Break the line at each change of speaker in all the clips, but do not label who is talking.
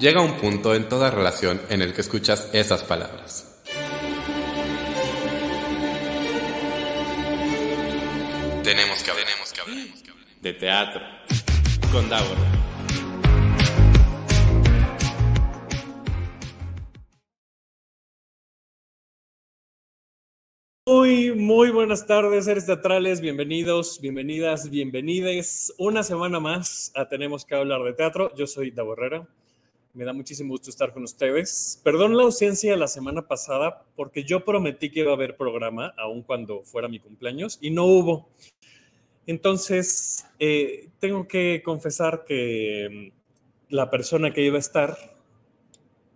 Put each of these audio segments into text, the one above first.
Llega un punto en toda relación en el que escuchas esas palabras. Tenemos que hablar. De teatro. Con Davor.
Muy, muy buenas tardes, seres teatrales. Bienvenidos, bienvenidas, bienvenides. Una semana más a Tenemos que hablar de teatro. Yo soy Davo Herrera. Me da muchísimo gusto estar con ustedes. Perdón la ausencia la semana pasada porque yo prometí que iba a haber programa, aun cuando fuera mi cumpleaños, y no hubo. Entonces, eh, tengo que confesar que mm, la persona que iba a estar,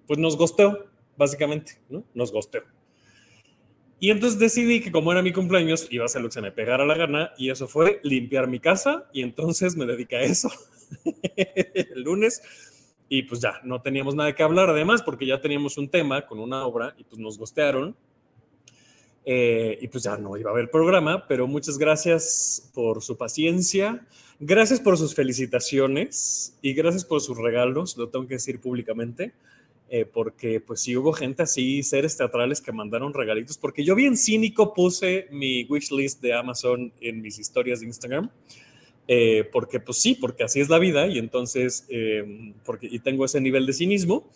pues nos gosteó, básicamente, ¿no? Nos gosteó. Y entonces decidí que como era mi cumpleaños, iba a hacer lo que se me pegara la gana, y eso fue limpiar mi casa, y entonces me dediqué a eso el lunes y pues ya, no teníamos nada que hablar además porque ya teníamos un tema con una obra y pues nos gostearon. Eh, y pues ya no iba a haber programa, pero muchas gracias por su paciencia, gracias por sus felicitaciones y gracias por sus regalos, lo tengo que decir públicamente, eh, porque pues sí hubo gente así, seres teatrales que mandaron regalitos, porque yo bien cínico puse mi wishlist de Amazon en mis historias de Instagram eh, porque pues sí, porque así es la vida y entonces, eh, porque, y tengo ese nivel de cinismo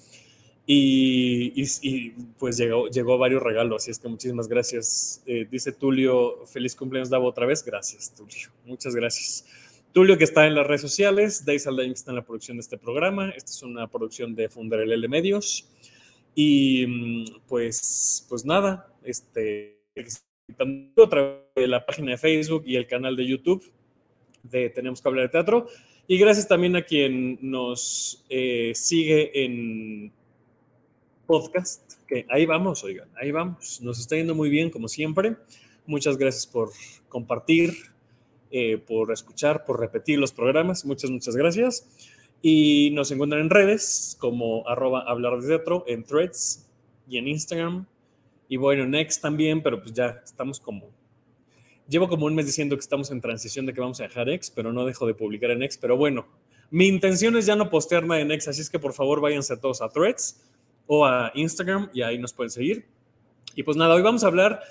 y, y, pues llegó, llegó varios regalos, así es que muchísimas gracias. Eh, dice Tulio, feliz cumpleaños Davo otra vez, gracias Tulio, muchas gracias. Tulio que está en las redes sociales, Dave Saldaña que está en la producción de este programa, esta es una producción de Funderelele Medios y mm, pues, pues nada, este, otra vez la página de Facebook y el canal de YouTube de Tenemos que hablar de teatro. Y gracias también a quien nos eh, sigue en podcast, que ahí vamos, oigan, ahí vamos. Nos está yendo muy bien, como siempre. Muchas gracias por compartir, eh, por escuchar, por repetir los programas. Muchas, muchas gracias. Y nos encuentran en redes como arroba hablar de teatro, en threads y en Instagram. Y bueno, Next también, pero pues ya estamos como Llevo como un mes diciendo que estamos en transición de que vamos a dejar X, pero no dejo de publicar en X. Pero bueno, mi intención es ya no postear nada en X, así es que por favor váyanse todos a Threads o a Instagram y ahí nos pueden seguir. Y pues nada, hoy vamos a hablar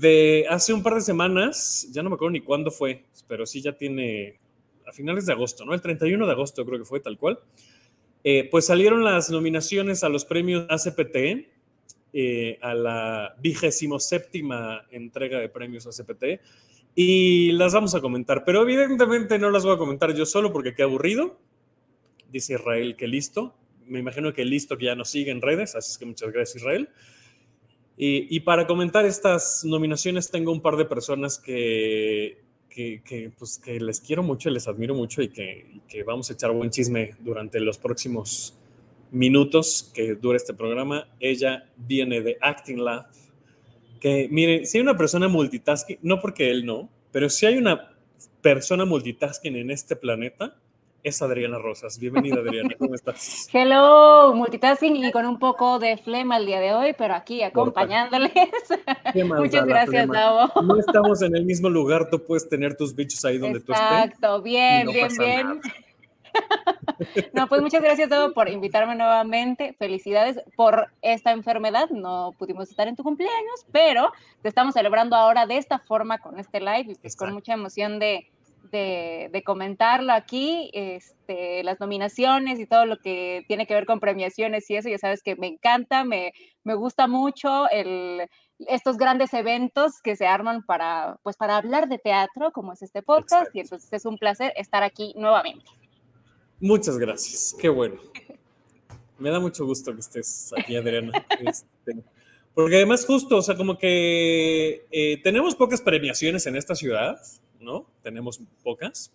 de hace un par de semanas, ya no me acuerdo ni cuándo fue, pero sí ya tiene a finales de agosto, ¿no? El 31 de agosto creo que fue tal cual. Eh, pues salieron las nominaciones a los premios ACPT, eh, a la vigésimo séptima entrega de premios ACPT y las vamos a comentar, pero evidentemente no las voy a comentar yo solo porque qué aburrido. Dice Israel que listo. Me imagino que listo que ya nos sigue en redes, así es que muchas gracias Israel. Y, para comentar estas nominaciones tengo un par de personas que, que, pues, que les quiero mucho, les admiro mucho y que, que vamos a echar buen chisme durante los próximos minutos que dure este programa. Ella viene de Acting Lab que, miren, si hay una persona multitasking, no porque él no, pero si hay una persona multitasking en este planeta, es Adriana Rosas. Bienvenida, Adriana, ¿cómo estás?
Hello, multitasking y con un poco de flema el día de hoy, pero aquí acompañándoles. Muchas gracias, Davo.
No estamos en el mismo lugar, tú puedes tener tus bichos ahí donde tú estés.
Exacto, bien, bien, bien. No, pues muchas gracias, todo por invitarme nuevamente. Felicidades por esta enfermedad. No pudimos estar en tu cumpleaños, pero te estamos celebrando ahora de esta forma con este live y pues con mucha emoción de, de, comentarlo aquí, este, las nominaciones y todo lo que tiene que ver con premiaciones y eso, ya sabes que me encanta, me, me gusta mucho el, estos grandes eventos que se arman para, pues, para hablar de teatro, como es este podcast, y entonces es un placer estar aquí nuevamente.
Muchas gracias, qué bueno. Me da mucho gusto que estés aquí, Adriana. Este, porque además justo, o sea, como que eh, tenemos pocas premiaciones en esta ciudad, ¿no? Tenemos pocas.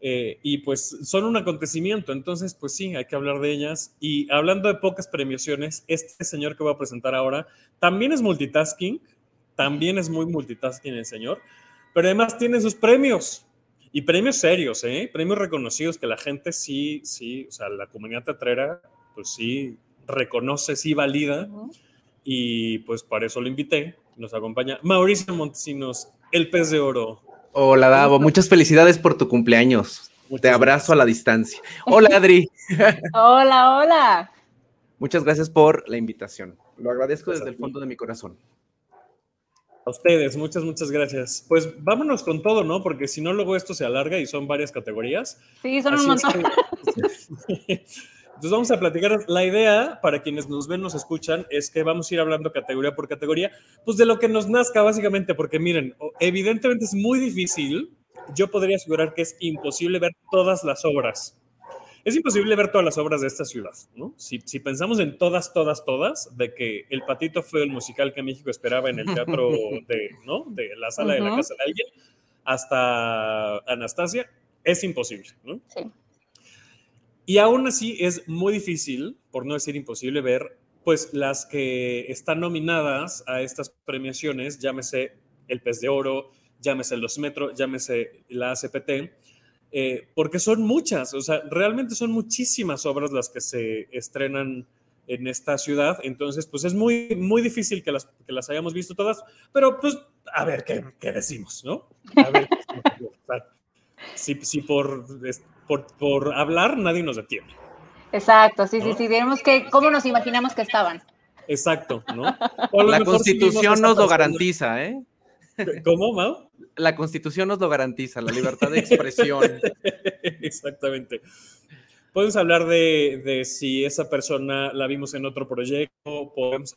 Eh, y pues son un acontecimiento, entonces pues sí, hay que hablar de ellas. Y hablando de pocas premiaciones, este señor que voy a presentar ahora también es multitasking, también es muy multitasking el señor, pero además tiene sus premios. Y premios serios, ¿eh? Premios reconocidos que la gente sí, sí, o sea, la comunidad teatrera, pues sí, reconoce, sí valida. Y pues para eso lo invité, nos acompaña Mauricio Montesinos, el pez de oro.
Hola, Davo. Muchas felicidades por tu cumpleaños. Te abrazo a la distancia. Hola, Adri.
hola, hola.
Muchas gracias por la invitación. Lo agradezco desde el fondo de mi corazón.
A ustedes, muchas, muchas gracias. Pues vámonos con todo, ¿no? Porque si no, luego esto se alarga y son varias categorías.
Sí, son un montón.
Entonces vamos a platicar. La idea, para quienes nos ven, nos escuchan, es que vamos a ir hablando categoría por categoría, pues de lo que nos nazca, básicamente, porque miren, evidentemente es muy difícil. Yo podría asegurar que es imposible ver todas las obras es imposible ver todas las obras de esta ciudad, ¿no? Si, pensamos en todas, todas, todas, de que El Patito fue el musical que México esperaba en el teatro de, ¿no? De la sala de la casa de alguien, hasta Anastasia, es imposible, ¿no? Sí. Y aún así es muy difícil, por no decir imposible, ver pues las que están nominadas a estas premiaciones, llámese El Pez de Oro, llámese Los Metro, llámese la ACPT, eh, porque son muchas, o sea, realmente son muchísimas obras las que se estrenan en esta ciudad, entonces pues es muy, muy difícil que las, que las hayamos visto todas, pero pues a ver qué, qué decimos, ¿no? A ver, si, si por, por, por, hablar nadie nos detiene.
Exacto, sí, sí, sí, digamos que, ¿cómo nos imaginamos que estaban?
Exacto, ¿no?
La constitución nos lo garantiza, ¿eh?
¿Cómo, Mau?
La constitución nos lo garantiza, la libertad de expresión.
Exactamente. Podemos hablar de, si esa persona la vimos en otro proyecto, podemos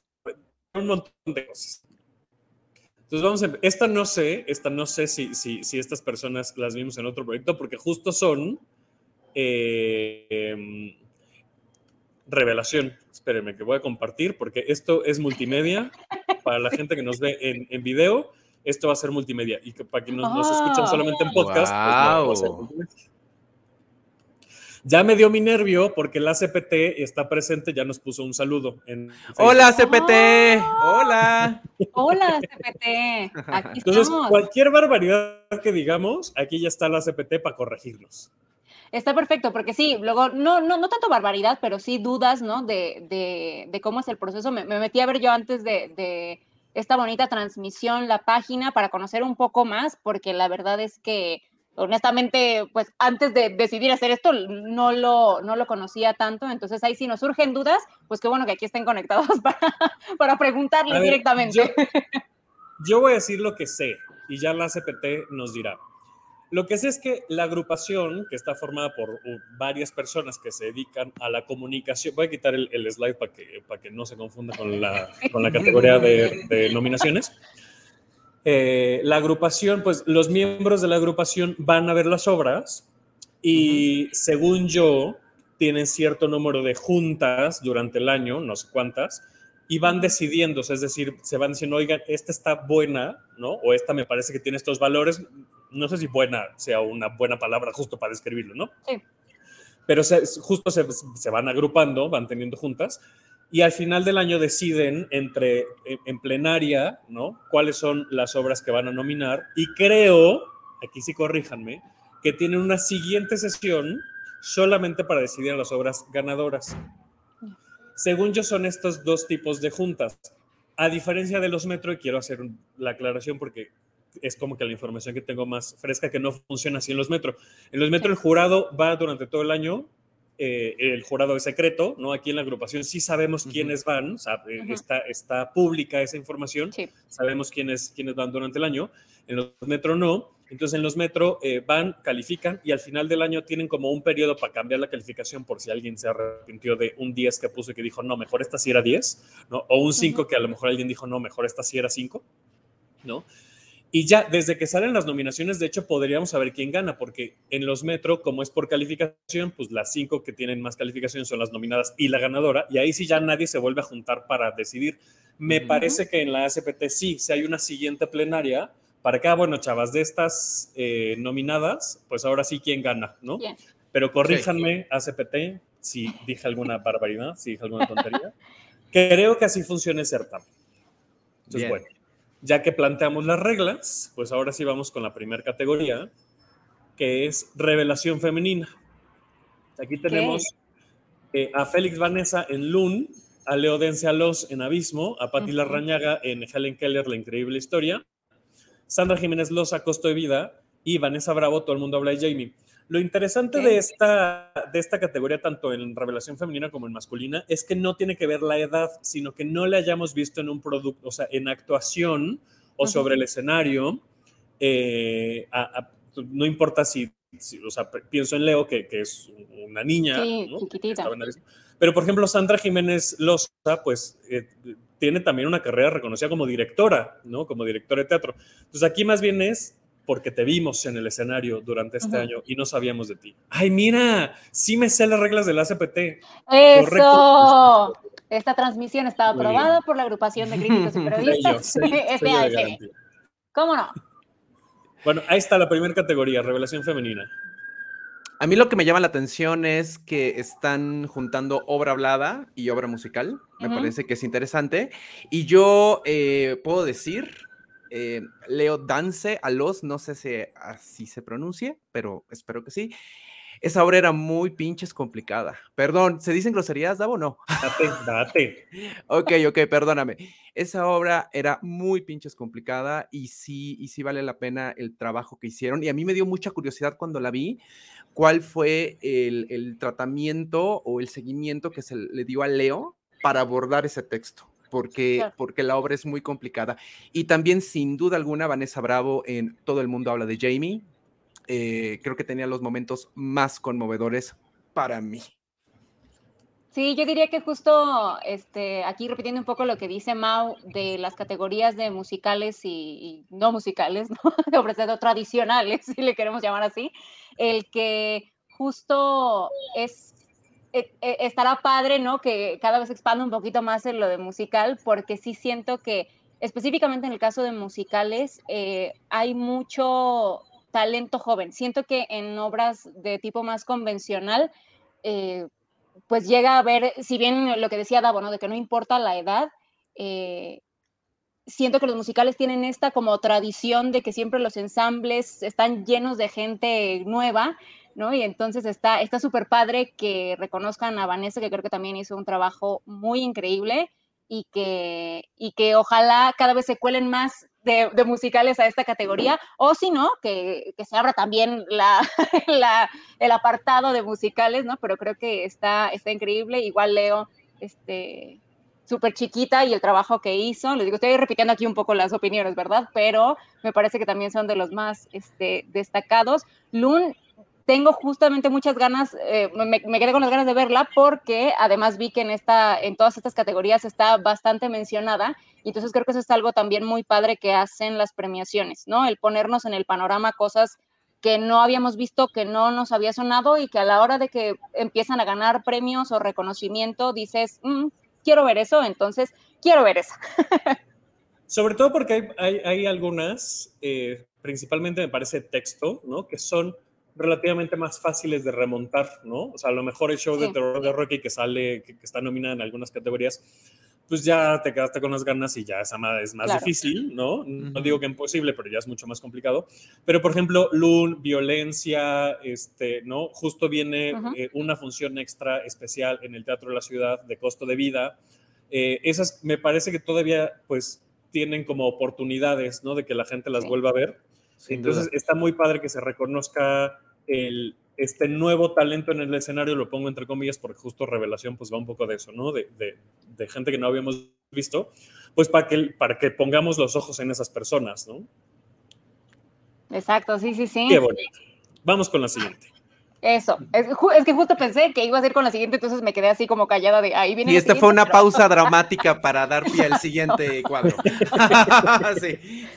un montón de cosas. Entonces vamos a, esta no sé, esta no sé si, si, si estas personas las vimos en otro proyecto, porque justo son eh, em, revelación. Espérenme que voy a compartir, porque esto es multimedia para la gente que nos ve en, en video esto va a ser multimedia. Y que para quienes nos, escuchan ah. solamente en podcast, pues ya me dio mi nervio porque la CPT está presente, ya nos puso un saludo. En
Hola CPT, hola.
Hola CPT, aquí
Entonces, cualquier barbaridad que digamos, aquí ya está la CPT para corregirnos.
Está perfecto, porque sí, luego, no, no, no tanto barbaridad, pero sí dudas, ¿no? De, de, cómo es el proceso. Me, metí a ver yo antes de esta bonita transmisión, la página, para conocer un poco más, porque la verdad es que honestamente, pues antes de decidir hacer esto, no lo, no lo conocía tanto, entonces ahí si nos surgen dudas, pues qué bueno que aquí estén conectados para, para preguntarles directamente.
yo, voy a decir lo que sé y ya la CPT nos dirá. Lo que sé es que la agrupación, que está formada por uh, varias personas que se dedican a la comunicación, voy a quitar el, slide para que, para que no se confunda con la, con la categoría de, nominaciones. Eh, la agrupación, pues los miembros de la agrupación van a ver las obras y según yo, tienen cierto número de juntas durante el año, no sé cuántas, y van decidiendo, es decir, se van diciendo, oigan, esta está buena, ¿no? O esta me parece que tiene estos valores, no sé si buena sea una buena palabra justo para describirlo, ¿no? Sí. Pero justo se, van agrupando, van teniendo juntas y al final del año deciden entre en plenaria, ¿no? Cuáles son las obras que van a nominar y creo, aquí sí corríjanme, que tienen una siguiente sesión solamente para decidir las obras ganadoras. Según yo son estos dos tipos de juntas. A diferencia de los metro, y quiero hacer la aclaración porque es como que la información que tengo más fresca que no funciona así en los metros. En los metros el jurado va durante todo el año, eh, el jurado es secreto, ¿no? Aquí en la agrupación sí sabemos quiénes van, eh, está, está pública esa información, sabemos quiénes, quiénes van durante el año, en los metro no. Entonces en los metro eh, van, califican y al final del año tienen como un periodo para cambiar la calificación por si alguien se arrepintió de un 10 que puso y que dijo, no, mejor esta sí era 10, ¿no? O un 5 que a lo mejor alguien dijo, no, mejor esta sí era 5, ¿no? Y ya desde que salen las nominaciones, de hecho, podríamos saber quién gana, porque en los Metro, como es por calificación, pues las cinco que tienen más calificación son las nominadas y la ganadora, y ahí sí ya nadie se vuelve a juntar para decidir. Me parece que en la ACPT sí, si hay una siguiente plenaria, para que, ah, bueno, chavas, de estas eh, nominadas, pues ahora sí quién gana, ¿no? Pero corríjanme, ACPT, si dije alguna barbaridad, si dije alguna tontería. Creo que así funciona el certamen. Entonces, bueno. Ya que planteamos las reglas, pues ahora sí vamos con la primera categoría, que es revelación femenina. Aquí tenemos eh, a Félix Vanessa en Loon, a Leo Los en Abismo, a Patti uh en Helen Keller, La Increíble Historia, Sandra Jiménez Loza, Costo de Vida, y Vanessa Bravo, todo el mundo habla de Jamie. Lo interesante de, esta, de esta categoría, tanto en revelación femenina como en masculina, es que no tiene que ver la edad, sino que no le hayamos visto en un producto, o sea, en actuación o sobre el escenario. Eh, no importa si, o sea, pienso en Leo, que, que es una niña,
sí, chiquitita.
Pero, por ejemplo, Sandra Jiménez Loza, pues eh, tiene también una carrera reconocida como directora, ¿no? Como directora de teatro. Entonces, aquí más bien es porque te vimos en el escenario durante este año y no sabíamos de ti. Ay, mira, sí me sé las reglas del ACPT.
Eso. Esta transmisión está aprobada por la agrupación de críticos y periodistas. Este ¿Cómo no?
Bueno, ahí está la primera categoría, revelación femenina.
A mí lo que me llama la atención es que están juntando obra hablada y obra musical. Me parece que es interesante. Y yo eh, puedo decir eh, Leo Dance a los, no sé si así se pronuncie, pero espero que sí. Esa obra era muy pinches complicada. Perdón, ¿se dicen groserías, Davo? No.
Date, date.
ok, ok, perdóname. Esa obra era muy pinches complicada y sí, y sí vale la pena el trabajo que hicieron. Y a mí me dio mucha curiosidad cuando la vi, cuál fue el, el tratamiento o el seguimiento que se le dio a Leo para abordar ese texto porque, porque la obra es muy complicada. Y también, sin duda alguna, Vanessa Bravo en Todo el mundo habla de Jamie. Eh, creo que tenía los momentos más conmovedores para mí.
Sí, yo diría que justo este, aquí repitiendo un poco lo que dice Mau de las categorías de musicales y, no musicales, ¿no? sobre todo tradicionales, si le queremos llamar así, el que justo es eh, eh, estará padre, ¿no? Que cada vez expanda un poquito más en lo de musical, porque sí siento que específicamente en el caso de musicales eh, hay mucho talento joven. Siento que en obras de tipo más convencional, pues llega a ver, si bien lo que decía Davo, ¿no? De que no importa la edad, siento que los musicales tienen esta como tradición de que siempre los ensambles están llenos de gente nueva ¿no? Y entonces está súper padre que reconozcan a Vanessa, que creo que también hizo un trabajo muy increíble y que, y que ojalá cada vez se cuelen más de, musicales a esta categoría, o si no, que, se abra también la, el apartado de musicales, ¿no? Pero creo que está, está increíble. Igual Leo, este súper chiquita y el trabajo que hizo. Les digo, estoy repitiendo aquí un poco las opiniones, ¿verdad? Pero me parece que también son de los más este, destacados. Lun tengo justamente muchas ganas, eh, me, quedé con las ganas de verla porque además vi que en, esta, en todas estas categorías está bastante mencionada y entonces creo que eso es algo también muy padre que hacen las premiaciones, ¿no? El ponernos en el panorama cosas que no habíamos visto, que no nos había sonado y que a la hora de que empiezan a ganar premios o reconocimiento dices, mm, quiero ver eso, entonces quiero ver eso.
Sobre todo porque hay, hay, algunas, eh, principalmente me parece texto, ¿no? Que son relativamente más fáciles de remontar, ¿no? O sea, a lo mejor el show de terror de Rocky que sale, que, está nominada en algunas categorías, pues ya te quedaste con las ganas y ya esa es más difícil, ¿no? No digo que imposible, pero ya es mucho más complicado. Pero, por ejemplo, Loon, violencia, este, ¿no? Justo viene eh, una función extra especial en el Teatro de la Ciudad de costo de vida. Eh, esas me parece que todavía, pues, tienen como oportunidades, ¿no? De que la gente las vuelva a ver. Entonces, está muy padre que se reconozca el, este nuevo talento en el escenario, lo pongo entre comillas porque justo revelación pues va un poco de eso, ¿no? De, de, gente que no habíamos visto, pues para que, para que pongamos los ojos en esas personas, ¿no?
Exacto, sí, sí, sí.
Qué bonito. Vamos con la siguiente.
Eso, es, es, que justo pensé que iba a ser con la siguiente, entonces me quedé así como callada de ahí viene.
Y esta fue una pausa dramática para dar pie al siguiente cuadro. sí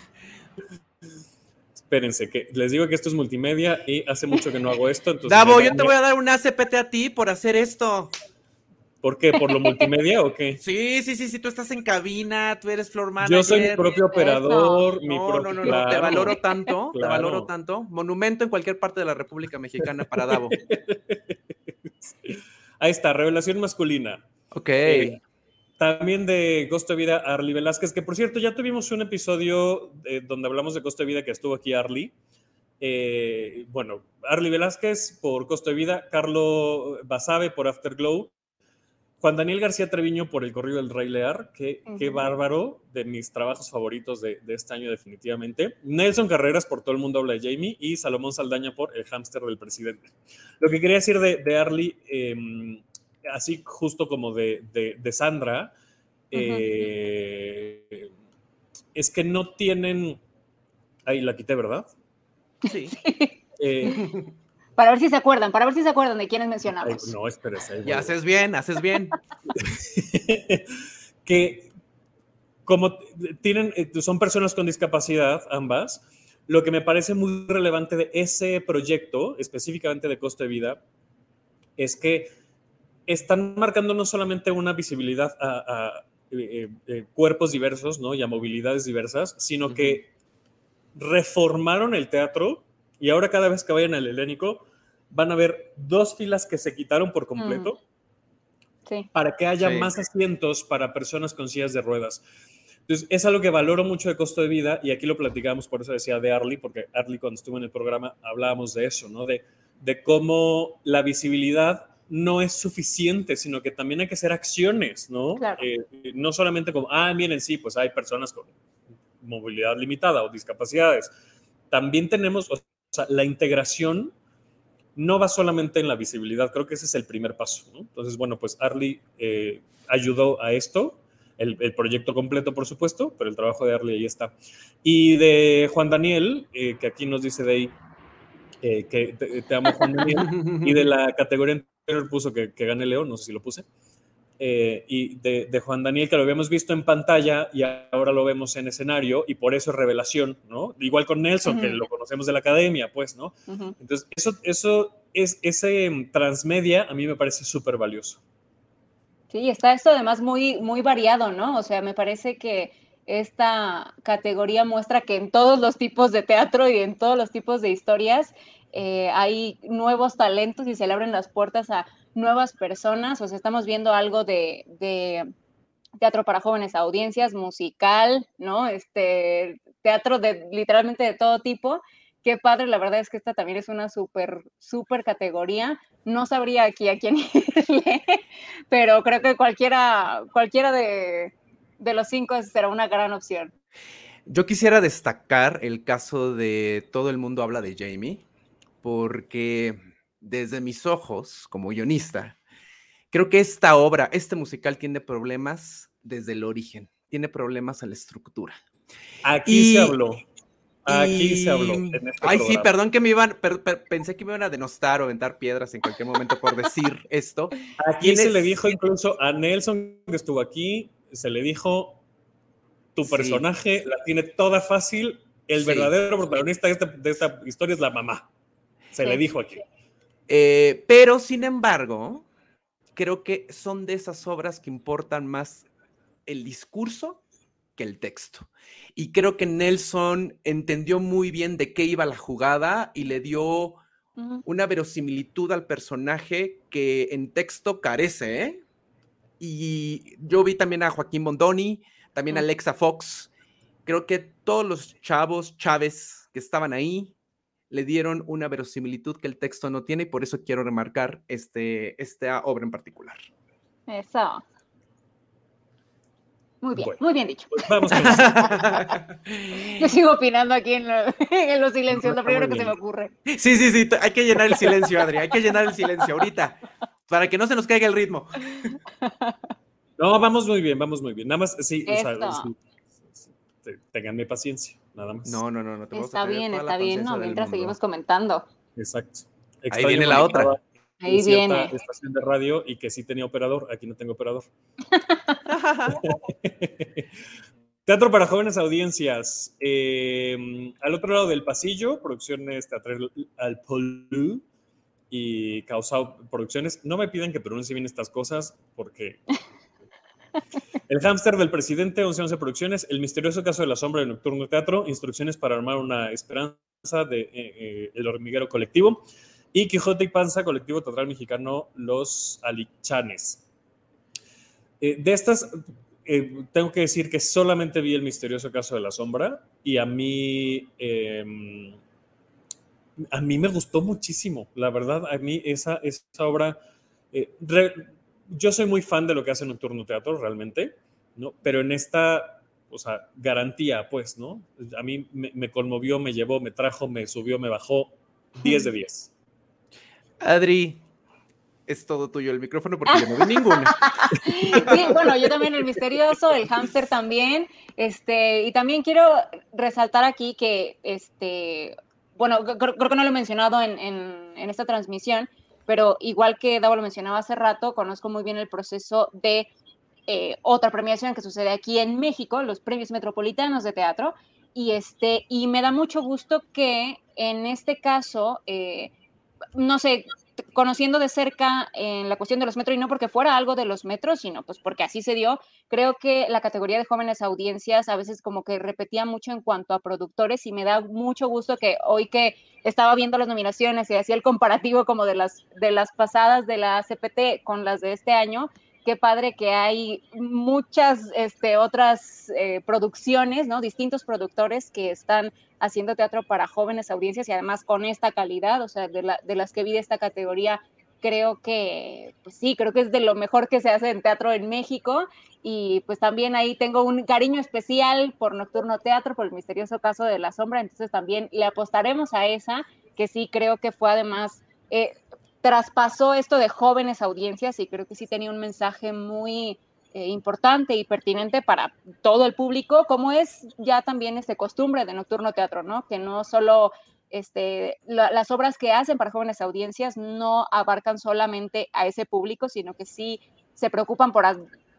espérense, que les digo que esto es multimedia y hace mucho que no hago esto. Entonces
Davo, yo te voy a dar un ACPT a ti por hacer esto.
¿Por qué? ¿Por lo multimedia o qué?
Sí, sí, sí, sí, tú estás en cabina, tú eres floor
Yo soy mi propio operador, mi
no,
no,
no, no, te valoro tanto, te valoro tanto. Monumento en cualquier parte de la República Mexicana para Davo.
Ahí está, revelación masculina.
Ok. Eh,
también de Costo de Vida, Arly Velázquez, que por cierto ya tuvimos un episodio eh, donde hablamos de Costo de Vida que estuvo aquí Arly. Eh, bueno, Arly Velázquez por Costo de Vida, Carlo Basabe por Afterglow. Juan Daniel García Treviño por el corrido del Rey Lear, qué, qué bárbaro, de mis trabajos favoritos de, de, este año definitivamente. Nelson Carreras por Todo el Mundo Habla de Jamie y Salomón Saldaña por El Hámster del Presidente. Lo que quería decir de, de Arlie, eh, así justo como de, de Sandra, eh, es que no tienen... Ahí la quité, ¿verdad?
Sí.
Eh, para ver si se acuerdan, para ver si se acuerdan de quiénes mencionamos.
no, espérese.
Ya haces bien, haces bien.
que como tienen, eh, son personas con discapacidad, ambas, lo que me parece muy relevante de ese proyecto, específicamente de costo de vida, es que están marcando no solamente una visibilidad a, a eh, eh, cuerpos diversos ¿no? y a movilidades diversas, sino uh -huh. que reformaron el teatro y ahora cada vez que vayan al helénico van a ver dos filas que se quitaron por completo
mm. sí.
para que haya sí. más asientos para personas con sillas de ruedas. Entonces, es algo que valoro mucho de costo de vida y aquí lo platicamos, por eso decía de Arlie, porque Arlie cuando estuvo en el programa hablábamos de eso, ¿no? De, de cómo la visibilidad no es suficiente, sino que también hay que hacer acciones, ¿no?
Claro.
Eh, no solamente como, ah, miren, sí, pues hay personas con movilidad limitada o discapacidades. También tenemos, o sea, la integración no va solamente en la visibilidad, creo que ese es el primer paso, ¿no? Entonces, bueno, pues Arlie eh, ayudó a esto, el, el, proyecto completo, por supuesto, pero el trabajo de Arlie ahí está. Y de Juan Daniel, eh, que aquí nos dice de ahí, eh, que te, te, amo Juan Daniel, y de la categoría puso que, que gane León, no sé si lo puse, eh, y de, de, Juan Daniel, que lo habíamos visto en pantalla y ahora lo vemos en escenario, y por eso es revelación, ¿no? Igual con Nelson, uh -huh. que lo conocemos de la academia, pues, ¿no? Uh -huh. Entonces, eso, eso es, ese transmedia a mí me parece súper valioso.
Sí, está esto además muy, muy variado, ¿no? O sea, me parece que esta categoría muestra que en todos los tipos de teatro y en todos los tipos de historias eh, hay nuevos talentos y se le abren las puertas a nuevas personas. O sea, estamos viendo algo de, teatro para jóvenes, audiencias, musical, ¿no? Este, teatro de literalmente de todo tipo. Qué padre, la verdad es que esta también es una súper, súper categoría. No sabría aquí a quién irle, pero creo que cualquiera, cualquiera de, de los cinco será una gran opción.
Yo quisiera destacar el caso de Todo el mundo habla de Jamie, porque desde mis ojos, como guionista, creo que esta obra, este musical tiene problemas desde el origen, tiene problemas a la estructura.
Aquí y, se habló. Aquí y... se habló.
En este Ay, programa. sí, perdón que me iban, per, per, pensé que me iban a denostar o aventar piedras en cualquier momento por decir esto.
Aquí se le dijo incluso a Nelson que estuvo aquí, se le dijo, tu personaje sí. la tiene toda fácil, el sí. verdadero protagonista de esta, de esta, historia es la mamá. Se sí. le dijo aquí.
Eh, pero, sin embargo, creo que son de esas obras que importan más el discurso que el texto. Y creo que Nelson entendió muy bien de qué iba la jugada y le dio una verosimilitud al personaje que en texto carece, ¿eh? Y yo vi también a Joaquín Mondoni, también a Alexa Fox. Creo que todos los chavos, Chávez, que estaban ahí, le dieron una verosimilitud que el texto no tiene y por eso quiero remarcar este, esta obra en particular.
Eso. Muy bien, bueno, muy bien dicho.
Pues vamos con
Yo sigo opinando aquí en, lo, en los silencios, lo primero que se me ocurre.
Sí, sí, sí, hay que llenar el silencio, Adri, hay que llenar el silencio ahorita, para que no se nos caiga el ritmo.
No, vamos muy bien, vamos muy bien. Nada más, sí, o sea, sí, tenganme paciencia, nada más.
No, no, no, no.
Te está bien, está bien, no, mientras seguimos comentando.
Exacto.
Ahí viene la otra.
Ahí viene.
estación de radio y que sí tenía operador, aquí no tengo operador. Teatro para jóvenes audiencias. Eh, al otro lado del pasillo, producciones teatrales al Polu y Causado Producciones. No me piden que pronuncie bien estas cosas porque el hámster del presidente, 11-11 Producciones, El misterioso caso de la sombra de Nocturno Teatro, Instrucciones para armar una esperanza de eh, eh, El hormiguero colectivo. Y Quijote y Panza, colectivo teatral mexicano Los Alichanes. Eh, de estas, eh, tengo que decir que solamente vi El misterioso caso de la sombra. Y a mí, eh, a mí me gustó muchísimo, la verdad, a mí esa, esa obra... yo soy muy fan de lo que hace Nocturno Teatro, realmente, ¿no? Pero en esta, o sea, garantía, pues, ¿no? A mí me, me conmovió, me llevó, me trajo, me subió, me bajó, 10 de 10.
Adri, es todo tuyo el micrófono porque yo no vi ninguna.
Sí, bueno, yo también el misterioso, el hámster también, este, y también quiero resaltar aquí que, este, bueno, creo, que no lo he mencionado en, en, esta transmisión, pero igual que Davo lo mencionaba hace rato, conozco muy bien el proceso de eh, otra premiación que sucede aquí en México, los premios metropolitanos de teatro, y, este, y me da mucho gusto que en este caso, eh, no sé, conociendo de cerca en la cuestión de los metros, y no porque fuera algo de los metros, sino pues porque así se dio, creo que la categoría de jóvenes audiencias a veces como que repetía mucho en cuanto a productores y me da mucho gusto que hoy que estaba viendo las nominaciones y hacía el comparativo como de las, de las pasadas de la CPT con las de este año, qué padre que hay muchas este, otras eh, producciones, ¿no? Distintos productores que están haciendo teatro para jóvenes audiencias y además con esta calidad, o sea, de, las que vi de esta categoría, creo que, pues sí, creo que es de lo mejor que se hace en teatro en México y pues también ahí tengo un cariño especial por Nocturno Teatro, por el misterioso caso de la sombra, entonces también le apostaremos a esa, que sí creo que fue además... Eh, traspasó esto de jóvenes audiencias y creo que sí tenía un mensaje muy eh, importante y pertinente para todo el público, como es ya también este costumbre de Nocturno Teatro, ¿no? Que no solo este, las obras que hacen para jóvenes audiencias no abarcan solamente a ese público, sino que sí se preocupan por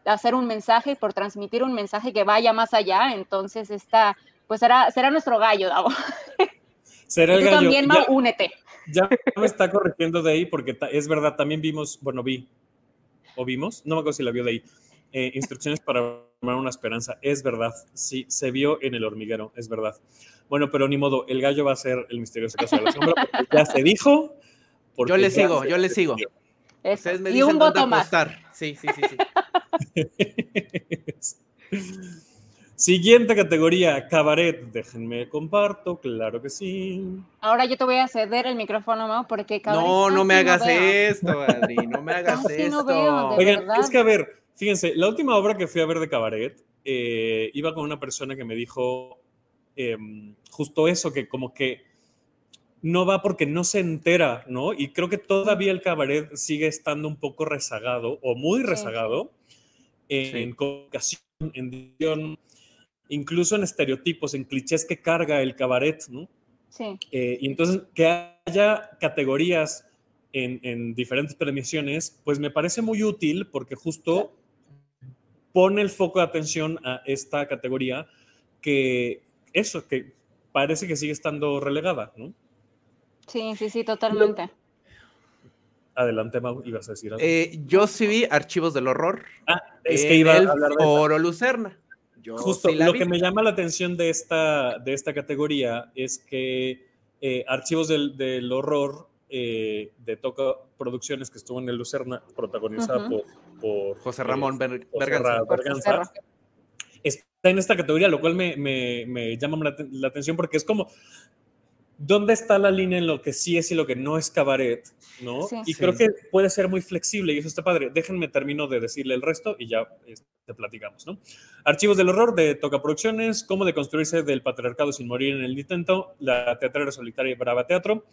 hacer un mensaje, por transmitir un mensaje que vaya más allá. Entonces, esta, pues será, será nuestro gallo, Davo.
Será el
Tú también, Mau, únete.
Ya me está corrigiendo de ahí porque es verdad, también vimos, bueno, vi, o vimos, no me acuerdo si la vio de ahí, eh, instrucciones para armar una esperanza. Es verdad, sí, se vio en el hormiguero, es verdad. Bueno, pero ni modo, el gallo va a ser el misterioso caso de la sombra, porque ya se dijo.
Yo le sigo, yo le sigo.
Ustedes me y un voto más.
Sí, sí, sí,
sí. Siguiente categoría, cabaret. Déjenme comparto, claro que sí.
Ahora yo te voy a ceder el micrófono, Mau, porque
cabaret. No, no me hagas esto, Adri, no me hagas esto.
Oigan, es que a ver, Fíjense, la última obra que fui a ver de cabaret, eh, iba con una persona que me dijo em, justo eso, que como que no va porque no se entera, ¿no? Y creo que todavía el cabaret sigue estando un poco rezagado o muy rezagado en comunicación, en incluso en estereotipos, en clichés que carga el cabaret, ¿no?
Sí.
Eh, y entonces que haya categorías en, en, diferentes premiaciones, pues me parece muy útil porque justo pone el foco de atención a esta categoría que eso, que parece que sigue estando relegada, ¿no?
Sí, sí, sí, totalmente.
Adelante, Mau, ibas a decir algo.
Eh, yo sí vi Archivos del Horror.
Ah, es que iba a
hablar de Foro Lucerna.
Justo, lo que me llama la atención de esta, de esta categoría es que eh, Archivos del, del Horror eh, de Toca Producciones, que estuvo en el Lucerna, protagonizada por,
José Ramón
Berganza. Está en esta categoría, lo cual me, me, llama la, atención porque es como, ¿dónde está la línea en lo que sí es y lo que no es cabaret? ¿no? y creo que puede ser muy flexible y eso está padre. Déjenme termino de decirle el resto y ya este, te platicamos. ¿no? Archivos del horror de Toca Producciones, cómo deconstruirse del patriarcado sin morir en el intento, la teatrera solitaria y Brava Teatro,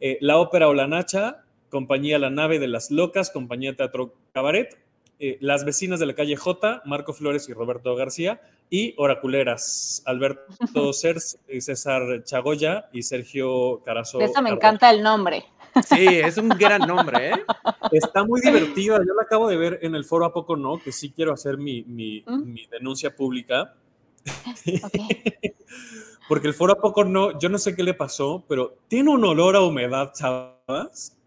eh, la Ópera o la Nacha, Compañía La Nave de las Locas, Compañía Teatro Cabaret, eh, Las Vecinas de la Calle J, Marco Flores y Roberto García, y Oraculeras, Alberto Cers, César Chagoya y Sergio Carazo.
Esa me encanta el nombre.
Sí, es un gran nombre, ¿eh?
Está muy divertida. Yo la acabo de ver en el foro A Poco No, que sí quiero hacer mi, mi, ¿Mm? mi denuncia pública. Okay. Porque el foro a poco no, yo no sé qué le pasó, pero tiene un olor a humedad, chavas,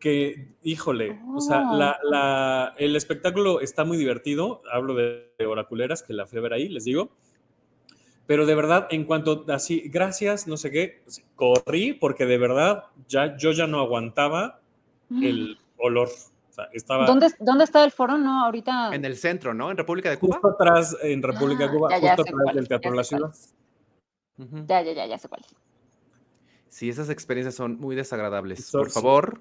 que, híjole, o sea, la, el espectáculo está muy divertido. Hablo de, oraculeras, que la fui a ver ahí, les digo. Pero de verdad, en cuanto así, gracias, no sé qué, corrí porque de verdad ya, yo ya no aguantaba el olor. estaba,
¿Dónde, ¿Dónde está el foro? No, ahorita.
En el centro, ¿no? En República de Cuba.
Justo atrás, en República de ah, Cuba, justo atrás del Teatro de la Ciudad.
Ya, ya, ya, ya sé cuál
Sí, esas experiencias son muy desagradables. Por favor,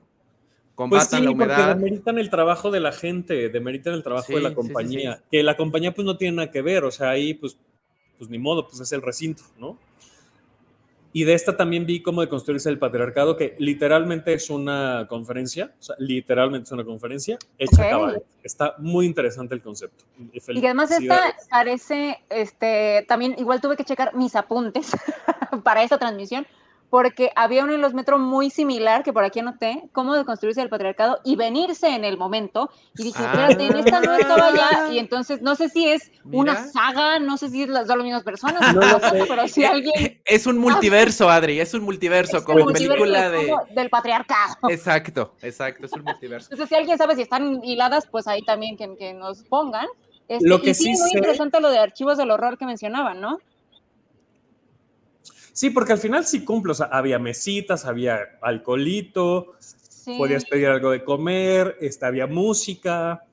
Combatan pues sí, la humedad. Porque demeritan el trabajo de la gente, demeritan el trabajo de la compañía. que la compañía pues no tiene nada que ver, o sea, ahí pues, pues ni modo, pues es el recinto, ¿no? Y de esta también vi cómo de construirse el patriarcado, que literalmente es una conferencia, o sea, literalmente es una conferencia hecha okay. Está muy interesante el concepto.
Y además esta parece, este, también igual tuve que checar mis apuntes para esta transmisión, porque había uno en los metros muy similar, que por aquí anoté, cómo deconstruirse el patriarcado y venirse en el momento. Y dije, ah. espérate, en esta no estaba ya. Y entonces, no sé si es una saga, no sé si es las dos mismas personas, no sé. pero si alguien...
Es un multiverso, Adri, es un multiverso, como película de...
del patriarcado.
Exacto, exacto, es un multiverso.
Entonces, si alguien sabe si están hiladas, pues ahí también que, que nos pongan. Este, lo que y sí, es muy interesante lo de archivos del horror que mencionaban, ¿no?
Sí, porque al final sí cumple, o sea, había mesitas, había alcoholito, podías pedir algo de comer, este, había música,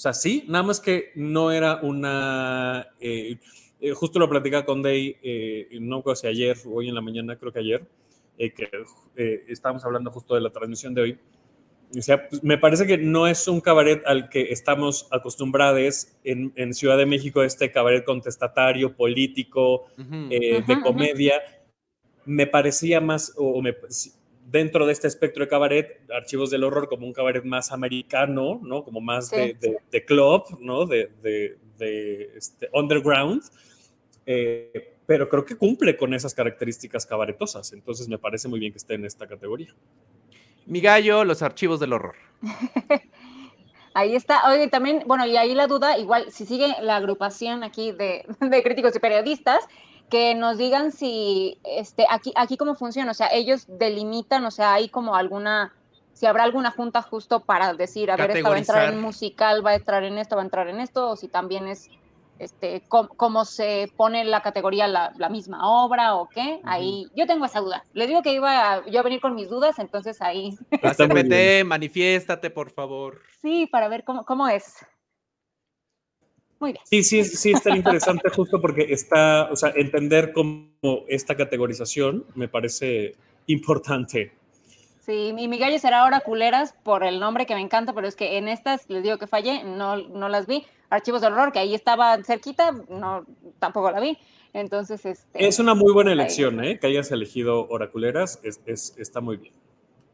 o sea, sí, nada más que no era una... Eh, eh, justo lo platicaba con Day, eh, no sé si ayer hoy en la mañana, creo que ayer, que estábamos hablando justo de la transmisión de hoy, o sea, pues, me parece que no es un cabaret al que estamos acostumbrados en, en Ciudad de México, este cabaret contestatario, político, eh, de comedia. Me parecía más, o me, dentro de este espectro de cabaret, Archivos del Horror como un cabaret más americano, ¿no? Como más de, de, club, ¿no? De, de este, underground. Eh, pero creo que cumple con esas características cabaretosas. Entonces me parece muy bien que esté en esta categoría.
Mi gallo, los archivos del horror.
Ahí está. Oye, también, bueno, y ahí la duda, igual, si sigue la agrupación aquí de, críticos y periodistas, que nos digan si, este, aquí, aquí cómo funciona, o sea, ellos delimitan, o sea, hay como alguna, si habrá alguna junta justo para decir, a ver, esta va a entrar en musical, va a entrar en esto, va a entrar en esto, o si también es este, cómo, se pone la categoría la, misma obra o qué. Ahí yo tengo esa duda. Les digo que iba a, yo a venir con mis dudas, entonces ahí.
CPT, manifiéstate, por favor.
Sí, para ver cómo, cómo es. Muy bien.
Sí, sí, sí, está interesante justo porque está, o sea, entender cómo esta categorización me parece importante.
Sí, y mi gallo será ahora culeras por el nombre que me encanta, pero es que en estas les digo que fallé, no, no las vi. Archivos de horror, que ahí estaba cerquita, no, tampoco la vi. Entonces, este,
es una muy buena elección, ¿eh? Que hayas elegido Oraculeras, es, es, está muy bien.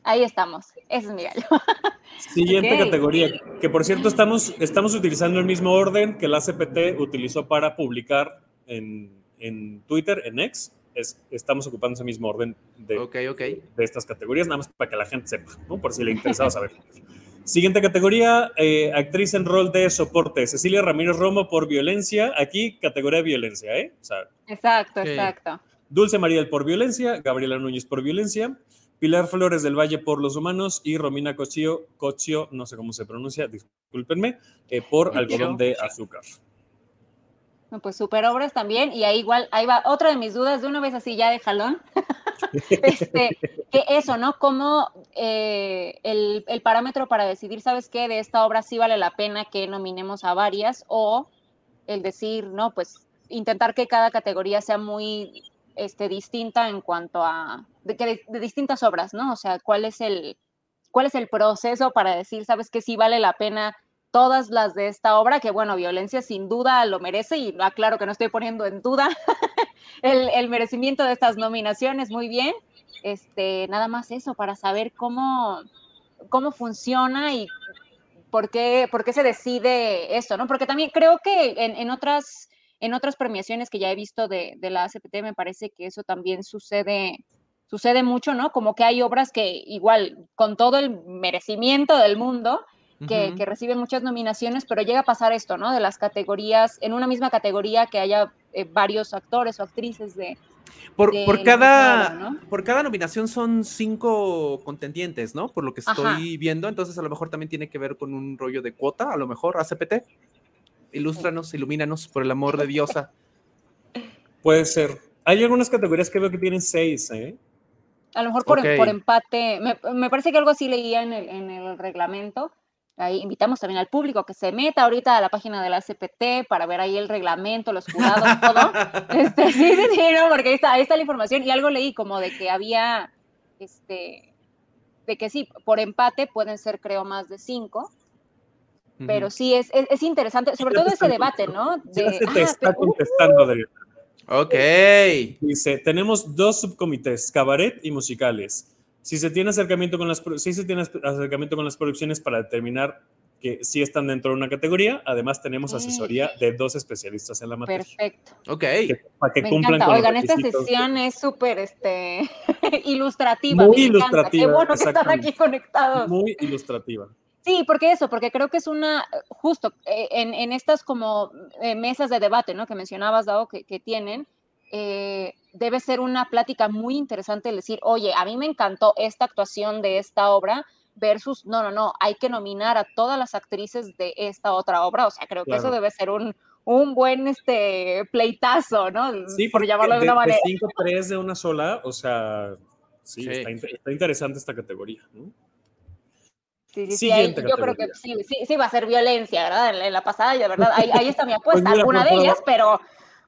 Ahí estamos, ese es mi gallo.
Siguiente categoría, que por cierto estamos, estamos utilizando el mismo orden que la CPT utilizó para publicar en, en Twitter, en X, estamos ocupando ese mismo orden de, de estas categorías, nada más para que la gente sepa, ¿no? por si le interesaba saber. Siguiente categoría, eh, actriz en rol de soporte, Cecilia Ramírez Romo por violencia, aquí categoría de violencia, ¿eh?
exacto, exacto.
Dulce Mariel por violencia, Gabriela Núñez por violencia, Pilar Flores del Valle por los humanos y Romina Cochio, Cochio no sé cómo se pronuncia, discúlpenme, eh, por algodón de azúcar
pues super obras también, y ahí igual, ahí va otra de mis dudas, de una vez así ya de jalón, este, que eso, ¿no? Como eh, el, parámetro para decidir, ¿sabes qué? De esta obra sí vale la pena que nominemos a varias, o el decir, no, pues intentar que cada categoría sea muy este, distinta en cuanto a, de, de distintas obras, ¿no? O sea, ¿cuál es el, cuál es el proceso para decir, ¿sabes qué? Sí vale la pena todas las de esta obra, que bueno, violencia sin duda lo merece y aclaro que no estoy poniendo en duda el, merecimiento de estas nominaciones, muy bien. Este, nada más eso, para saber cómo, cómo funciona y por qué, por qué se decide esto, ¿no? Porque también creo que en, otras, en otras premiaciones que ya he visto de, de la ACPT me parece que eso también sucede sucede mucho, ¿no? Como que hay obras que igual, con todo el merecimiento del mundo, que, reciben muchas nominaciones, pero llega a pasar esto, ¿no? De las categorías, en una misma categoría que haya eh, varios actores o actrices de...
Por, por cada, por cada nominación son cinco contendientes, ¿no? Por lo que estoy viendo, entonces a lo mejor también tiene que ver con un rollo de cuota, a lo mejor, ACPT. Ilústranos, ilumínanos, por el amor de Diosa.
Puede ser. Hay algunas categorías que veo que tienen seis, ¿eh?
A lo mejor por, por empate. Me, me, parece que algo así leía en el, en el reglamento, Ahí invitamos también al público que se meta ahorita a la página de la CPT para ver ahí el reglamento, los jurados, todo. Este, sí, sí, no, porque ahí está, ahí está la información. Y algo leí como de que había, este, de que sí, por empate pueden ser creo más de cinco, pero sí es, es, interesante, sobre todo ese debate, ¿no?
De, te está contestando, Adriana.
Ok.
Dice, tenemos dos subcomités, cabaret y musicales. Si se tiene acercamiento con las, si se tiene acercamiento con las producciones para determinar que sí están dentro de una categoría, además tenemos asesoría de dos especialistas en la materia.
Perfecto.
Ok.
para que
me
cumplan
encanta.
con
Oigan,
los
esta sesión es súper este, ilustrativa.
Muy
me encanta.
ilustrativa,
Qué bueno que están aquí conectados.
Muy ilustrativa.
Sí, porque eso, porque creo que es una, justo eh, en, en estas como eh, mesas de debate, ¿no? Que mencionabas, Dao, que, que tienen, eh, debe ser una plática muy interesante el decir, oye, a mí me encantó esta actuación de esta obra versus, no, no, no, hay que nominar a todas las actrices de esta otra obra, o sea, creo que eso debe ser un, un buen este, pleitazo, ¿no?
Sí,
por llamarlo de una manera.
De 5 3 de una sola, o sea, sí,
Sí.
Está, inter- está interesante esta categoría. ¿no?
Sí, sí, sí, ahí yo creo que sí, sí, sí va a ser violencia, ¿verdad? En, la- en la pasada, y de verdad, ahí, ahí está mi apuesta,
Pues mira,
alguna de ellas, pero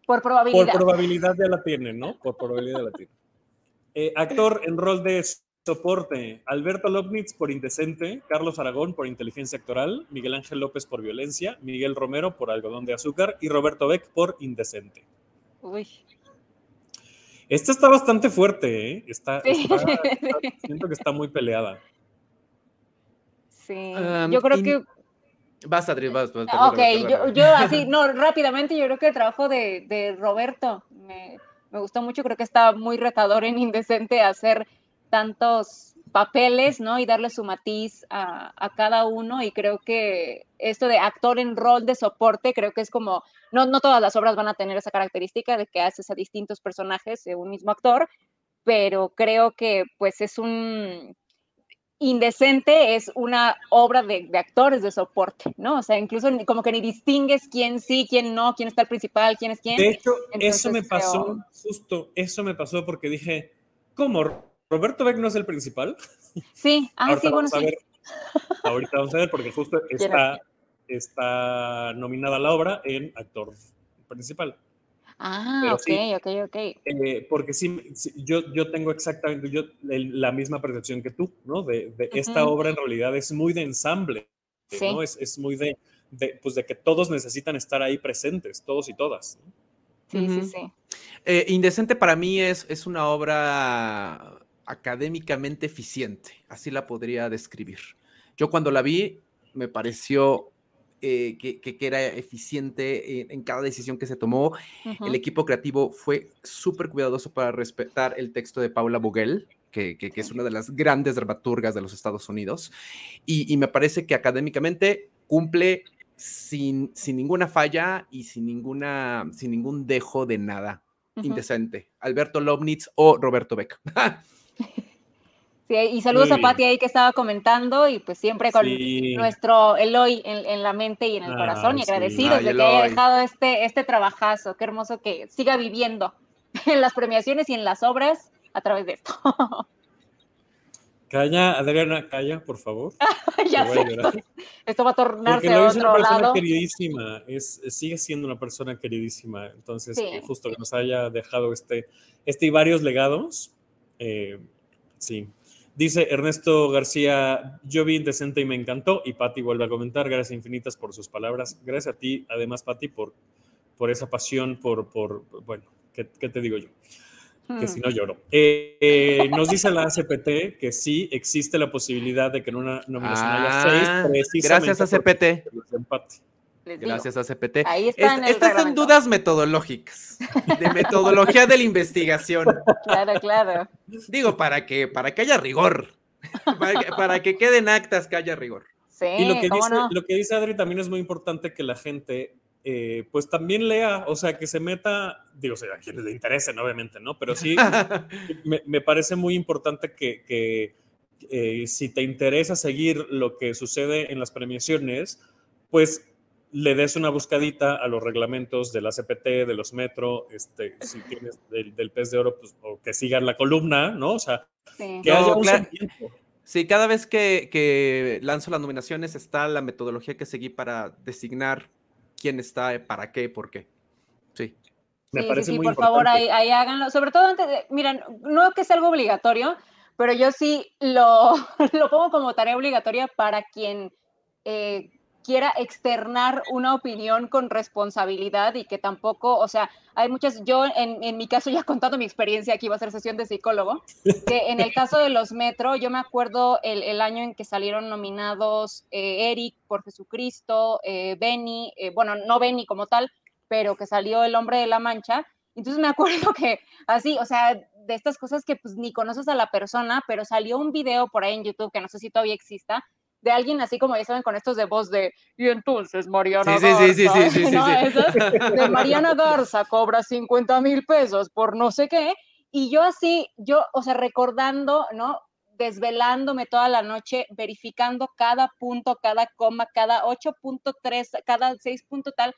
por probabilidad.
Por probabilidad ya la tienen, ¿no? Por probabilidad ya la tienen. Eh, actor en rol de soporte, Alberto Lobnitz por Indecente, Carlos Aragón por Inteligencia Actoral, Miguel Ángel López por Violencia, Miguel Romero por Algodón de Azúcar y Roberto Beck por Indecente.
Uy,
Esta está bastante fuerte, ¿eh? Está,
Sí.
está- está- siento que está muy peleada.
sí.
Um,
yo creo
in-
que,
Vas, Adri, vas. vas,
ok, yo, yo así, no, rápidamente, yo creo que el trabajo de, de Roberto me, me gustó mucho, creo que está muy retador en Indecente hacer tantos papeles, ¿no? Y darle su matiz a, a cada uno y creo que esto de actor en rol de soporte, creo que es como, no, no todas las obras van a tener esa característica de que haces a distintos personajes de un mismo actor, pero creo que pues es un, Indecente es una obra de, de actores de soporte, ¿no? O sea, incluso como que ni distingues quién sí, quién no, quién está el principal, quién es quién.
De hecho,
Entonces,
eso me pasó,
creo-
justo eso me pasó porque dije, ¿cómo? ¿Roberto Beck no es el principal?
Sí, ah,
ahorita
sí, bueno,
vamos a
sí.
ver. Ahorita vamos a ver porque justo está, está nominada la obra en actor principal.
Ah,
pero
ok,
sí.
ok, ok.
Eh, porque sí, sí, yo, yo tengo exactamente yo, el- la misma percepción que tú, ¿no? De, de esta obra en realidad es muy de ensamble,
Sí.
¿no? Es, es muy de, de, pues de que todos necesitan estar ahí presentes, todos y todas. ¿no?
Sí, sí, sí.
Eh, Indecente para mí es, es una obra académicamente eficiente, así la podría describir. Yo cuando la vi me pareció eh, que, que- que era eficiente en, en cada decisión que se tomó. El equipo creativo fue súper cuidadoso para respetar el texto de Paula Bugel, que, es una de las grandes dramaturgas de los Estados Unidos, y, y me parece que académicamente cumple sin, sin ninguna falla y sin, ninguna, sin ningún dejo de nada indecente. Alberto Lobnitz o Roberto Beck.
Sí, y saludos a. Patti ahí que estaba comentando y pues siempre con
Sí.
nuestro Eloy en, en la mente y en el corazón y
sí.
agradecidos
Ay,
de que haya dejado este, este trabajazo. Qué hermoso que siga viviendo en las premiaciones y en las obras a través de esto.
Calla, Adriana, calla, por favor.
ya sé, esto, esto va a tornarse
Porque
a
lo es una
otro
persona
lado.
queridísima, es, sigue siendo una persona queridísima. Entonces,
Sí.
justo que nos haya dejado este, este y varios legados. eh, sí. Dice Ernesto García, yo vi Indecente y me encantó. Y Patti vuelve a comentar, gracias infinitas por sus palabras. Gracias a ti, además, Patti, por, por esa pasión, por, por bueno, ¿qué, qué te digo yo? que
Mm.
si no lloro. Eh, eh, nos dice la ACPT que sí existe la posibilidad de que en una nominación haya seis,
Ah,
precisamente
gracias a
por
CPT.
Digo.
Gracias a CPT.
Ahí está
Es-
en el
estas son dudas metodológicas, de metodología de la investigación.
Claro, claro.
Digo, para que, para que haya rigor, para que, para que queden actas que haya rigor.
Sí,
Y lo que,
cómo
dice,
no.
lo que dice Adri también es muy importante que la gente, eh, pues también lea, o sea, que se meta, digo, o sea, a quienes le interesen, obviamente, ¿no? Pero sí, me, me parece muy importante que, que, eh, si te interesa seguir lo que sucede en las premiaciones, pues le des una buscadita a los reglamentos de la CPT, de los Metro, este, si tienes del, del pez de oro, pues, o que sigan la columna, ¿no? O sea,
Sí.
que
No,
haya un
claro. Sí, cada vez que, que lanzo las nominaciones está la metodología que seguí para designar quién está, para qué, por qué. Sí.
Me
sí,
parece
sí, sí,
muy
por favor, ahí, ahí háganlo. Sobre todo antes de, miren, no que es algo obligatorio, pero yo sí lo, lo pongo como tarea obligatoria para quien eh, quiera externar una opinión con responsabilidad y que tampoco, o sea, hay muchas, yo en, en mi caso ya contando mi experiencia, aquí va a ser sesión de psicólogo, que en el caso de los Metro, yo me acuerdo el, el año en que salieron nominados eh, Eric por Jesucristo, eh, Benny, eh, bueno, no Benny como tal, pero que salió El Hombre de la Mancha, entonces me acuerdo que así, o sea, de estas cosas que pues ni conoces a la persona, pero salió un video por ahí en YouTube que no sé si todavía exista, de alguien así como ya saben con estos de voz de y entonces Mariana
Sí,
Garza,
sí, sí, sí, sí, sí,
¿no?
sí.
De Mariana Garza cobra 50 mil pesos por no sé qué y yo así, yo, o sea, recordando, ¿no? Desvelándome toda la noche, verificando cada punto, cada coma, cada 8.3, cada 6 punto tal,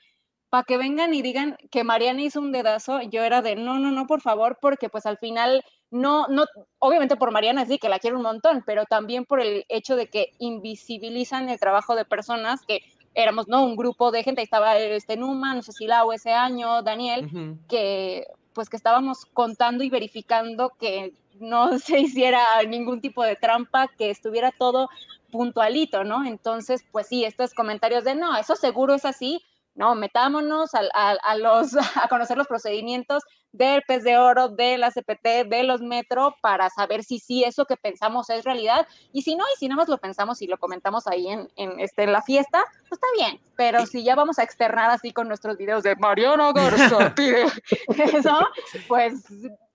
para que vengan y digan que Mariana hizo un dedazo, yo era de no, no, no, por favor, porque pues al final no, no, obviamente por Mariana sí, que la quiero un montón, pero también por el hecho de que invisibilizan el trabajo de personas que éramos, ¿no? Un grupo de gente, ahí estaba este Numa, no sé si Lau ese año, Daniel, que pues que estábamos contando y verificando que no se hiciera ningún tipo de trampa, que estuviera todo puntualito, ¿no? Entonces, pues sí, estos comentarios de no, eso seguro es así, no, metámonos a, a- a los, a conocer los procedimientos del pez de oro, de la CPT, de los metro, para saber si sí eso que pensamos es realidad. Y si no, y si nada más lo pensamos y lo comentamos ahí en, en, este, en la fiesta, pues está bien. Pero si ya vamos a externar así con nuestros videos de Mariana Garza pide eso, pues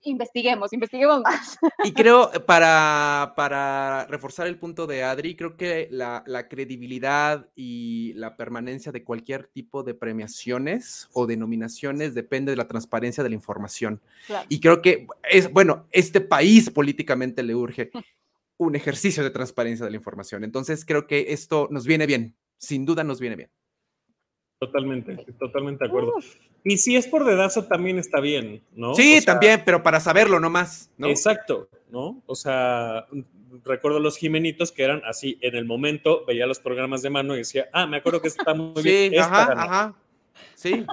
investiguemos, investiguemos más.
Y creo, eh, para, para reforzar el punto de Adri, creo que la, la credibilidad y la permanencia de cualquier tipo de premiaciones o denominaciones depende de la transparencia de la información.
Claro.
Y creo que es, bueno, este país políticamente le urge un ejercicio de transparencia de la información. Entonces creo que esto nos viene bien, sin duda nos viene bien.
Totalmente, totalmente de acuerdo. Y si es por dedazo, también está bien, ¿no?
Sí,
O sea,
también, pero para saberlo nomás, ¿no?
Exacto, ¿no? O sea, recuerdo los Jimenitos que eran así, en el momento veía los programas de mano y decía, ah, me acuerdo que está muy bien.
Sí, ajá,
ganó".
ajá. Sí,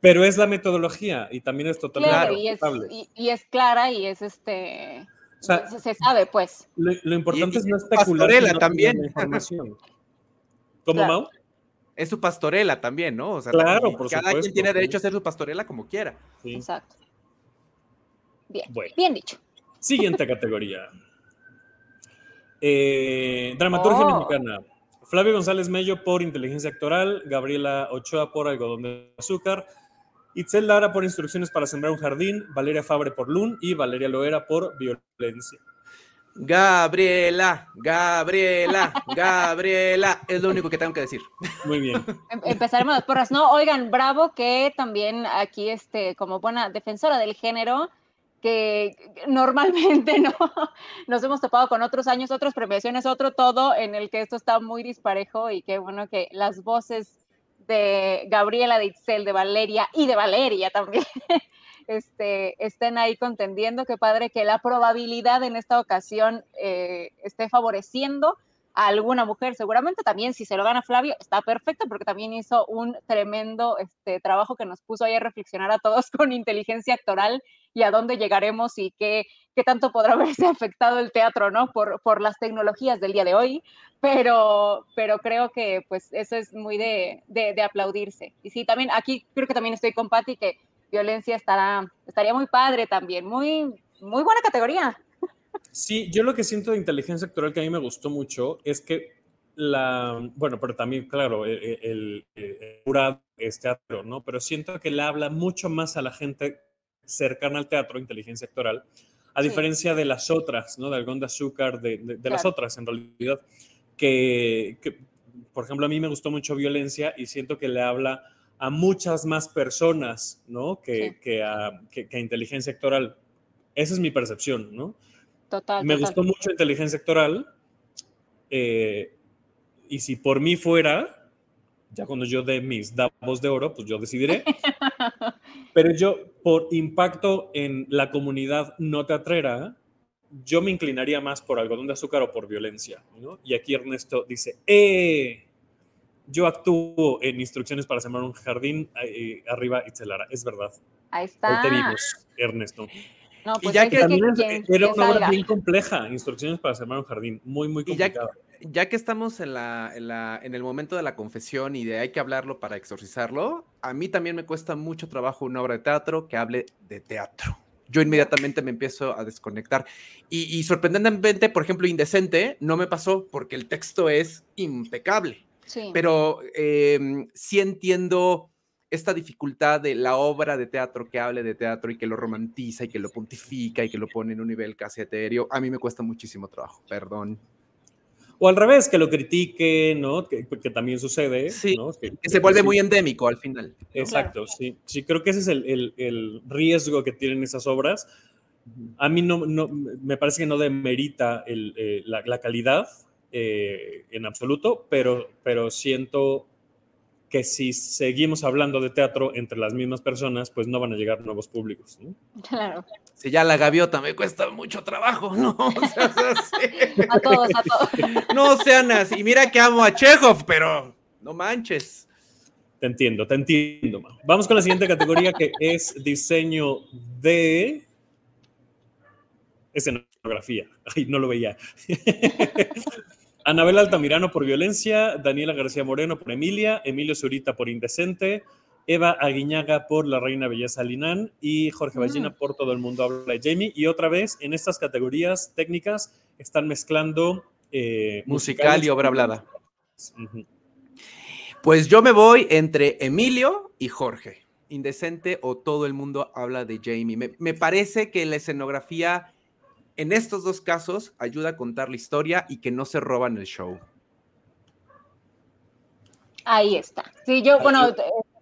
Pero es la metodología y también es totalmente
Claro, y es,
respetable.
y, y es clara y es este.
O sea,
se, se sabe, pues.
lo, lo importante
y-
es no especular.
pastorela
sino
también.
información. ¿Cómo,
Claro.
Mau?
Es su pastorela también, ¿no? O sea,
Claro, por
cada
supuesto,
quien tiene
sí.
derecho a hacer su pastorela como quiera.
Sí.
Exacto. Bien,
Bueno.
bien dicho.
Siguiente categoría. Eh, dramaturgia
Oh.
mexicana. Flavio González Mello por inteligencia actoral, Gabriela Ochoa por algodón de azúcar, Itzel Lara por instrucciones para sembrar un jardín, Valeria Fabre por Lun y Valeria Loera por violencia.
Gabriela, Gabriela, Gabriela. Es lo único que tengo que decir.
Muy bien.
Em- Empezaremos las porras. No, oigan, bravo que también aquí, este, como buena defensora del género, que normalmente no nos hemos topado con otros años, otras premiaciones, otro todo en el que esto está muy disparejo y qué bueno que las voces de Gabriela, de Itzel, de Valeria y de Valeria también este, estén ahí contendiendo. Qué padre que la probabilidad en esta ocasión eh, esté favoreciendo a alguna mujer. Seguramente también si se lo gana Flavio está perfecto porque también hizo un tremendo este, trabajo que nos puso ahí a reflexionar a todos con inteligencia actoral y a dónde llegaremos y qué, qué tanto podrá haberse afectado el teatro, ¿no? Por, por las tecnologías del día de hoy, pero, pero creo que pues eso es muy de, de, de aplaudirse. Y sí, también aquí creo que también estoy con Patti que violencia estará, estaría muy padre también, muy, muy buena categoría.
Sí, yo lo que siento de inteligencia actoral que a mí me gustó mucho es que la, bueno, pero también, claro, el, el, el jurado es teatro, ¿no? Pero siento que le habla mucho más a la gente cercana al teatro, inteligencia actoral, a
Sí.
diferencia de las otras, ¿no? De Algón de Azúcar, de, de- de las otras en realidad, que, que, por ejemplo, a mí me gustó mucho Violencia y siento que le habla a muchas más personas, ¿no? Que,
Sí.
que, a, que- que a inteligencia actoral. Esa es mi percepción, ¿no?
Total.
Me
total.
gustó mucho inteligencia actoral. eh, y si por mí fuera, ya cuando yo dé mis Davos de oro, pues yo decidiré. Pero yo, por impacto en la comunidad no teatrera, yo me inclinaría más por algodón de azúcar o por violencia. ¿no? Y aquí Ernesto dice, ¡eh! Yo actúo en instrucciones para sembrar un jardín, eh, arriba Itzelara. Es verdad.
Ahí
Ahí
está.
te vimos, Ernesto.
No, pues
y ya
hay
que,
que
también
quien-
es- era
que
una obra bien compleja, instrucciones para sembrar un jardín, muy, muy
ya,
complicada.
ya que estamos en, la, en, la- en el momento de la confesión y de hay que hablarlo para exorcizarlo, a mí también me cuesta mucho trabajo una obra de teatro que hable de teatro. Yo inmediatamente me empiezo a desconectar. Y, y sorprendentemente, por ejemplo, Indecente no me pasó porque el texto es impecable.
Sí.
Pero em, sí entiendo esta dificultad de la obra de teatro que hable de teatro y que lo romantiza y que lo pontifica y que lo pone en un nivel casi etéreo. A mí me cuesta muchísimo trabajo, perdón.
O al revés, que lo critique, ¿no? Que, que también sucede,
Sí,
¿no?
Que se vuelve
sí,
muy endémico al final. ¿no?
Exacto, sí. Sí, creo que ese es el, el- el riesgo que tienen esas obras. A mí no, no me parece que no demerita el, eh, la, la calidad eh, en absoluto, pero, pero siento que si seguimos hablando de teatro entre las mismas personas, pues no van a llegar nuevos públicos. ¿no?
Claro.
Si ya la gaviota me cuesta mucho trabajo, ¿no? O sea, o sea, sí.
A todos, a todos.
No sean así. Y mira que amo a Chekhov, pero no manches.
Te entiendo, te entiendo. Vamos con la siguiente categoría que es diseño de escenografía. Ay, no lo veía. Anabel Altamirano por violencia, Daniela García Moreno por Emilia, Emilio Zurita por Indecente, Eva Aguiñaga por La Reina Belleza Linán y Jorge
Mm.
Ballina por Todo el Mundo Habla de Jamie. Y otra vez, en estas categorías técnicas están mezclando eh,
Musical y obra hablada. Pues yo me voy entre Emilio y Jorge. Indecente o todo el mundo habla de Jamie. Me, me parece que la escenografía en estos dos casos ayuda a contar la historia y que no se roban el show.
Ahí está. Sí, yo, bueno, eh,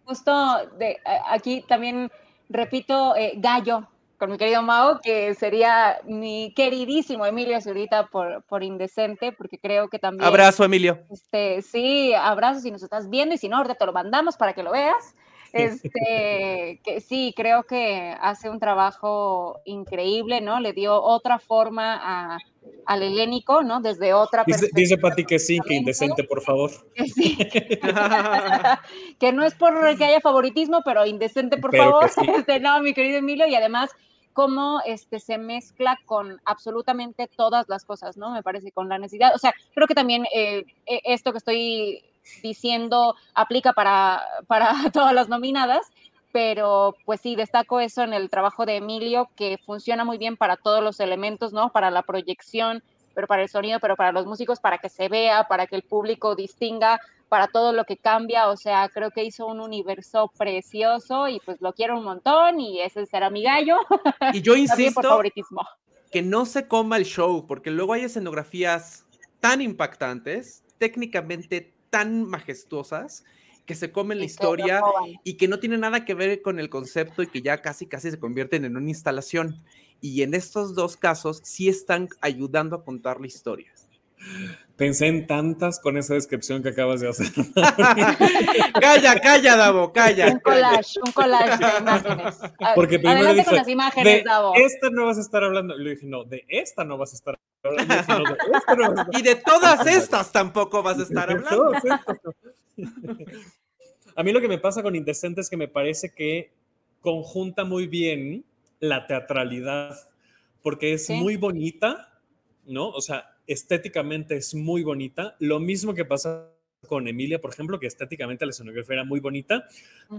justo de, a- aquí también repito eh, Gallo con mi querido Mao, que sería mi queridísimo Emilio Zurita por, por Indecente, porque creo que también.
Abrazo, Emilio.
Este, sí, abrazos si nos estás viendo y si no, ahorita te lo mandamos para que lo veas. Este, que sí, creo que hace un trabajo increíble, ¿no? Le dio otra forma a, al helénico, ¿no? Desde otra
Dice,
perspectiva.
dice Pati que sí, que indecente, por favor.
Que sí. que no es por que haya favoritismo, pero indecente, por
Pero
favor.
sí.
Este, no, mi querido Emilio, y además cómo este, se mezcla con absolutamente todas las cosas, ¿no? Me parece con la necesidad. O sea, creo que también eh, eh, esto que estoy diciendo aplica para, para todas las nominadas, pero pues sí, destaco eso en el trabajo de Emilio, que funciona muy bien para todos los elementos, ¿no? Para la proyección, pero para el sonido, pero para los músicos, para que se vea, para que el público distinga, para todo lo que cambia, o sea, creo que hizo un universo precioso y pues lo quiero un montón y ese será mi gallo,
Y yo
también por
insisto
favoritismo.
que no se coma el show, porque luego hay escenografías tan impactantes, técnicamente tan majestuosas, que se comen la historia y que no tiene nada que ver con el concepto y que ya casi casi se convierten en una instalación. Y en estos dos casos sí están ayudando a contar la historia.
Pensé en tantas con esa descripción que acabas de hacer.
calla, calla, Davo, calla.
Un collage, un collage de imágenes. A-
Porque primero
Adelante
dije,
con las imágenes,
de
Davo.
esta no vas a estar hablando. Y le dije, no, de esta no vas a estar hablando. Y dije, no, de esta no vas a estar
Y de todas estas tampoco vas a estar
De
hablando.
todas estas no. A mí lo que me pasa con Indecente es que me parece que conjunta muy bien la teatralidad, porque es
Sí.
muy bonita, ¿no? O sea, estéticamente es muy bonita. Lo mismo que pasa con Emilia, por ejemplo, que estéticamente la escenografía era muy bonita,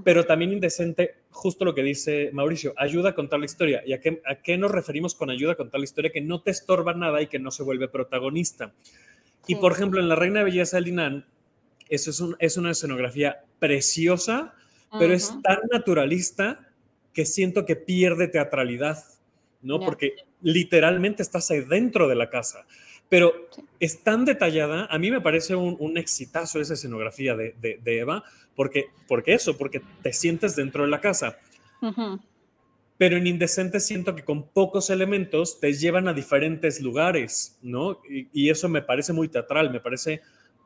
pero también Indecente, justo lo que dice Mauricio, ayuda a contar la historia. ¿Y a qué, a qué nos referimos con ayuda a contar la historia? Que no te estorba nada y que no se vuelve protagonista. Y por ejemplo, en La Reina de Belleza de Linan, eso es, un- es una escenografía preciosa, pero es tan naturalista que siento que pierde teatralidad, ¿no? Porque literalmente estás ahí dentro de la casa. Pero
Sí.
es tan detallada, a mí me parece un, un exitazo esa escenografía de, de- de Eva, porque, porque eso, porque te sientes dentro de la casa. Pero en Indecente siento que con pocos elementos te llevan a diferentes lugares, ¿no? Y, y eso me parece muy teatral, me parece,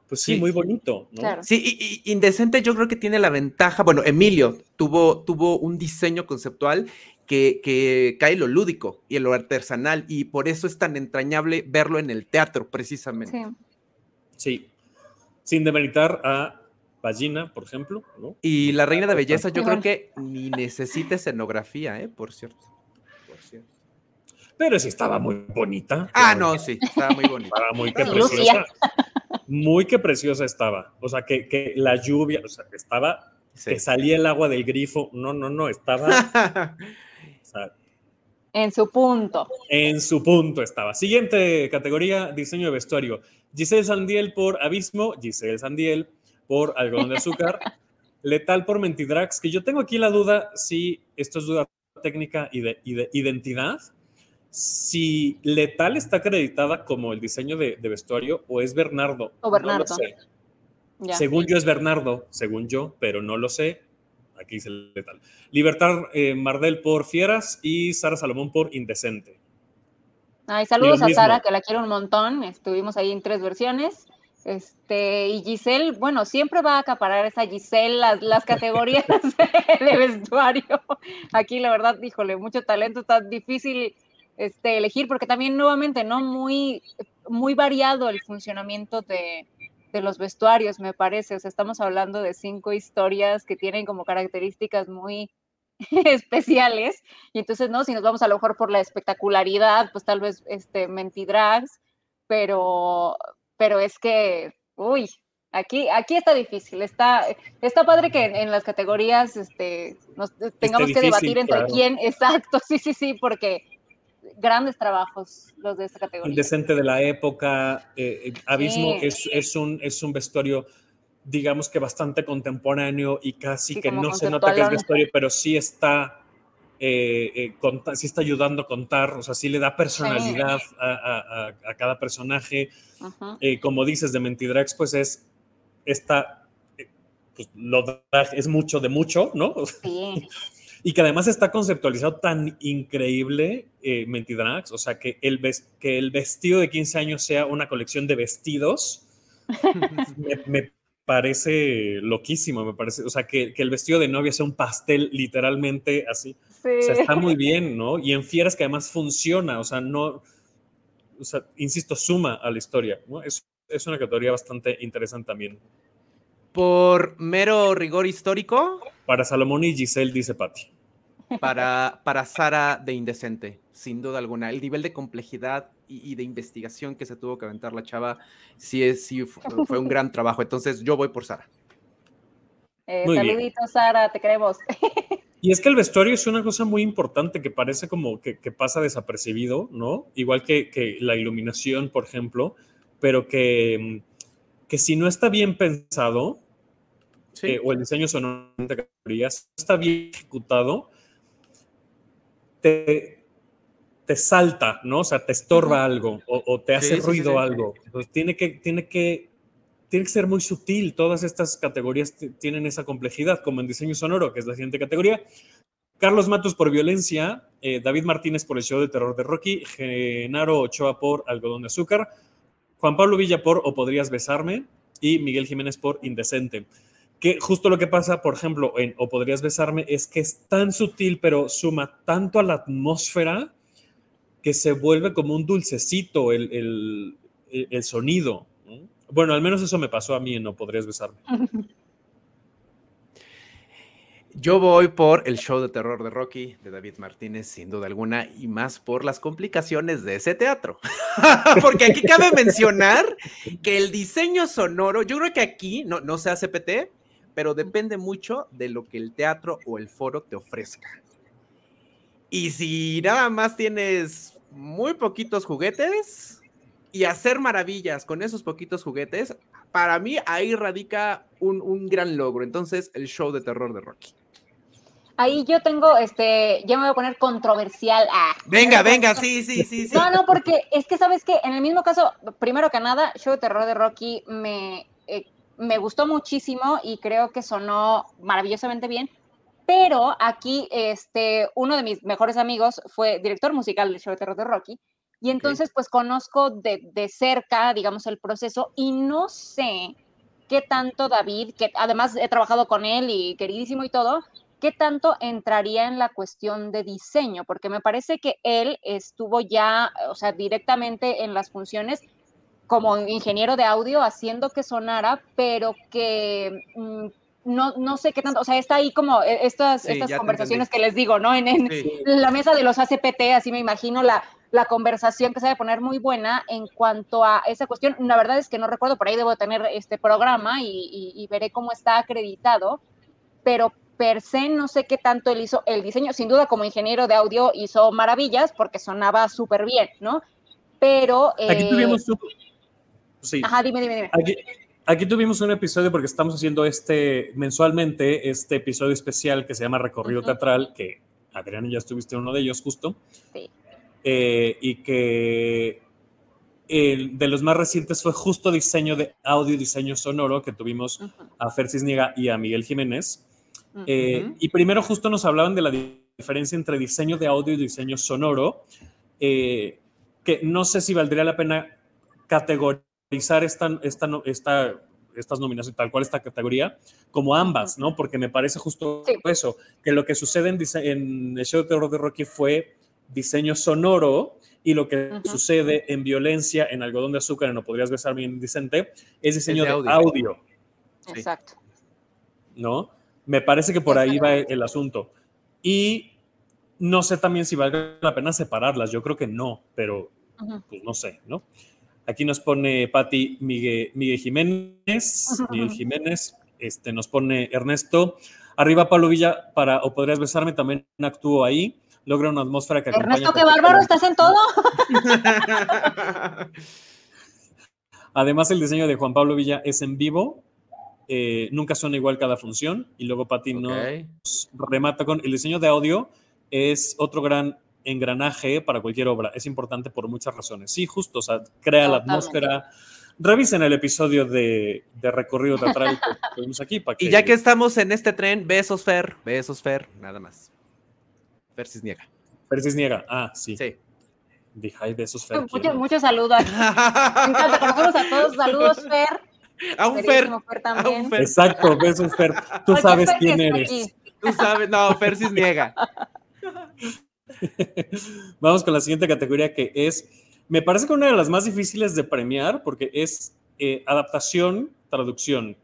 pues sí,
Sí.
muy bonito, ¿no?
Claro.
Sí, y, y Indecente yo creo que tiene la ventaja, bueno, Emilio tuvo, tuvo un diseño conceptual que, que cae lo lúdico y lo artesanal, y por eso es tan entrañable verlo en el teatro, precisamente.
Sí.
Sí. Sin demeritar a Ballina, por ejemplo, ¿no?
Y la Reina de Belleza yo creo que ni necesita escenografía, ¿eh? Por cierto. Por cierto.
pero sí estaba muy bonita.
Ah, no, sí, estaba muy bonita.
Estaba muy que preciosa. Muy que preciosa estaba. O sea, que, que la lluvia, o sea, que estaba, que salía el agua del grifo. No, no, no, estaba.
en su punto.
En su punto estaba. Siguiente categoría, diseño de vestuario. Giselle Sandiel por Abismo, Giselle Sandiel por Algodón de Azúcar, Letal por Mentidrax, que yo tengo aquí la duda si esto es duda técnica y de, identidad, si Letal está acreditada como el diseño de, vestuario o es Bernardo.
O Bernardo.
Según yo es Bernardo, según yo, pero no lo sé. Aquí dice Letal. Libertad eh, Mardel por Fieras y Sara Salomón por Indecente.
Ay, saludos a Sara, que la quiero un montón. Estuvimos ahí en tres versiones. Este, y Giselle, bueno, siempre va a acaparar esa Giselle las, las categorías de vestuario. Aquí, la verdad, híjole, mucho talento, está difícil este, elegir, porque también nuevamente, ¿no? Muy, muy variado el funcionamiento de, de los vestuarios, me parece. O sea, estamos hablando de cinco historias que tienen como características muy especiales. Y entonces, ¿no? Si nos vamos a lo mejor por la espectacularidad, pues tal vez este Mentidrags, pero, pero es que, uy, aquí, aquí está difícil. Está, está padre que en, las categorías este, nos tengamos que debatir entre quién, exacto, sí, sí, sí, porque grandes trabajos los de esta categoría.
Indecente de la época, eh, eh, Abismo es, es, un, es un vestuario digamos que bastante contemporáneo y casi que no se nota que es vestuario, pero sí está eh, eh sí está ayudando a contar, o sea, sí le da personalidad a, cada personaje. Eh, como dices, de Mentidrax, pues es esta, pues lo da, es mucho de mucho, ¿no? Sí. y que además está conceptualizado tan increíble, Mentidrax, o sea, que el, que el vestido de 15 años sea una colección de vestidos. me, me, parece loquísimo, me parece. O sea, que, el vestido de novia sea un pastel literalmente así. O sea, está muy bien, ¿no? Y en Fieras que además funciona, o sea, no, o sea, insisto, suma a la historia, ¿no? Es, es una categoría bastante interesante también.
Por mero rigor histórico.
Para Salomón y Giselle, dice Patti.
Para, para Sara de Indecente, sin duda alguna. El nivel de complejidad y, de investigación que se tuvo que aventar la chava, sí, es, sí fue, un gran trabajo. Entonces yo voy por Sara.
Eh, saluditos, Sara, te queremos.
Y es que el vestuario es una cosa muy importante que parece como que, pasa desapercibido, ¿no? Igual que, la iluminación, por ejemplo, pero que, que si no está bien pensado, eh, o el diseño sonoro de categorías está bien ejecutado, te, te salta, ¿no? O sea, te estorba algo o, te hace ruido algo. Entonces tiene que, tiene que, tiene que ser muy sutil. Todas estas categorías tienen esa complejidad, como en diseño sonoro, que es la siguiente categoría. Carlos Matos por violencia, eh, David Martínez por el show de terror de Rocky, Genaro Ochoa por algodón de azúcar, Juan Pablo Villa por O podrías besarme y Miguel Jiménez por indecente. Que justo lo que pasa, por ejemplo, en O podrías besarme es que es tan sutil, pero suma tanto a la atmósfera que se vuelve como un dulcecito el, sonido. Bueno, al menos eso me pasó a mí No Podrías Besarme.
Yo voy por el show de terror de Rocky de David Martínez, sin duda alguna, y más por las complicaciones de ese teatro. Porque aquí cabe mencionar que el diseño sonoro, yo creo que aquí no, no se hace PT, pero depende mucho de lo que el teatro o el foro te ofrezca. Y si nada más tienes muy poquitos juguetes y hacer maravillas con esos poquitos juguetes, para mí ahí radica un, gran logro. Entonces, el show de terror de Rocky.
Ahí yo tengo, este, ya me voy a poner controversial. Ah,
venga, venga, sí, sí, sí, sí.
No, no, porque es que sabes que en el mismo caso, primero que nada, show de terror de Rocky me, me gustó muchísimo y creo que sonó maravillosamente bien, pero aquí, este, uno de mis mejores amigos fue director musical del show de terror de Rocky. Y entonces, pues conozco de, de, cerca, digamos, el proceso y no sé qué tanto David, que además he trabajado con él y queridísimo y todo, qué tanto entraría en la cuestión de diseño, porque me parece que él estuvo ya, o sea, directamente en las funciones como ingeniero de audio haciendo que sonara, pero que mm, no, no sé qué tanto, o sea, está ahí como eh, estas, estas conversaciones que les digo, ¿no? En, la mesa de los ACPT, así me imagino la, la conversación que se va a poner muy buena en cuanto a esa cuestión. La verdad es que no recuerdo, por ahí debo tener este programa y, veré cómo está acreditado, pero per se no sé qué tanto él hizo el diseño. Sin duda, como ingeniero de audio hizo maravillas porque sonaba súper bien, ¿no? Pero...
Aquí eh, tuvimos...
Sí. Ajá, dime, dime, dime.
Aquí, tuvimos un episodio porque estamos haciendo este mensualmente, este episodio especial que se llama Recorrido Teatral, que Adrián ya estuviste en uno de ellos justo. Sí. Eh, y que el, de los más recientes fue justo diseño de audio y diseño sonoro, que tuvimos a Fer Cisniega y a Miguel Jiménez. Eh, y primero justo nos hablaban de la diferencia entre diseño de audio y diseño sonoro, eh, que no sé si valdría la pena categorizar esta, esta, esta, estas nominaciones, tal cual esta categoría, como ambas, ¿no? Porque me parece justo eso, que lo que sucede en, en el show de terror de Rocky fue diseño sonoro y lo que sucede en violencia, en algodón de azúcar, en No Podrías Besarme Indicente, es diseño de, audio.
Exacto.
¿No? Me parece que por ahí va el, asunto. Y no sé también si vale la pena separarlas, yo creo que no, pero pues no sé, ¿no? Aquí nos pone Patti Miguel, Miguel Jiménez, Miguel Jiménez, este, nos pone Ernesto. Arriba Pablo Villa para O Podrías Besarme, también actuó ahí. Logra una atmósfera que
Ernesto, qué bárbaro, estás en todo.
Además, el diseño de Juan Pablo Villa es en vivo, eh, nunca suena igual cada función, y luego Pati nos remata con el diseño de audio, es otro gran engranaje para cualquier obra, es importante por muchas razones. Sí, justo, o sea, crea la atmósfera. Revisen el episodio de, recorrido teatral que tuvimos aquí. Para
Y ya que estamos en este tren, besos Fer, besos Fer, nada más. Fer niega.
Fer niega. ah, sí. Sí. Dije, ay, besos, Fer.
Muchos, muchos saludos. Me encanta, conocemos a todos. Saludos, Fer.
A un Fer.
A un Fer.
Exacto, besos, Fer. Tú sabes quién eres.
Tú sabes, no, Fer niega.
Vamos con la siguiente categoría que es, me parece que una de las más difíciles de premiar porque es eh, adaptación, traducción.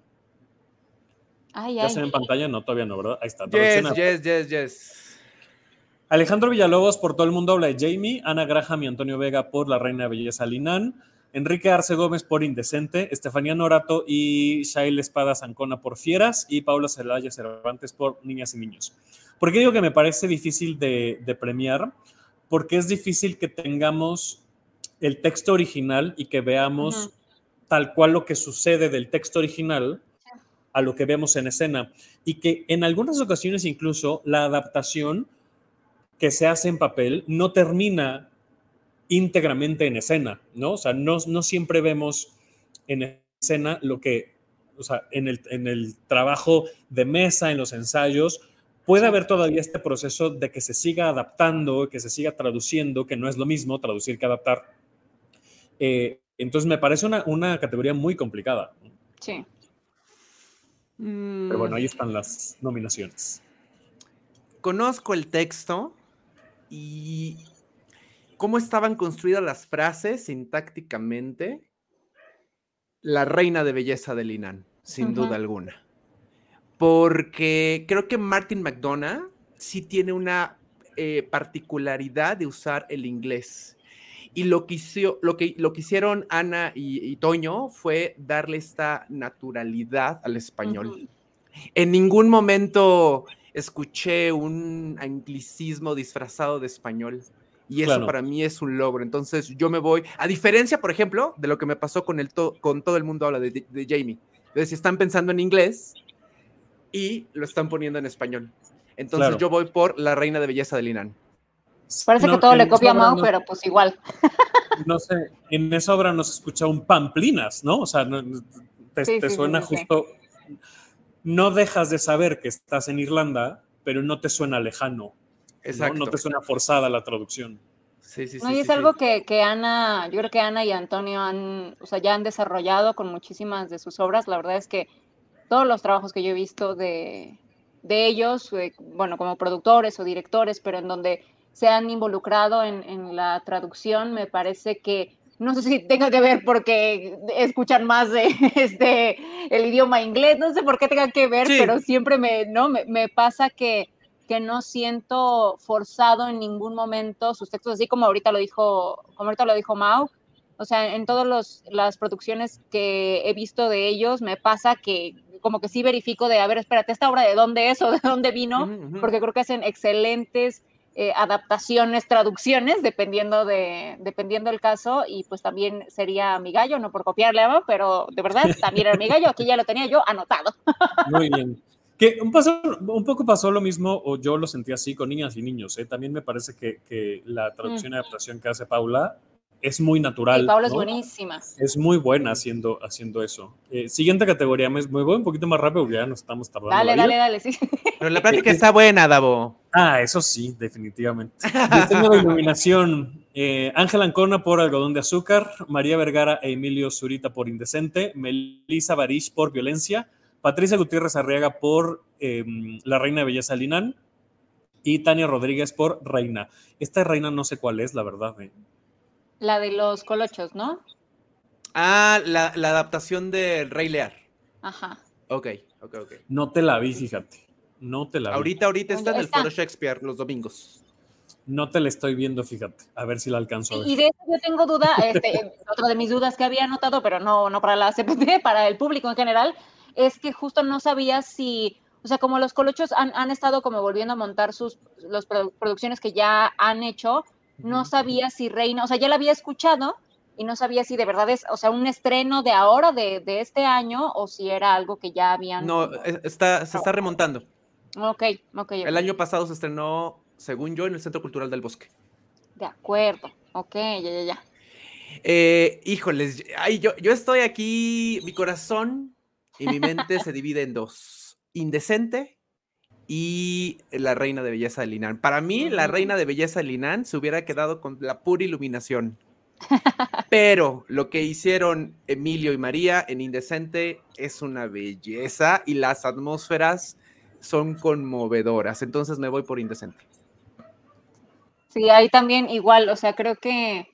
Ay,
¿Ya se ve en pantalla? No, todavía no, ¿verdad? Ahí está.
Yes, yes, yes, yes.
Alejandro Villalobos por Todo el Mundo habla de Jamie, Ana Graham y Antonio Vega por La Reina de Belleza Linan, Enrique Arce Gómez por Indecente, Estefanía Norato y Shail Espada Zancona por Fieras y Paula Celaya Cervantes por Niñas y Niños. ¿Por qué digo que me parece difícil de, premiar? Porque es difícil que tengamos el texto original y que veamos tal cual lo que sucede del texto original a lo que vemos en escena. Y que en algunas ocasiones incluso la adaptación que se hace en papel no termina íntegramente en escena, ¿no? O sea, no, no siempre vemos en escena lo que, o sea, en el, en el trabajo de mesa, en los ensayos, puede haber todavía este proceso de que se siga adaptando, que se siga traduciendo, que no es lo mismo traducir que adaptar. Eh, entonces me parece una, una, categoría muy complicada.
Sí.
Pero bueno, ahí están las nominaciones.
Conozco el texto, y cómo estaban construidas las frases sintácticamente. La reina de belleza de Linan, sin duda alguna. Porque creo que Martin McDonough sí tiene una eh, particularidad de usar el inglés. Y lo que, lo que, lo que hicieron Ana y, Toño fue darle esta naturalidad al español. En ningún momento escuché un anglicismo disfrazado de español. Y eso para mí es un logro. Entonces yo me voy, a diferencia, por ejemplo, de lo que me pasó con, el con todo el mundo habla de, Jamie. Entonces, si están pensando en inglés y lo están poniendo en español. Entonces yo voy por La Reina de Belleza de Linan.
Parece que todo le copia a Mao, pero pues igual.
No sé, en esa obra nos escucha un Pamplinas, ¿no? O sea, te, suena justo no dejas de saber que estás en Irlanda, pero no te suena lejano. Exacto. ¿no? te suena forzada la traducción.
Sí, sí, sí. y es algo que, Ana, yo creo que Ana y Antonio han, o sea, ya han desarrollado con muchísimas de sus obras. La verdad es que todos los trabajos que yo he visto de, ellos, eh, bueno, como productores o directores, pero en donde se han involucrado en, en la traducción, me parece que no sé si tenga que ver porque escuchan más de este el idioma inglés, no sé por qué tenga que ver, pero siempre me, ¿no? Me, pasa que que no siento forzado en ningún momento sus textos, así como ahorita lo dijo, como ahorita lo dijo Mau. O sea, en todas las producciones que he visto de ellos, me pasa que como que sí verifico de, a ver, espérate, esta obra de dónde es o de dónde vino, porque creo que hacen excelentes eh, adaptaciones, traducciones, dependiendo de dependiendo del caso, y pues también sería mi gallo, no por copiarle a pero de verdad también era mi gallo, aquí ya lo tenía yo anotado.
Muy bien. Que un, paso, un poco pasó lo mismo, o yo lo sentí así con niñas y niños. ¿eh? También me parece que, que la traducción y adaptación que hace Paula es muy natural. Y
Paula es buenísima.
Es muy buena haciendo, haciendo eso. Eh, siguiente categoría, me, voy un poquito más rápido porque ya nos estamos tardando.
Dale, dale, dale, sí.
Pero la plática está buena, Davo.
Ah, eso sí, definitivamente. Diseño de iluminación. Eh, Ángela Ancona por Algodón de Azúcar, María Vergara e Emilio Zurita por Indecente, Melissa Barish por Violencia, Patricia Gutiérrez Arriaga por em, La Reina de Belleza Linán y Tania Rodríguez por Reina. Esta Reina no sé cuál es, la verdad. Eh.
La de los colochos, ¿no?
Ah, la, adaptación de Rey Lear.
Aja.
Ok, ok, ok.
No te la vi, fíjate. No te la vi.
Ahorita, ahorita está en el Foro Shakespeare los domingos.
No te la estoy viendo, fíjate. A ver si la alcanzo a ver.
Y de eso yo tengo duda, este, otra de mis dudas que había anotado, pero no, no para la CPT, para el público en general, es que justo no sabía si, o sea, como los colochos han, estado como volviendo a montar sus las producciones que ya han hecho, no sabía si Reina, o sea, ya la había escuchado y no sabía si de verdad es, o sea, un estreno de ahora, de, de este año, o si era algo que ya habían...
No, está, se está remontando.
Ok, ok.
El año pasado se estrenó, según yo, en el Centro Cultural del Bosque.
De acuerdo, ok, ya, ya, ya.
Eh, híjoles, ay, yo, yo estoy aquí, mi corazón y mi mente se divide en dos. Indecente y la reina de belleza de Linan. Para mí, la reina de belleza de Linan se hubiera quedado con la pura iluminación. Pero lo que hicieron Emilio y María en Indecente es una belleza y las atmósferas son conmovedoras. Entonces me voy por Indecente.
Sí, ahí también igual, o sea, creo que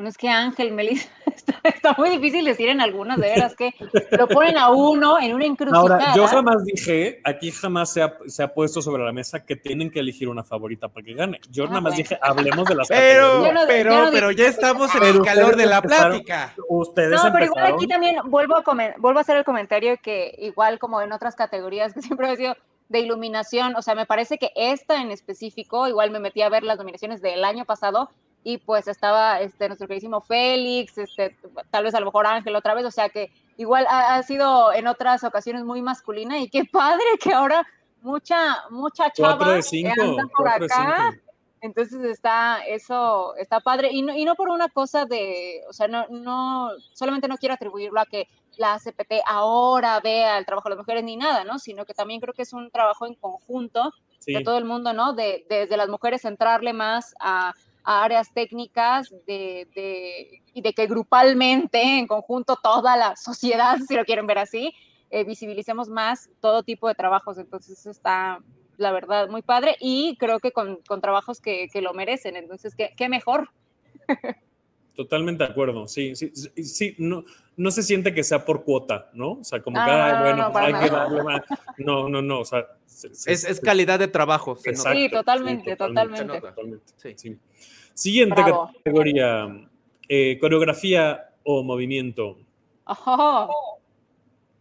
bueno, es que Ángel, Melissa, está, muy difícil decir en algunas, de veras, que lo ponen a uno en una encrucijada.
Ahora, yo jamás dije, aquí jamás se ha, se ha, puesto sobre la mesa que tienen que elegir una favorita para que gane. Yo ah, nada más dije, hablemos de las
Pero, pero, pero ya estamos en el calor de la plática.
Ustedes
No, pero igual aquí también vuelvo a, vuelvo a hacer el comentario que igual como en otras categorías que siempre he sido de iluminación, o sea, me parece que esta en específico, igual me metí a ver las nominaciones del año pasado, y pues estaba este, nuestro queridísimo Félix, este, tal vez a lo mejor Ángel otra vez, o sea que igual ha, sido en otras ocasiones muy masculina y qué padre que ahora mucha, mucha chava anda por acá. Entonces está, eso está padre. Y no, y no por una cosa de, o sea, no, no, solamente no quiero atribuirlo a que la CPT ahora vea el trabajo de las mujeres ni nada, ¿no? Sino que también creo que es un trabajo en conjunto de todo el mundo, ¿no? De, desde las mujeres centrarle más a áreas técnicas de, y de que grupalmente, en conjunto, toda la sociedad, si lo quieren ver así, eh, visibilicemos más todo tipo de trabajos. Entonces, eso está, la verdad, muy padre y creo que con, trabajos que, lo merecen. Entonces, ¿qué, qué mejor?
Totalmente de acuerdo, sí, sí, sí, no, no se siente que sea por cuota, ¿no? O sea, como que, ah, bueno, hay que darle más. No, no, no, o sea.
es, es, calidad de trabajo.
sí, totalmente, totalmente.
Sí. Siguiente categoría, eh, coreografía o movimiento.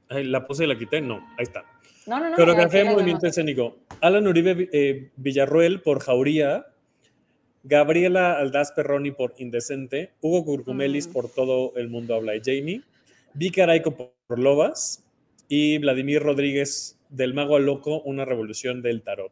la puse y la quité, no, ahí está.
No, no, no,
coreografía y movimiento escénico. Alan Uribe eh, Villarruel por Jauría, Gabriela Aldaz Perroni por Indecente, Hugo Curcumelis mm. por Todo el Mundo Habla de Jamie, Vicky Araico por Lobas y Vladimir Rodríguez del Mago Loco, Una Revolución del Tarot.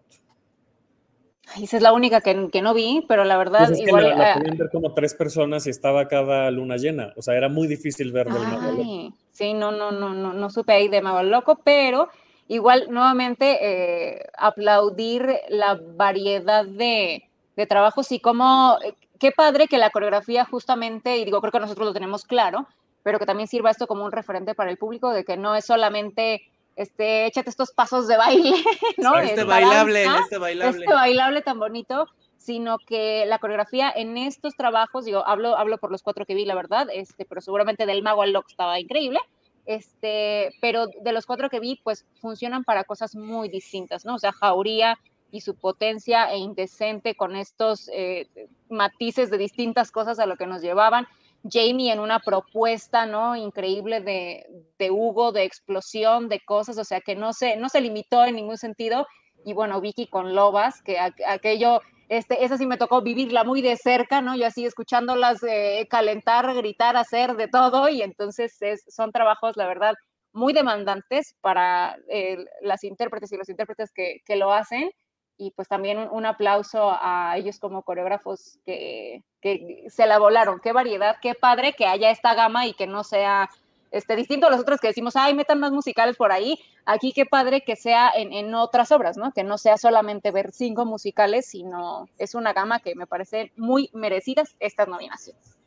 Esa es la única que, que no vi, pero la verdad
pues igual... la, ah, ver como tres personas y estaba cada luna llena, o sea, era muy difícil ver del Mago.
Sí, no, no, no, no, no supe ahí de Mago Loco, pero igual nuevamente eh, aplaudir la variedad de, de trabajos y cómo, eh, qué padre que la coreografía justamente, y digo, creo que nosotros lo tenemos claro, pero que también sirva esto como un referente para el público, de que no es solamente, este, échate estos pasos de baile, ¿no?
Este bailable, este bailable.
Este bailable tan bonito, sino que la coreografía en estos trabajos, digo, hablo, hablo por los cuatro que vi, la verdad, este, pero seguramente del mago al loco estaba increíble, este, pero de los cuatro que vi, pues funcionan para cosas muy distintas, ¿no? O sea, Jauría y su potencia e indecente con estos eh, matices de distintas cosas a lo que nos llevaban. Jamie en una propuesta, ¿no? Increíble de, de, Hugo, de explosión, de cosas, o sea, que no se, no se limitó en ningún sentido. Y bueno, Vicky con Lobas, que aquello, este, esa sí me tocó vivirla muy de cerca, ¿no? Yo así escuchándolas eh, calentar, gritar, hacer de todo, y entonces es, son trabajos, la verdad, muy demandantes para eh, las intérpretes y los intérpretes que, que lo hacen y pues también un, aplauso a ellos como coreógrafos que, que, se la volaron. Qué variedad, qué padre que haya esta gama y que no sea este, distinto a los otros que decimos, ay, metan más musicales por ahí. Aquí qué padre que sea en, en otras obras, ¿no? Que no sea solamente ver cinco musicales, sino es una gama que me parece muy merecidas estas nominaciones.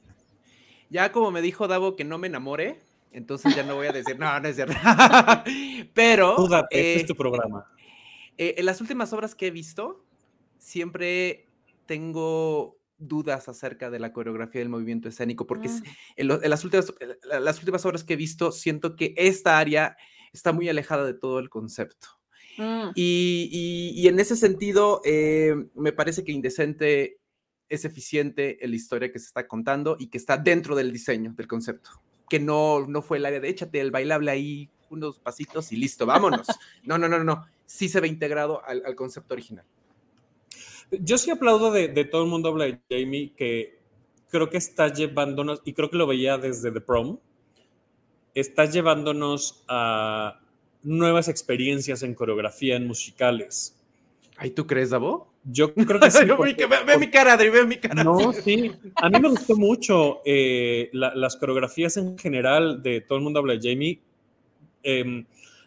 Ya como me dijo Davo que no me enamore, entonces ya no voy a decir, no, no es cierto. Pero...
Dúdate, es tu programa.
Eh, en las últimas obras que he visto, siempre tengo dudas acerca de la coreografía del movimiento escénico, porque mm. en, las, últimas, las últimas obras que he visto, siento que esta área está muy alejada de todo el concepto. Mm. Y, en ese sentido, eh, me parece que Indecente es eficiente en la historia que se está contando y que está dentro del diseño, del concepto, que no, no fue el área de échate el bailable ahí unos pasitos y listo, vámonos. No, no, no, no sí se ve integrado al, concepto original.
Yo sí aplaudo de, todo el mundo habla de Jamie, que creo que está llevándonos, y creo que lo veía desde The Prom, está llevándonos a nuevas experiencias en coreografía, en musicales.
¿Ay, tú crees, Davo?
Yo creo que sí.
ve, mi cara, Adri, ve mi cara.
No, sí. A mí me gustó mucho eh, las coreografías en general de todo el mundo habla de Jamie. Eh,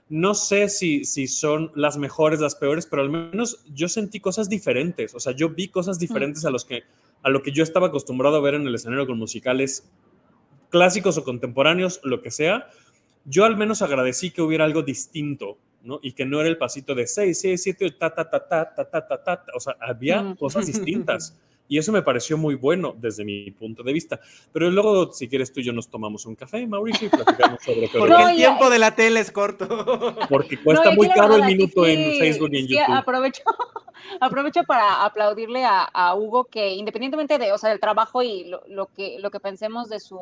no sé si, si son las mejores, las peores, pero al menos yo sentí cosas diferentes. O sea, yo vi cosas diferentes a, los que, a lo que yo estaba acostumbrado a ver en el escenario con musicales clásicos o contemporáneos, lo que sea. Yo al menos agradecí que hubiera algo distinto, ¿no? Y que no era el pasito de 6, 6, 7, ta, ta, ta, ta, ta, ta, ta, ta. O sea, había cosas distintas. Y eso me pareció muy bueno desde mi punto de vista. Pero luego, si quieres, tú y yo nos tomamos un café, Mauricio, y platicamos sobre
Porque el tiempo de la tele es corto.
Porque cuesta muy caro el minuto en Facebook y en YouTube.
aprovecho, aprovecho para aplaudirle a, Hugo que independientemente de, o sea, del trabajo y lo, que, lo que pensemos de su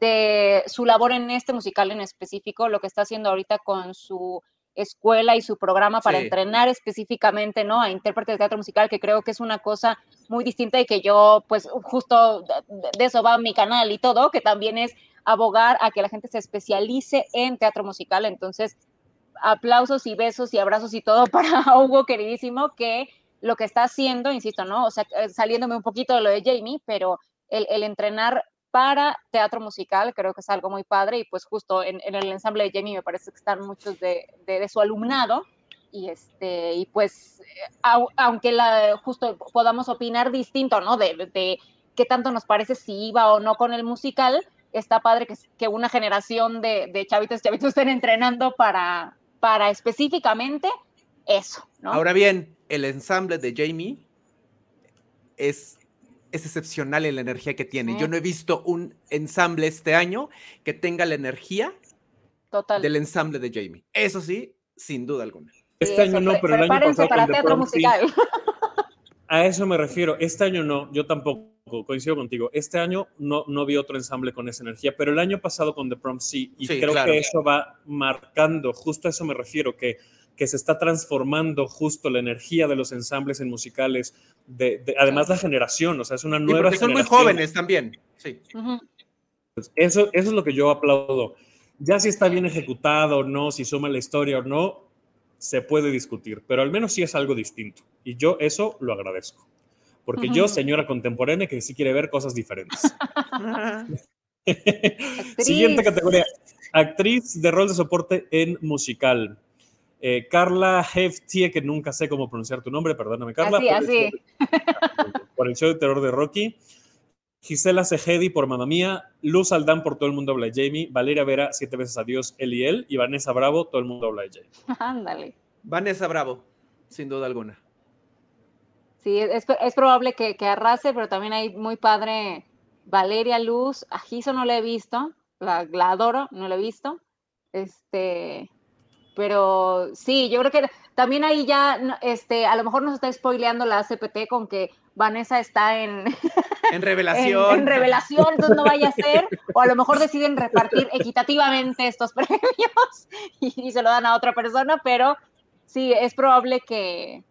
de su labor en este musical en específico, lo que está haciendo ahorita con su escuela y su programa para entrenar específicamente, ¿no? A intérpretes de teatro musical, que creo que es una cosa muy distinta y que yo, pues, justo de eso va mi canal y todo, que también es abogar a que la gente se especialice en teatro musical. Entonces, aplausos y besos y abrazos y todo para Hugo, queridísimo, que lo que está haciendo, insisto, ¿no? O sea, eh, saliéndome un poquito de lo de Jamie, pero el, el entrenar para teatro musical, creo que es algo muy padre y pues justo en, el ensamble de Jamie me parece que están muchos de, de, su alumnado y este y pues aunque la, justo podamos opinar distinto, ¿no? De, de, qué tanto nos parece si iba o no con el musical, está padre que, que una generación de, de chavitos chavitos estén entrenando para, para específicamente eso, ¿no?
Ahora bien, el ensamble de Jamie es es excepcional en la energía que tiene. Yo no he visto un ensamble este año que tenga la energía
Total.
del ensamble de Jamie. Eso sí, sin duda alguna.
Este año no, pero el año pasado para teatro musical. A eso me refiero. Este año no, yo tampoco coincido contigo. Este año no, no vi otro ensamble con esa energía, pero el año pasado con The Prom sí, y creo que eso va marcando, justo a eso me refiero, que que se está transformando justo la energía de los ensambles en musicales, de, además la generación, o sea, es una nueva
son muy jóvenes también, sí.
eso, eso es lo que yo aplaudo. Ya si está bien ejecutado o no, si suma la historia o no, se puede discutir, pero al menos sí es algo distinto. Y yo eso lo agradezco. Porque yo, señora contemporánea, que sí quiere ver cosas diferentes. Siguiente categoría. Actriz de rol de soporte en musical. Eh, Carla Heftie, que nunca sé cómo pronunciar tu nombre, perdóname, Carla.
Así,
por,
así.
El por el show de terror de Rocky. Gisela Sejedi por Mamma Mía, Luz Aldán por Todo el Mundo Habla de Jamie, Valeria Vera, Siete veces Adiós, él y él, y Vanessa Bravo, Todo el Mundo Habla de Jamie.
Ándale.
Vanessa Bravo, sin duda alguna.
Sí, es, es probable que, que, arrase, pero también hay muy padre Valeria Luz, a Giso no la he visto, la, la adoro, no la he visto. Este, Pero sí, yo creo que también ahí ya, este, a lo mejor nos está spoileando la CPT con que Vanessa está en...
En revelación.
en, revelación, entonces no vaya a ser. O a lo mejor deciden repartir equitativamente estos premios y, se lo dan a otra persona, pero sí, es probable que,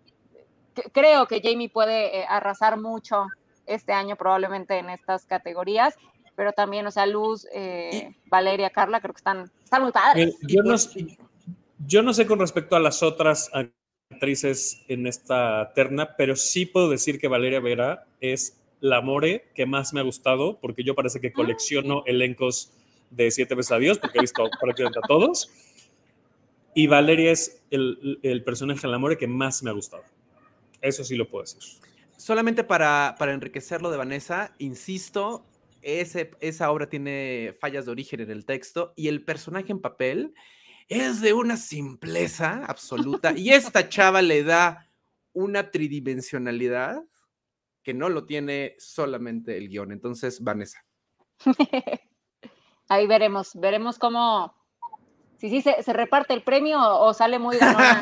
creo que Jamie puede eh, arrasar mucho este año probablemente en estas categorías pero también, o sea, Luz, eh, Valeria, Carla, creo que están, están muy padres.
yo, no, yo no sé con respecto a las otras actrices en esta terna, pero sí puedo decir que Valeria Vera es la more que más me ha gustado, porque yo parece que ah. colecciono elencos de Siete veces a Dios, porque he visto prácticamente a todos. Y Valeria es el, el personaje en la more que más me ha gustado. Eso sí lo puedo decir.
Solamente para, para enriquecer lo de Vanessa, insisto, ese, esa obra tiene fallas de origen en el texto y el personaje en papel es de una simpleza absoluta y esta chava le da una tridimensionalidad que no lo tiene solamente el guion. Entonces, Vanessa.
Ahí veremos, veremos cómo, si sí se, reparte el premio o, sale muy ganona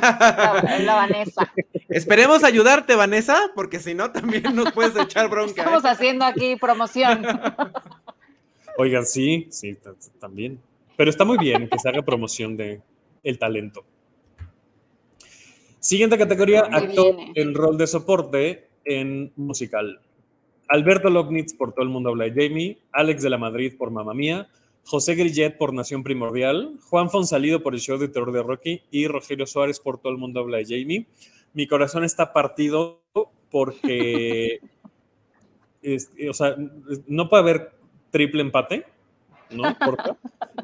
la, Vanessa.
Esperemos ayudarte, Vanessa, porque si no, también nos puedes echar bronca.
¿eh? Estamos haciendo aquí promoción.
Oigan, sí, sí, también. Pero está muy bien que se haga promoción de el talento. Siguiente categoría, actor en rol de soporte en musical. Alberto Lognitz por Todo el mundo habla de Jamie, Alex de la Madrid por Mamma Mía, José Grillet por Nación Primordial, Juan Fonsalido por el show de terror de Rocky y Rogelio Suárez por Todo el mundo habla de Jamie. Mi corazón está partido porque, o sea, no puede haber triple empate ¿no?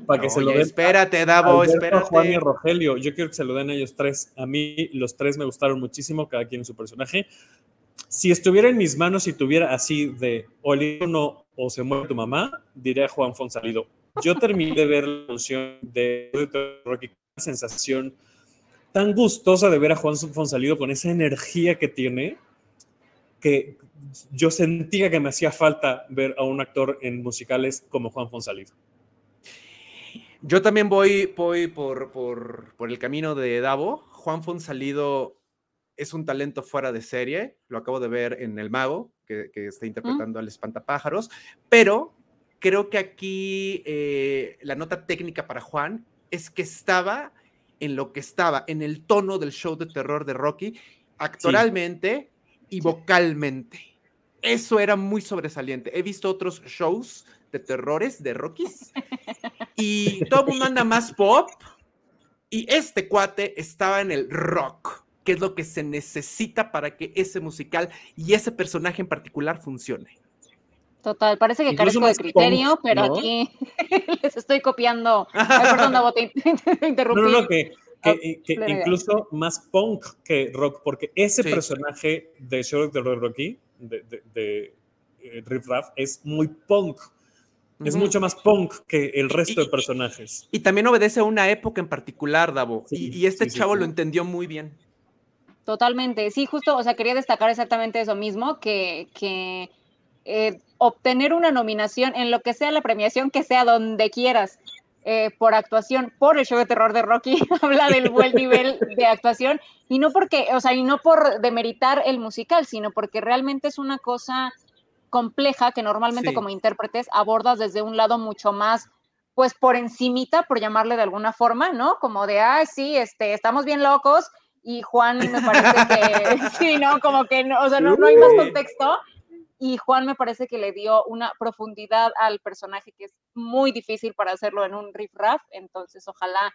Para que se lo den. Espérate, Davo, espérate.
Juan y Rogelio, yo quiero que se lo den a ellos tres. A mí los tres me gustaron muchísimo, cada quien en su personaje. Si estuviera en mis manos y tuviera así de o uno o se muere tu mamá, diría Juan Fonsalido. Yo terminé de ver la función de Rocky, una sensación tan gustosa de ver a Juan Fonsalido con esa energía que tiene, que yo sentía que me hacía falta ver a un actor en musicales como Juan Fonsalido.
Yo también voy, voy por, por, el camino de Davo. Juan Fonsalido es un talento fuera de serie. Lo acabo de ver en El Mago, que, está interpretando al espantapájaros. Pero creo que aquí eh, la nota técnica para Juan es que estaba en lo que estaba, en el tono del show de terror de Rocky, actoralmente y vocalmente. Eso era muy sobresaliente. He visto otros shows de terrores de Rockies y todo el mundo anda más pop y este cuate estaba en el rock, que es lo que se necesita para que ese musical y ese personaje en particular funcione.
Total, parece que carezco de criterio, pero aquí les estoy copiando. Ay, perdón, Davo, te, interrumpí.
No, no, que, incluso más punk que rock, porque ese personaje de Show of the Rocky de, de, eh, Riff Raff es muy punk. Es mucho más punk que el resto de personajes.
Y, también obedece a una época en particular, Davo. y, este chavo lo entendió muy bien.
Totalmente. Sí, justo, o sea, quería destacar exactamente eso mismo, que, que eh, obtener una nominación en lo que sea la premiación, que sea donde quieras, eh, por actuación, por el show de terror de Rocky, habla del buen nivel de actuación, y no porque, o sea, y no por demeritar el musical, sino porque realmente es una cosa compleja que normalmente como intérpretes abordas desde un lado mucho más pues por encimita, por llamarle de alguna forma, ¿no? Como de, ay, sí, este, estamos bien locos, y Juan me parece que, sí, ¿no? Como que, no, o sea, no, no hay más contexto, y Juan me parece que le dio una profundidad al personaje que es muy difícil para hacerlo en un riff raff, entonces ojalá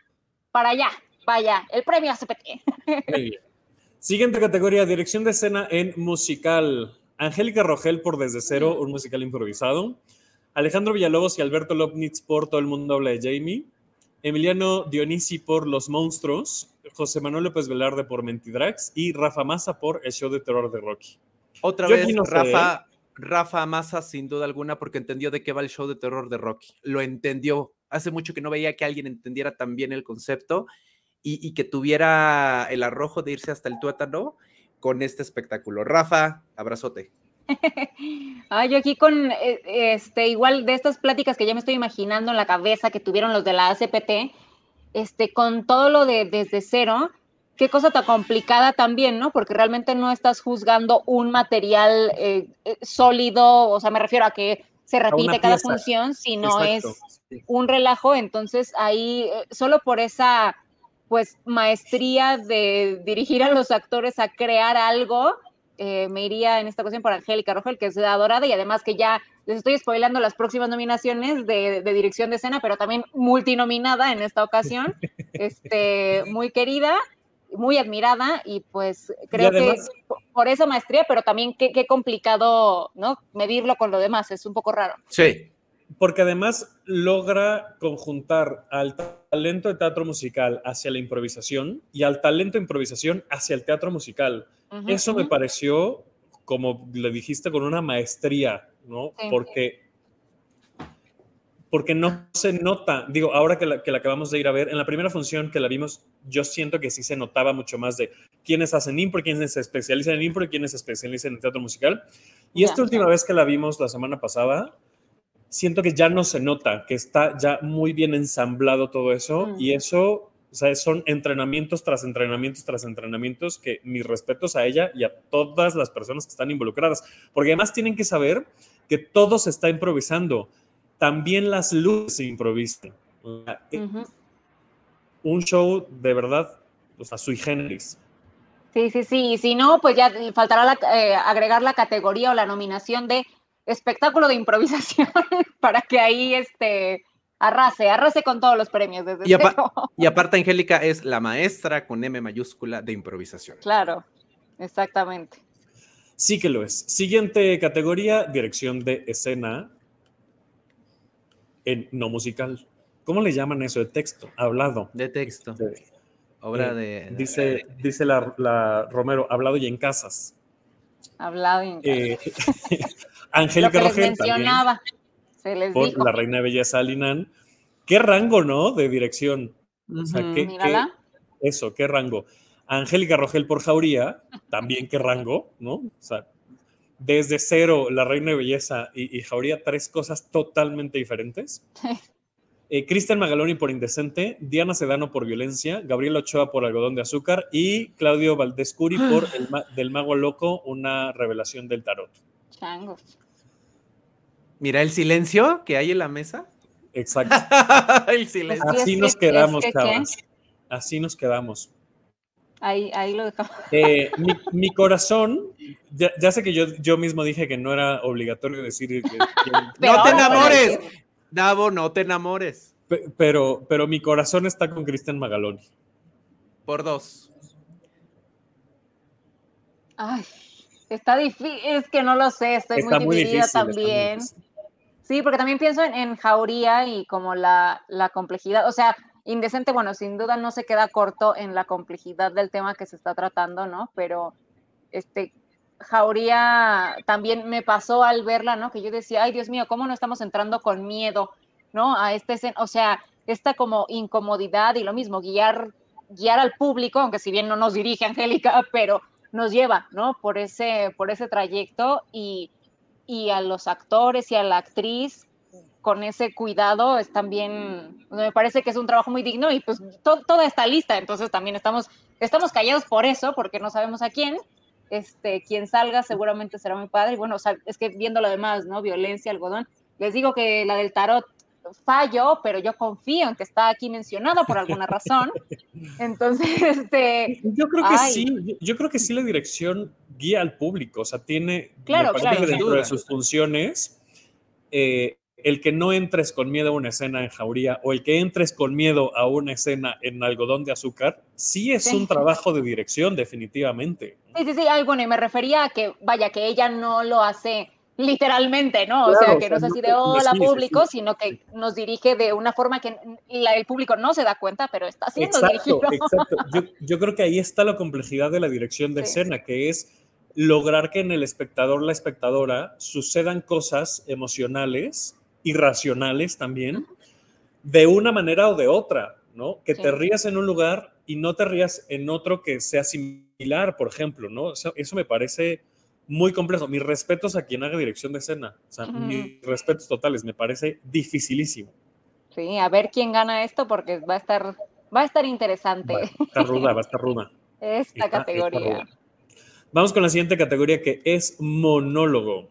para allá, vaya, el premio ACPT.
Siguiente categoría, dirección de escena en musical. Angélica Rogel por Desde Cero, un musical improvisado. Alejandro Villalobos y Alberto Lopnitz por Todo el mundo habla de Jamie. Emiliano Dionisi por Los Monstruos. José Manuel López Velarde por Mentidrax. Y Rafa Massa por El Show de Terror de Rocky.
Otra vez, Rafa, Rafa Massa, sin duda alguna, porque entendió de qué va el show de terror de Rocky. Lo entendió. Hace mucho que no veía que alguien entendiera tan bien el concepto y, que tuviera el arrojo de irse hasta el tuétano con este espectáculo. Rafa, abrazote.
Ay, yo aquí con eh, este igual de estas pláticas que ya me estoy imaginando en la cabeza que tuvieron los de la ACPT, este, con todo lo de desde cero, qué cosa tan complicada también, ¿no? Porque realmente no estás juzgando un material eh, eh, sólido, o sea, me refiero a que se repite cada función, sino es un relajo, entonces ahí, eh, solo por esa, pues, maestría de dirigir a los actores a crear algo, me iría en esta ocasión por Angélica Rogel, que es la dorada, y además que ya les estoy spoilando las próximas nominaciones de, de, dirección de escena, pero también multinominada en esta ocasión, este, muy querida muy admirada y pues creo que por esa maestría, pero también qué, qué, complicado, ¿no? Medirlo con lo demás, es un poco raro.
Sí.
Porque además logra conjuntar al talento de teatro musical hacia la improvisación y al talento de improvisación hacia el teatro musical. Eso me pareció, como le dijiste, con una maestría, ¿no? Porque porque no se nota, digo, ahora que la, que la, acabamos de ir a ver, en la primera función que la vimos, yo siento que sí se notaba mucho más de quiénes hacen impro, quiénes se especializan en impro y quiénes se especializan en teatro musical. Y esta última vez que la vimos la semana pasada, siento que ya no se nota, que está ya muy bien ensamblado todo eso mm. y eso, o sea, son entrenamientos tras entrenamientos tras entrenamientos que mis respetos a ella y a todas las personas que están involucradas, porque además tienen que saber que todo se está improvisando también las luces se improvisan. Un show de verdad, o sea, sui generis.
Sí, sí, sí. Y si no, pues ya faltará eh, agregar la categoría o la nominación de espectáculo de improvisación para que ahí este, arrase, arrase con todos los premios. Desde
y, y aparte, Angélica es la maestra con M mayúscula de improvisación.
Claro, exactamente.
Sí que lo es. Siguiente categoría, dirección de escena en no musical. ¿Cómo le llaman eso? De texto, hablado.
De texto. Obra eh,
de. Dice, dice la, Romero, hablado y en casas.
Hablado y en
eh, casas. Angélica Rogel.
mencionaba. Se les
por La Reina de Belleza Alinán. ¿Qué rango, no? De dirección.
O sea, ¿qué,
eso, qué rango. Angélica Rogel por Jauría, también qué rango, ¿no? O sea, desde cero, La Reina de Belleza y, Jauría, tres cosas totalmente diferentes. Eh, Cristian Magaloni por Indecente, Diana Sedano por Violencia, Gabriel Ochoa por Algodón de Azúcar y Claudio Valdescuri por el Del Mago Loco, una revelación del tarot.
Changos.
Mira el silencio que hay en la mesa.
Exacto.
el silencio.
Así, nos quedamos, chavas. Así nos quedamos.
Ahí, ahí lo dejamos.
Eh, mi, corazón, ya, sé que yo, yo mismo dije que no era obligatorio decir que...
no te enamores, Davo, no te enamores.
Pero, pero mi corazón está con Cristian Magaloni.
Por dos.
Ay, está difícil, es que no lo sé, estoy muy dividida también. Sí, porque también pienso en, en Jauría y como la, la complejidad, o sea, Indecente, bueno, sin duda no se queda corto en la complejidad del tema que se está tratando, ¿no? Pero este Jauría también me pasó al verla, ¿no? Que yo decía, ay Dios mío, ¿cómo no estamos entrando con miedo, ¿no? A este, o sea, esta como incomodidad y lo mismo, guiar, guiar al público, aunque si bien no nos dirige Angélica, pero nos lleva, ¿no? Por ese, por ese trayecto y, y a los actores y a la actriz con ese cuidado es también, me parece que es un trabajo muy digno y pues toda está lista, entonces también estamos, estamos callados por eso, porque no sabemos a quién, este, quien salga seguramente será muy padre, y bueno, es que viendo lo demás, ¿no? Violencia, algodón, les digo que la del tarot fallo, pero yo confío en que está aquí mencionada por alguna razón. Entonces, este.
Yo creo que sí, yo creo que sí la dirección guía al público, o sea, tiene
claro, claro,
dentro de sus funciones eh, el que no entres con miedo a una escena en Jauría o el que entres con miedo a una escena en algodón de azúcar, sí es un trabajo de dirección, definitivamente.
Sí, sí, sí, ay, bueno, y me refería a que, vaya, que ella no lo hace literalmente, ¿no? o sea, que no es así de hola público, sino que nos dirige de una forma que el público no se da cuenta, pero está siendo
exacto, Exacto, yo, yo, creo que ahí está la complejidad de la dirección de escena, que es lograr que en el espectador, la espectadora, sucedan cosas emocionales irracionales también, de una manera o de otra, ¿no? Que te rías en un lugar y no te rías en otro que sea similar, por ejemplo, ¿no? Eso, me parece muy complejo. Mis respetos a quien haga dirección de escena, o sea, mis respetos totales, me parece dificilísimo.
Sí, a ver quién gana esto porque va a estar Va a estar interesante.
está ruda, va a estar ruda.
Esta categoría.
Vamos con la siguiente categoría que es monólogo.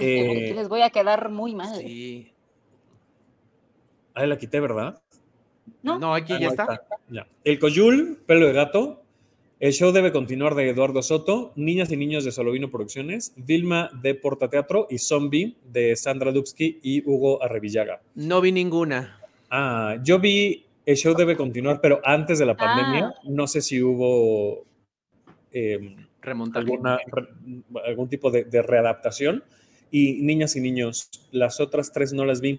Eh, les voy a quedar muy mal.
Sí.
Ahí la quité, ¿verdad?
No,
aquí ah, ya está.
El Coyul, pelo de gato. El show debe continuar de Eduardo Soto, Niñas y Niños de Solovino Producciones, Vilma de Portateatro y Zombie de Sandra Dubsky y Hugo Arrevillaga.
No vi ninguna.
Ah, yo vi El show debe continuar, pero antes de la pandemia. Ah. No sé si hubo eh, algún tipo de, de readaptación. Y Niñas y Niños, las otras tres no las vi.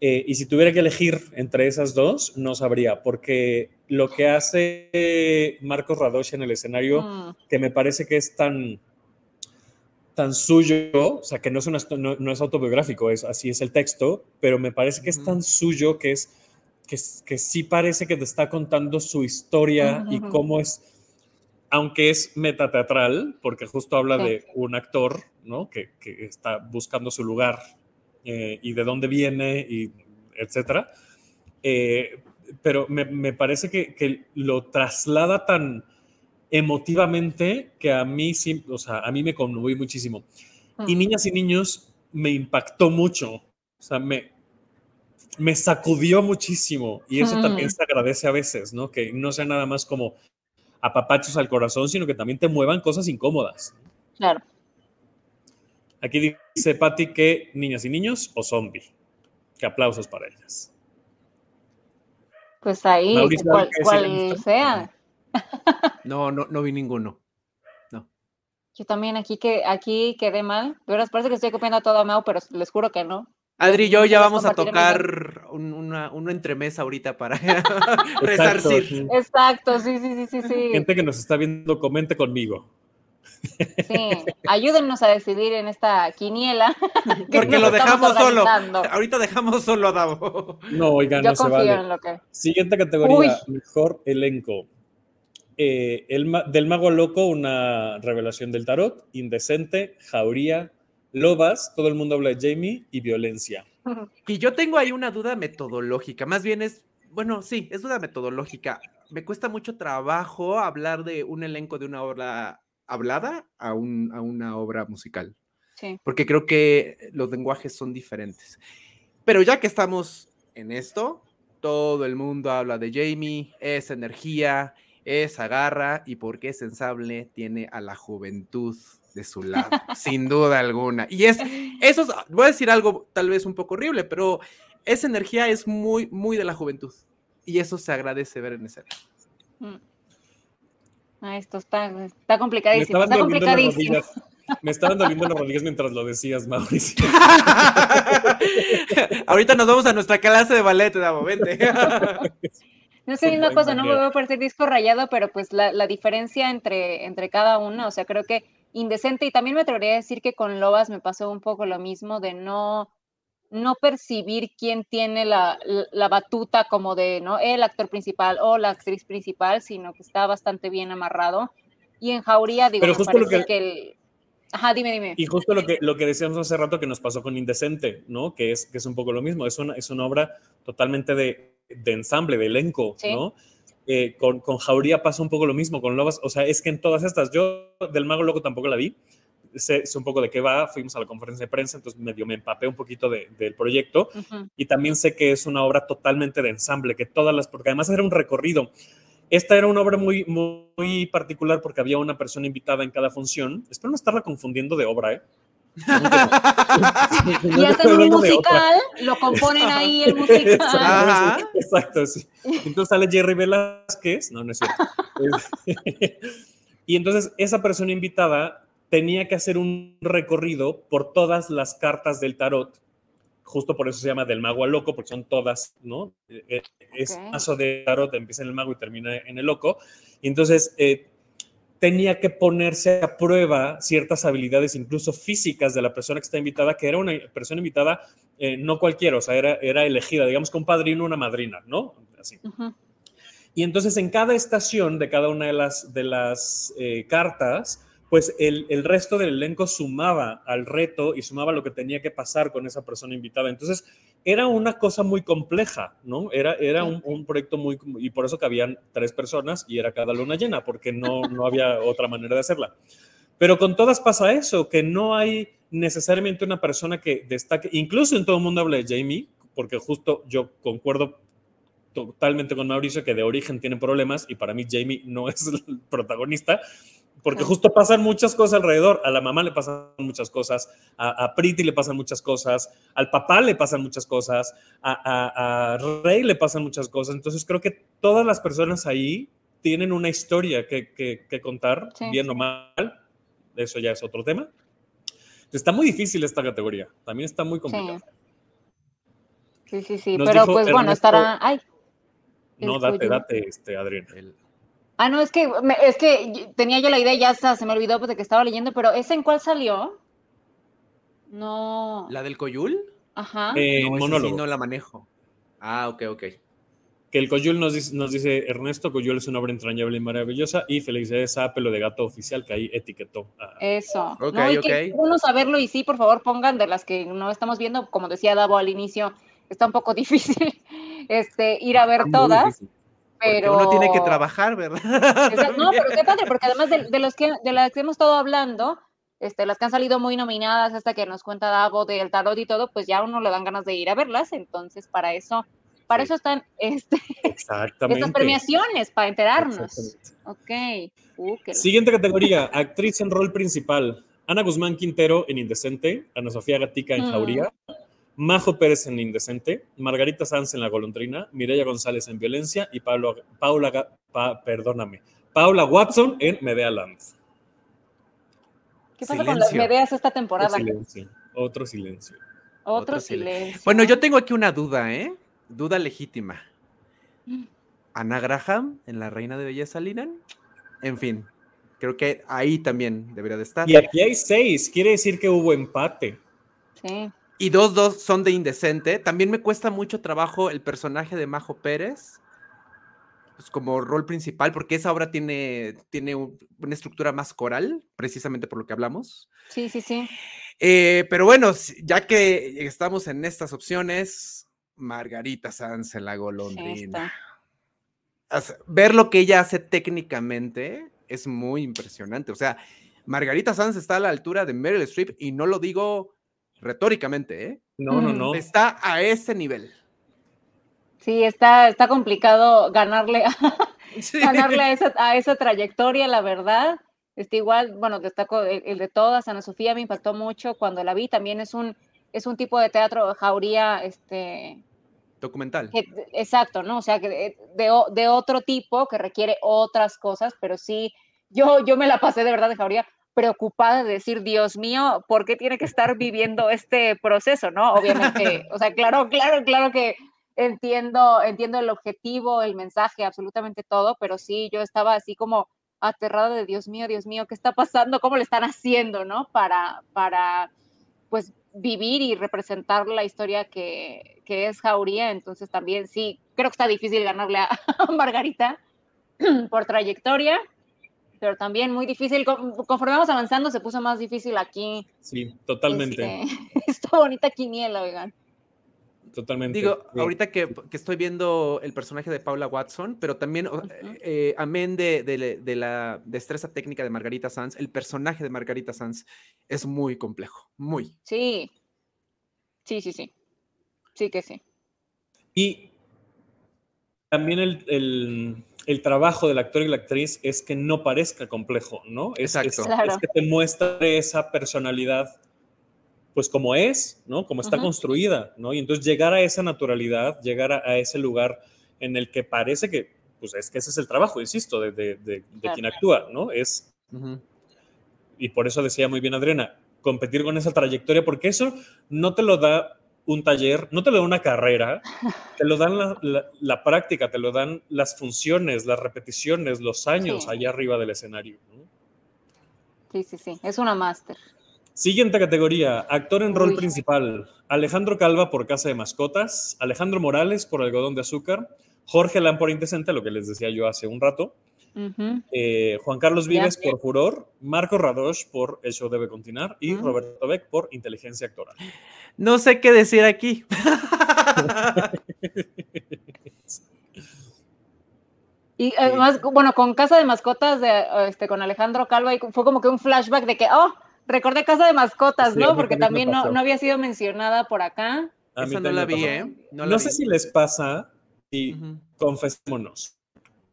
Eh, y si tuviera que elegir entre esas dos, no sabría, porque lo que hace Marcos Radosh en el escenario, mm. que me parece que es tan, tan suyo, o sea, que no es, no, es autobiográfico, es, así es el texto, pero me parece que es tan suyo que es que, que sí parece que te está contando su historia y cómo es, aunque es metateatral, porque justo habla de un actor, ¿no? Que, que está buscando su lugar eh, y de dónde viene, y etcétera. Eh, pero me, parece que, lo traslada tan emotivamente que a mí sí, o sea, a mí me conmovió muchísimo. Y Niñas y Niños me impactó mucho, o sea, me, me sacudió muchísimo y eso también se agradece a veces, ¿no? Que no sea nada más como apapachos al corazón, sino que también te muevan cosas incómodas.
Claro.
Aquí dice Patti que niñas y niños o zombie. Que aplausos para ellas.
Pues ahí, cual, sea.
No, no, no vi ninguno. No.
Yo también aquí que aquí quedé mal. De verdad, parece que estoy copiando a todo Mau, pero les juro que no.
Adri y yo ya vamos a tocar un, una, una entremesa ahorita para resarcir.
Exacto, sí, sí, sí, sí.
Gente que nos está viendo, comente conmigo.
Sí, ayúdennos a decidir en esta quiniela.
Porque lo dejamos solo. Ahorita dejamos solo a Davo.
No, oigan, no se vale. Siguiente categoría, mejor elenco. Eh, el, del Mago Loco, una revelación del tarot, Indecente, Jauría, Lobas, todo el mundo habla de Jamie y violencia.
Y yo tengo ahí una duda metodológica, más bien es, bueno, sí, es duda metodológica. Me cuesta mucho trabajo hablar de un elenco de una obra hablada a, una obra musical. Porque creo que los lenguajes son diferentes. Pero ya que estamos en esto, todo el mundo habla de Jamie, esa energía, esa garra y porque es sensible, tiene a la juventud de su lado, sin duda alguna. Y es, eso, voy a decir algo tal vez un poco horrible, pero esa energía es muy, muy de la juventud. Y eso se agradece ver en escena. Mm.
Ah, esto está, está complicadísimo. Me está complicadísimo.
Me estaban doliendo las rodillas mientras lo decías, Mauricio.
Ahorita nos vamos a nuestra clase de ballet, Davo, vente.
No sé, una cosa, no me voy a parecer disco rayado, pero pues la, la, diferencia entre, entre cada uno, o sea, creo que indecente, y también me atrevería a decir que con Lobas me pasó un poco lo mismo de no, no percibir quién tiene la, batuta como de, ¿no? El actor principal o la actriz principal, sino que está bastante bien amarrado. Y en Jauría, digo, Pero justo parece que, el... Ajá, dime, dime.
Y justo lo que, lo que decíamos hace rato que nos pasó con Indecente, ¿no? Que es, que es un poco lo mismo, es una, es una obra totalmente de, de ensamble, de elenco, ¿no? Eh, con, con Jauría pasa un poco lo mismo, con Lobas, o sea, es que en todas estas, yo del Mago Loco tampoco la vi, sé, un poco de qué va, fuimos a la conferencia de prensa, entonces medio me empapé un poquito del proyecto y también sé que es una obra totalmente de ensamble, que todas las, porque además era un recorrido. Esta era una obra muy, muy particular porque había una persona invitada en cada función. Espero no estarla confundiendo de obra, ¿eh?
y hacen un musical, lo componen ahí el musical.
Exacto, sí. Entonces sale Jerry Velázquez, no, no es cierto. y entonces esa persona invitada tenía que hacer un recorrido por todas las cartas del tarot. Justo por eso se llama del mago al loco, porque son todas, ¿no? Eh, eh, es paso de tarot, empieza en el mago y termina en el loco. Y entonces eh, tenía que ponerse a prueba ciertas habilidades, incluso físicas, de la persona que está invitada, que era una persona invitada, no cualquiera, o sea, era, era elegida, digamos, con un padrino, una madrina, ¿no? Así. Y entonces en cada estación de cada una de las, de las cartas, pues el, resto del elenco sumaba al reto y sumaba lo que tenía que pasar con esa persona invitada. Entonces, era una cosa muy compleja, ¿no? Era, era un, proyecto muy, y por eso cabían tres personas y era cada luna llena, porque no, no había otra manera de hacerla. Pero con todas pasa eso, que no hay necesariamente una persona que destaque, incluso en todo el mundo habla de Jamie, porque justo yo concuerdo totalmente con Mauricio que de origen tiene problemas y para mí Jamie no es el protagonista, porque justo pasan muchas cosas alrededor. A la mamá le pasan muchas cosas, a, a Pretty le pasan muchas cosas, al papá le pasan muchas cosas, a, a, Rey le pasan muchas cosas. Entonces creo que todas las personas ahí tienen una historia que, que, contar, bien o mal. Eso ya es otro tema. Está muy difícil esta categoría. También está muy complicada.
Sí, sí, sí. Pero pues bueno, estará. Ay.
No, date, date, este, Adrián.
Ah, no, es que, es que tenía yo la idea, ya hasta se me olvidó pues, de que estaba leyendo, pero ¿ese en cuál salió? No.
¿La del Coyul?
Ajá.
Eh,
no, monólogo. Sí no la manejo. Ah, ok, ok.
Que el Coyul nos dice, nos dice Ernesto, Coyul es una obra entrañable y maravillosa, y felicidades a Pelo de Gato Oficial, que ahí etiquetó.
Eso. Ok, no, ok. bueno saberlo, y sí, por favor, pongan de las que no estamos viendo, como decía Davo al inicio, está un poco difícil este, ir a ver todas pero
uno tiene que trabajar, ¿verdad?
No, pero qué padre, porque además de, los que, de las que hemos estado hablando, este, las que han salido muy nominadas hasta que nos cuenta Davo del tarot y todo, pues ya uno le dan ganas de ir a verlas, entonces para eso, para eso están este, estas premiaciones, para enterarnos. Ok.
Uh, Siguiente categoría, actriz en rol principal. Ana Guzmán Quintero en Indecente, Ana Sofía Gatica en mm. Jauría, Majo Pérez en Indecente, Margarita Sanz en La Golondrina, Mireya González en Violencia y Pablo, Paula, perdóname, Paula Watson en Medea Land.
¿Qué pasa con las Medeas esta temporada?
Otro silencio. Otro silencio.
Otro, silencio.
Bueno, yo tengo aquí una duda, ¿eh? Duda legítima. Mm. Ana Graham en La Reina de Belleza Linan. En fin, creo que ahí también debería de estar.
Y aquí hay seis, quiere decir que hubo empate.
Sí
y dos, dos son de indecente. También me cuesta mucho trabajo el personaje de Majo Pérez pues, como rol principal, porque esa obra tiene, tiene una estructura más coral, precisamente por lo que hablamos.
Sí, sí, sí.
Eh, pero bueno, ya que estamos en estas opciones, Margarita Sanz en la golondrina. Ver lo que ella hace técnicamente es muy impresionante. O sea, Margarita Sanz está a la altura de Meryl Streep y no lo digo retóricamente, ¿eh?
No, no, no.
Está a ese nivel.
Sí, está, está complicado ganarle, a, ganarle a esa, a esa trayectoria, la verdad. Este, igual, bueno, destaco el, de todas, Ana Sofía me impactó mucho cuando la vi, también es un, es un tipo de teatro jauría, este...
Documental.
exacto, ¿no? O sea, que de, de, otro tipo, que requiere otras cosas, pero sí, yo, yo me la pasé de verdad de jauría preocupada de decir, Dios mío, ¿por qué tiene que estar viviendo este proceso? ¿No? Obviamente, o sea, claro, claro, claro que entiendo, entiendo el objetivo, el mensaje, absolutamente todo, pero sí, yo estaba así como aterrada de Dios mío, Dios mío, ¿qué está pasando? ¿Cómo le están haciendo, no? Para, para, pues, vivir y representar la historia que, que es Jauría. Entonces también sí, creo que está difícil ganarle a Margarita por trayectoria pero también muy difícil. Conforme vamos avanzando, se puso más difícil aquí.
Sí, totalmente.
Este, esta bonita quiniela, oigan.
Totalmente.
Digo, ahorita que, estoy viendo el personaje de Paula Watson, pero también, eh, amén de, la destreza técnica de Margarita Sanz, el personaje de Margarita Sanz es muy complejo, muy.
Sí, sí, sí, sí. Sí que sí.
Y también el el trabajo del actor y la actriz es que no parezca complejo, ¿no? Es,
Exacto.
Es, que te muestre esa personalidad, pues como es, ¿no? Como está construida, ¿no? Y entonces llegar a esa naturalidad, llegar a, ese lugar en el que parece que, pues es que ese es el trabajo, insisto, de, de, quien actúa, ¿no? Es, y por eso decía muy bien Adriana, competir con esa trayectoria, porque eso no te lo da un taller, no te lo da una carrera, te lo dan la, práctica, te lo dan las funciones, las repeticiones, los años allá arriba del escenario.
Sí, sí, sí, es una máster.
Siguiente categoría, actor en rol principal. Alejandro Calva por Casa de Mascotas, Alejandro Morales por Algodón de Azúcar, Jorge Lam por Indecente, lo que les decía yo hace un rato, eh, Juan Carlos Vives por Furor, Marco Radosh por El Show Debe Continuar y Roberto Beck por Inteligencia Actoral.
No sé qué decir aquí.
Y además, bueno, con Casa de Mascotas, de, este, con Alejandro Calva, fue como que un flashback de que, oh, recordé Casa de Mascotas, ¿no? Porque también no, no, había sido mencionada por acá.
A Esa no la vi, ¿eh?
No, sé si les pasa, y confesémonos,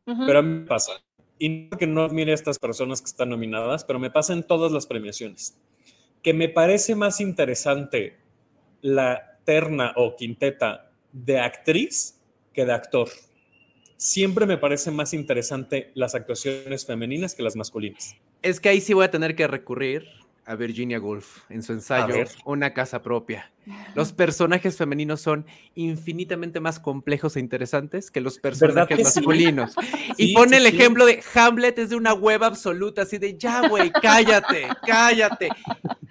pero a mí me pasa. Y no que no admire a estas personas que están nominadas, pero me pasa en todas las premiaciones. Que me parece más interesante la terna o quinteta de actriz que de actor siempre me parece más interesante las actuaciones femeninas que las masculinas.
Es que ahí sí voy a tener que recurrir a Virginia Woolf en su ensayo Una casa propia. Los personajes femeninos son infinitamente más complejos e interesantes que los personajes masculinos. y pone el ejemplo de Hamlet es de una hueva absoluta, así de ya, güey, cállate, cállate.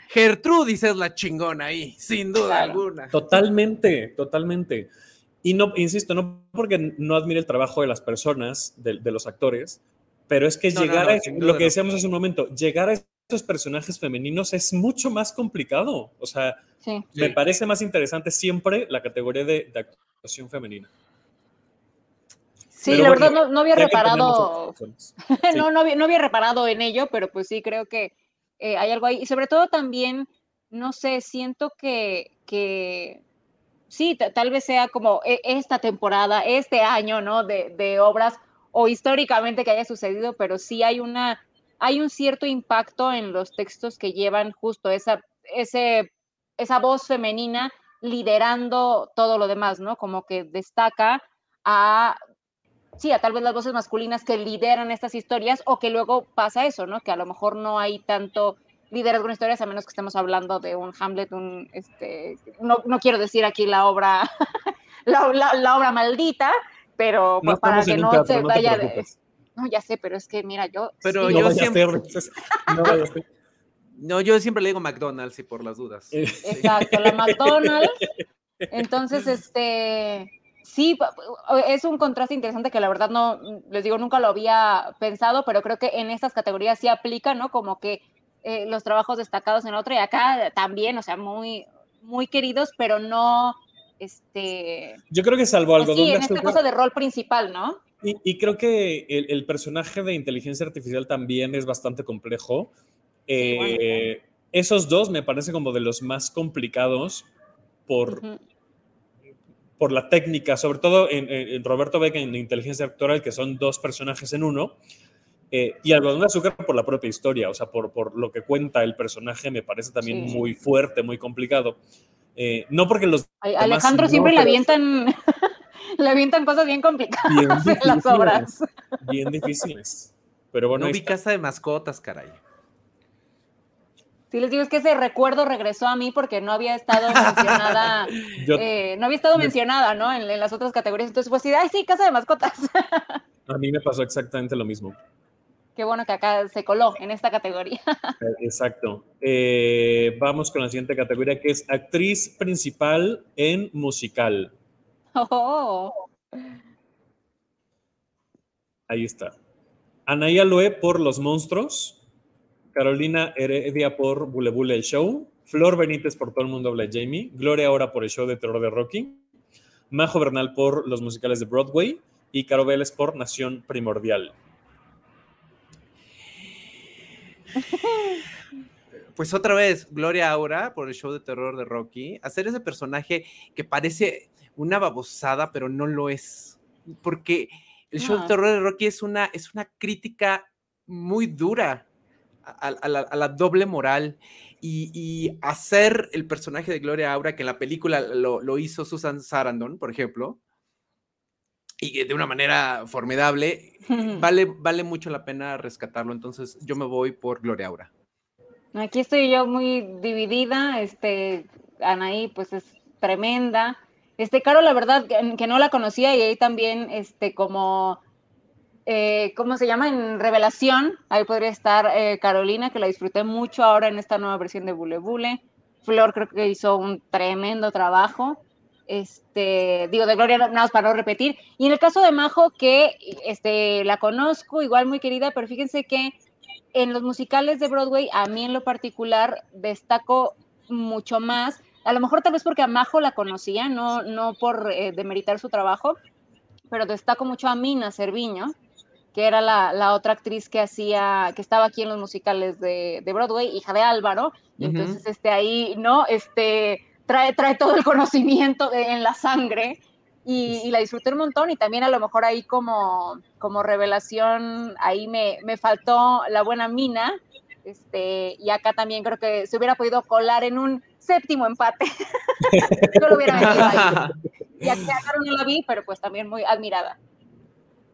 Gertrudis es la chingona ahí, sin duda alguna.
Totalmente, totalmente. Y no, insisto, no porque no admire el trabajo de las personas, de, los actores, pero es que llegar a lo que decíamos hace un momento, llegar a esos personajes femeninos es mucho más complicado. O sea, me parece más interesante siempre la categoría de, actuación femenina.
Sí, la verdad no, había reparado, no, no, había, reparado en ello, pero pues sí creo que eh, hay algo ahí. Y sobre todo también, no sé, siento que, que sí, tal vez sea como e, esta temporada, este año, ¿no? De, obras o históricamente que haya sucedido, pero sí hay una, hay un cierto impacto en los textos que llevan justo esa, ese, esa voz femenina liderando todo lo demás, ¿no? Como que destaca a, sí, a tal vez las voces masculinas que lideran estas historias o que luego pasa eso, ¿no? Que a lo mejor no hay tanto líderes con historias, a menos que estemos hablando de un Hamlet, un, este, no, no quiero decir aquí la obra, la, la, obra maldita, pero pues para que no se vaya de... No, ya sé, pero es que mira, yo...
Pero yo siempre... no, yo siempre le digo McDonald's y por las dudas.
Exacto, la McDonald's. Entonces, este sí, es un contraste interesante que la verdad no, les digo, nunca lo había pensado, pero creo que en estas categorías sí aplica, ¿no? Como que eh, los trabajos destacados en otro y acá también, o sea, muy, muy queridos, pero no, este...
Yo creo que salvo algo
sí, en este caso de rol principal, ¿no?
Y, creo que el, personaje de inteligencia artificial también es bastante complejo. Eh, esos dos me parecen como de los más complicados por, por la técnica, sobre todo en, en Roberto Beck en inteligencia actoral, que son dos personajes en uno. Eh, y algodón de azúcar por la propia historia, o sea, por, por lo que cuenta el personaje, me parece también muy fuerte, muy complicado. Eh, no porque los.
Alejandro siempre le avientan. le avientan cosas bien complicadas en las obras.
Bien difíciles. Pero bueno.
No vi casa de mascotas, caray.
Sí, les digo, es que ese recuerdo regresó a mí porque no había estado mencionada, eh, no había estado mencionada, ¿no? En, en, las otras categorías. Entonces, pues sí, ay, sí, casa de mascotas.
a mí me pasó exactamente lo mismo.
Qué bueno que acá se coló en esta categoría.
Eh, exacto. Eh, vamos con la siguiente categoría que es actriz principal en musical. Oh. Ahí está. Anaí Aloe por Los Monstruos. Carolina Heredia por Bule Bule el Show. Flor Benítez por Todo el Mundo Habla de Jamie. Gloria Ahora por el show de terror de Rocky. Majo Bernal por los musicales de Broadway. Y Caro Vélez por Nación Primordial.
Pues otra vez, Gloria Aura por el show de terror de Rocky, hacer ese personaje que parece una babosada, pero no lo es. Porque el show de terror de Rocky es una, es una crítica muy dura a, la, doble moral. Y, hacer el personaje de Gloria Aura, que en la película lo, lo hizo Susan Sarandon, por ejemplo, y de una manera formidable, vale, vale mucho la pena rescatarlo. Entonces yo me voy por Gloria Aura.
Aquí estoy yo muy dividida. Este, Anaí, pues es tremenda. Este, Caro, la verdad que, no la conocía y ahí también, este, como, eh, ¿cómo se llama? En Revelación, ahí podría estar eh, Carolina, que la disfruté mucho ahora en esta nueva versión de Bule Bule. Flor creo que hizo un tremendo trabajo este, digo, de Gloria, nada más para no repetir. Y en el caso de Majo, que este, la conozco, igual muy querida, pero fíjense que en los musicales de Broadway, a mí en lo particular, destaco mucho más a lo mejor tal vez porque a Majo la conocía, no, no por eh, demeritar su trabajo, pero destaco mucho a Mina Cerviño, que era la, otra actriz que hacía, que estaba aquí en los musicales de, Broadway, hija de Álvaro, y entonces este, ahí, ¿no? Este, trae, trae todo el conocimiento en la sangre, y, la disfruté un montón, y también a lo mejor ahí como, como revelación, ahí me, me faltó la buena Mina, este, y acá también creo que se hubiera podido colar en un séptimo empate. Yo lo hubiera metido ahí. Y acá no la vi, pero pues también muy admirada.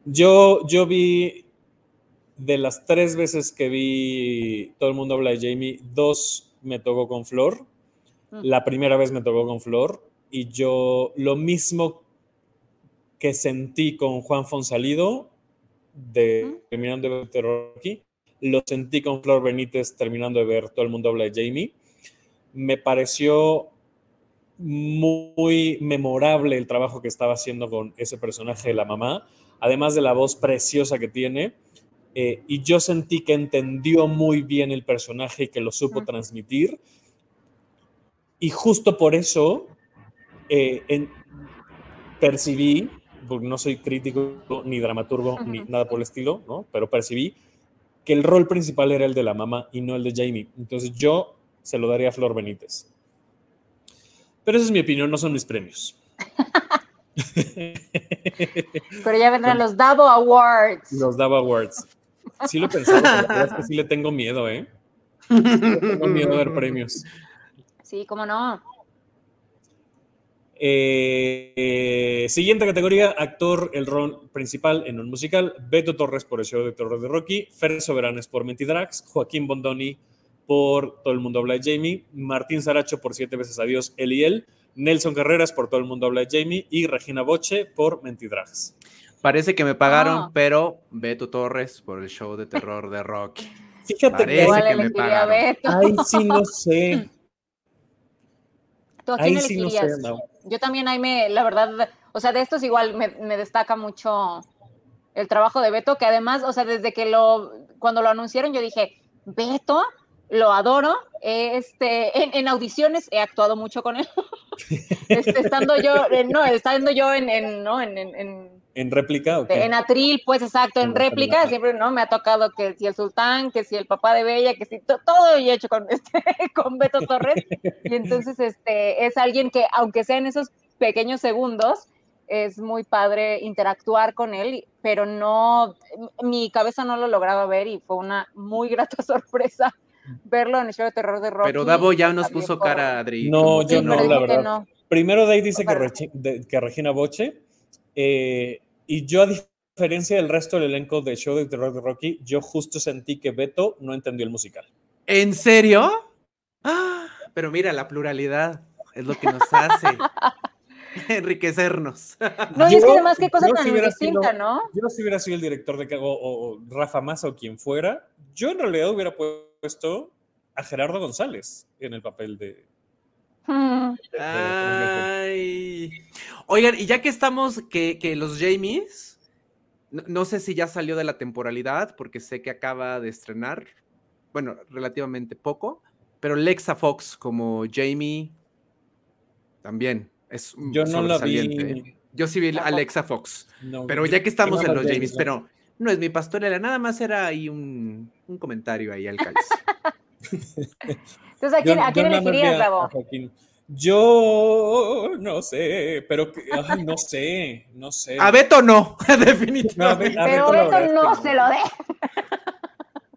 Yo, yo vi de las tres veces que vi Todo el mundo habla de Jamie, dos me tocó con Flor. Mm. La primera vez me tocó con Flor y yo lo mismo que sentí con Juan Fonsalido de mm. terminando de ver Terror aquí, lo sentí con Flor Benítez terminando de ver Todo el mundo habla de Jamie. Me pareció muy memorable el trabajo que estaba haciendo con ese personaje de la mamá además de la voz preciosa que tiene. Eh, y yo sentí que entendió muy bien el personaje y que lo supo transmitir. Y justo por eso eh, percibí, porque no soy crítico ni dramaturgo ni nada por el estilo, ¿no? pero percibí que el rol principal era el de la mamá y no el de Jamie. Entonces yo se lo daría a Flor Benítez. Pero esa es mi opinión, no son mis premios.
Pero ya vendrán los Davo Awards.
Los Davo Awards. Sí lo pero la verdad es que sí le tengo miedo, ¿eh? tengo miedo a ver premios.
Sí, cómo no.
Eh, siguiente categoría, actor, el rol principal en un musical, Beto Torres por el show de terror de Rocky, Fer Soberanes por Mentidrax, Joaquín Bondoni por Todo el mundo habla de Jamie, Martín Saracho por Siete veces Adiós, él y él, Nelson Carreras por Todo el mundo habla de Jamie y Regina Boche por Mentidrags.
Parece que me pagaron, ah. pero Beto Torres por el show de terror de Rocky.
Fíjate que,
que me pagaron.
Ay, sí, no sé.
¿Tú a quién sí no sé, Yo también ahí me, la verdad, o sea, de estos igual me, me, destaca mucho el trabajo de Beto, que además, o sea, desde que lo, cuando lo anunciaron, yo dije, Beto, lo adoro. Este, en, audiciones he actuado mucho con él. Este, estando yo, no, estando yo en, en ¿no? En,
en, réplica.
En atril, pues exacto, en, réplica, siempre no me ha tocado que si el sultán, que si el papá de Bella, que si todo y he hecho con este, con Beto Torres. Y entonces este es alguien que, aunque sea en esos pequeños segundos, es muy padre interactuar con él, pero no, mi cabeza no lo lograba ver y fue una muy grata sorpresa verlo en el show de terror de Rocky.
Pero Davo ya nos puso cara, Adri.
No, yo no, la verdad. Primero Dave dice que, que, Regina Boche, eh, y yo a diferencia del resto del elenco del show de terror de Rocky, yo justo sentí que Beto no entendió el musical.
¿En serio? Ah, pero mira, la pluralidad es lo que nos hace. enriquecernos.
No, y es que además qué cosa tan distinta, ¿no?
Yo si hubiera sido el director de o, o, Rafa Massa o quien fuera, yo en realidad hubiera puesto a Gerardo González en el papel de.
Hmm. Ay. Oigan, y ya que estamos, que, que los Jamies, no, sé si ya salió de la temporalidad, porque sé que acaba de estrenar, bueno, relativamente poco, pero Lexa Fox como Jamie también es
Yo no la vi.
Yo sí vi a Alexa Fox, pero ya que estamos en los Jamies, pero no es mi pastorela, nada más era ahí un, un comentario ahí al.
Entonces, ¿a quién, ¿a quién elegirías, Gabo?
Yo no sé, pero no sé, no sé.
A Beto no, definitivamente.
pero Beto, no se lo dé.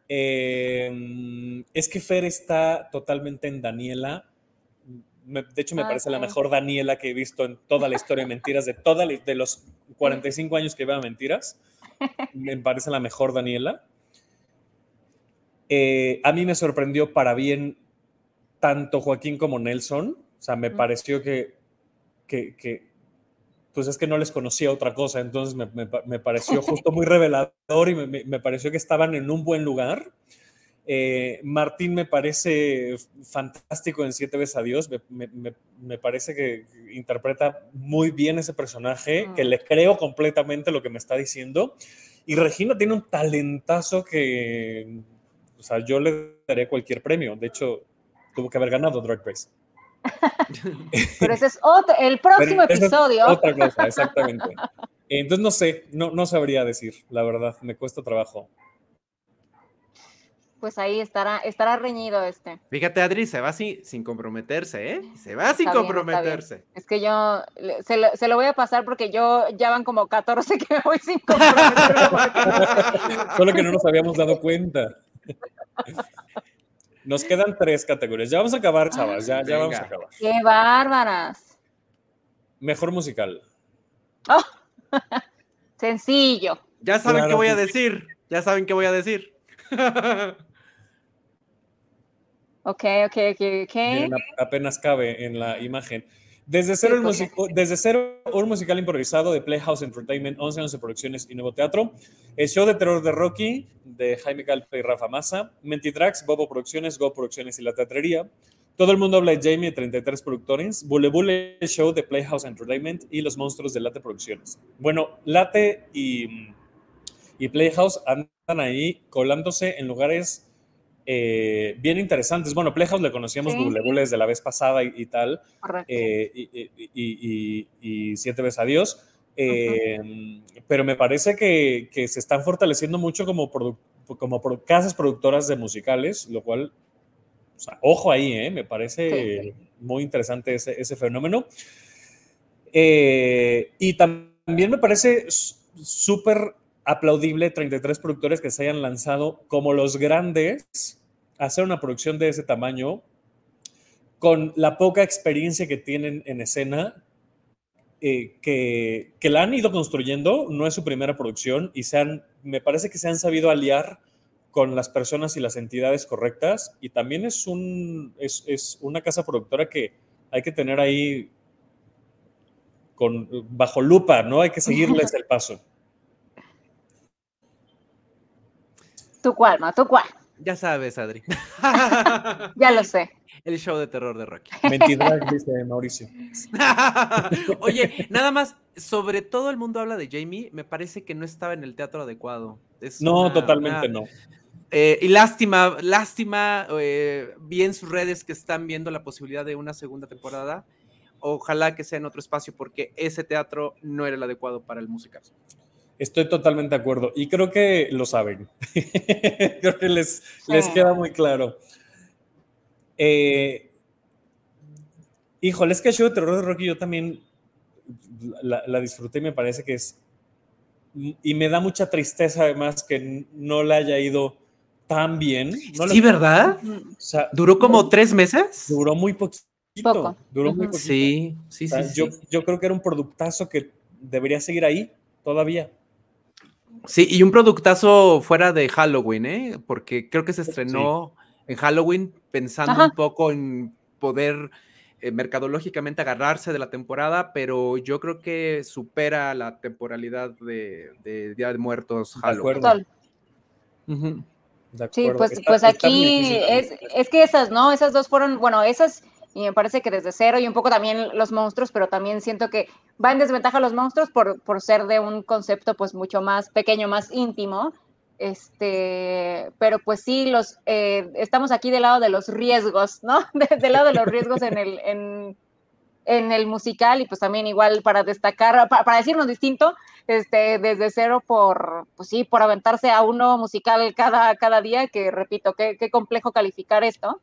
Eh, es que Fer está totalmente en Daniela. De hecho, me ah, parece la mejor Daniela que he visto en toda la historia de mentiras, de, toda, de los 45 años que veo mentiras me parece la mejor Daniela. Eh, a mí me sorprendió para bien tanto Joaquín como Nelson. O sea, me pareció que, que, pues es que no les conocía otra cosa, entonces me, pareció justo muy revelador y me, pareció que estaban en un buen lugar. Eh, Martín me parece fantástico en Siete veces a Dios, me, parece que interpreta muy bien ese personaje, que le creo completamente lo que me está diciendo. Y Regina tiene un talentazo que, o sea, yo le daré cualquier premio. De hecho, tuvo que haber ganado Drag Race.
Pero ese es otro, el próximo episodio.
otra cosa, exactamente. Entonces no sé, no, no sabría decir, la verdad, me cuesta trabajo.
Pues ahí estará, estará reñido este.
Fíjate, Adri, se va sin, sin comprometerse, ¿eh? Se va sin comprometerse.
es que yo se lo, se lo, voy a pasar porque yo ya van como 14 que voy sin comprometerse.
Solo que no nos habíamos dado cuenta. Nos quedan tres categorías. Ya vamos a acabar, chavas. Ya, ya vamos a acabar.
¡Qué bárbaras!
Mejor musical.
Oh, sencillo.
Ya saben qué voy a decir. Ya saben qué voy a decir.
ok, ok, ok, ok.
apenas cabe en la imagen. Desde cero, desde cero, un musical improvisado de Playhouse Entertainment, 11 años de producciones y nuevo teatro. El show de terror de Rocky, de Jaime Calpe y Rafa Massa. Mentitrax, Bobo Producciones, Go Producciones y La Teatrería. Todo el mundo habla de Jamie, de 33 productores. Bule Bule Show de Playhouse Entertainment y Los Monstruos de Late Producciones. Bueno, Late y, y Playhouse andan ahí colándose en lugares eh, bien interesantes. Bueno, Playhouse le conocíamos sí. desde la vez pasada y, tal. Eh, y, siete veces adiós. Eh, pero me parece que, se están fortaleciendo mucho como, como casas productoras de musicales, lo cual, ojo ahí, me parece muy interesante ese, ese fenómeno. y también me parece súper aplaudible 33 productores que se hayan lanzado como los grandes hacer una producción de ese tamaño con la poca experiencia que tienen en escena, eh, que, que, la han ido construyendo, no es su primera producción y se han, me parece que se han sabido aliar con las personas y las entidades correctas y también es, un, es, es una casa productora que hay que tener ahí con, bajo lupa, ¿no? Hay que seguirles el paso.
¿Tu cuál, no? ¿Tu cuál?
Ya sabes, Adri.
ya lo sé.
El show de terror de Rocky.
Mentira, dice Mauricio.
Oye, nada más, sobre todo el mundo habla de Jamie, me parece que no estaba en el teatro adecuado.
no, totalmente no.
Eh, y lástima, lástima, eh, vi en sus redes que están viendo la posibilidad de una segunda temporada. Ojalá que sea en otro espacio porque ese teatro no era el adecuado para el musical.
Estoy totalmente de acuerdo y creo que lo saben. creo que les, les queda muy claro. Eh, híjole, es que el show de terror de Rocky yo también la, disfruté y me parece que es... Y me da mucha tristeza además que no le haya ido tan bien.
sí, ¿verdad? ¿Duró como tres meses?
Duró muy poquito. Duró muy poquito.
Sí, sí, sí,
yo, yo creo que era un productazo que debería seguir ahí todavía.
Sí, y un productazo fuera de Halloween, ¿eh? Porque creo que se estrenó en Halloween pensando un poco en poder eh, mercadológicamente agarrarse de la temporada, pero yo creo que supera la temporalidad de, Día de Muertos
Halloween. Sí, pues, pues aquí es, es que esas, ¿no? Esas dos fueron, bueno, esas y me parece que desde cero y un poco también los monstruos, pero también siento que va en desventaja los monstruos por, por ser de un concepto pues mucho más pequeño, más íntimo. Este, pero pues sí, los, eh, estamos aquí del lado de los riesgos, ¿no? del lado de los riesgos en el, en, en el musical y pues también igual para destacar, para, decirnos distinto, este, desde cero por, pues sí, por aventarse a un nuevo musical cada, cada día, que repito, qué, qué complejo calificar esto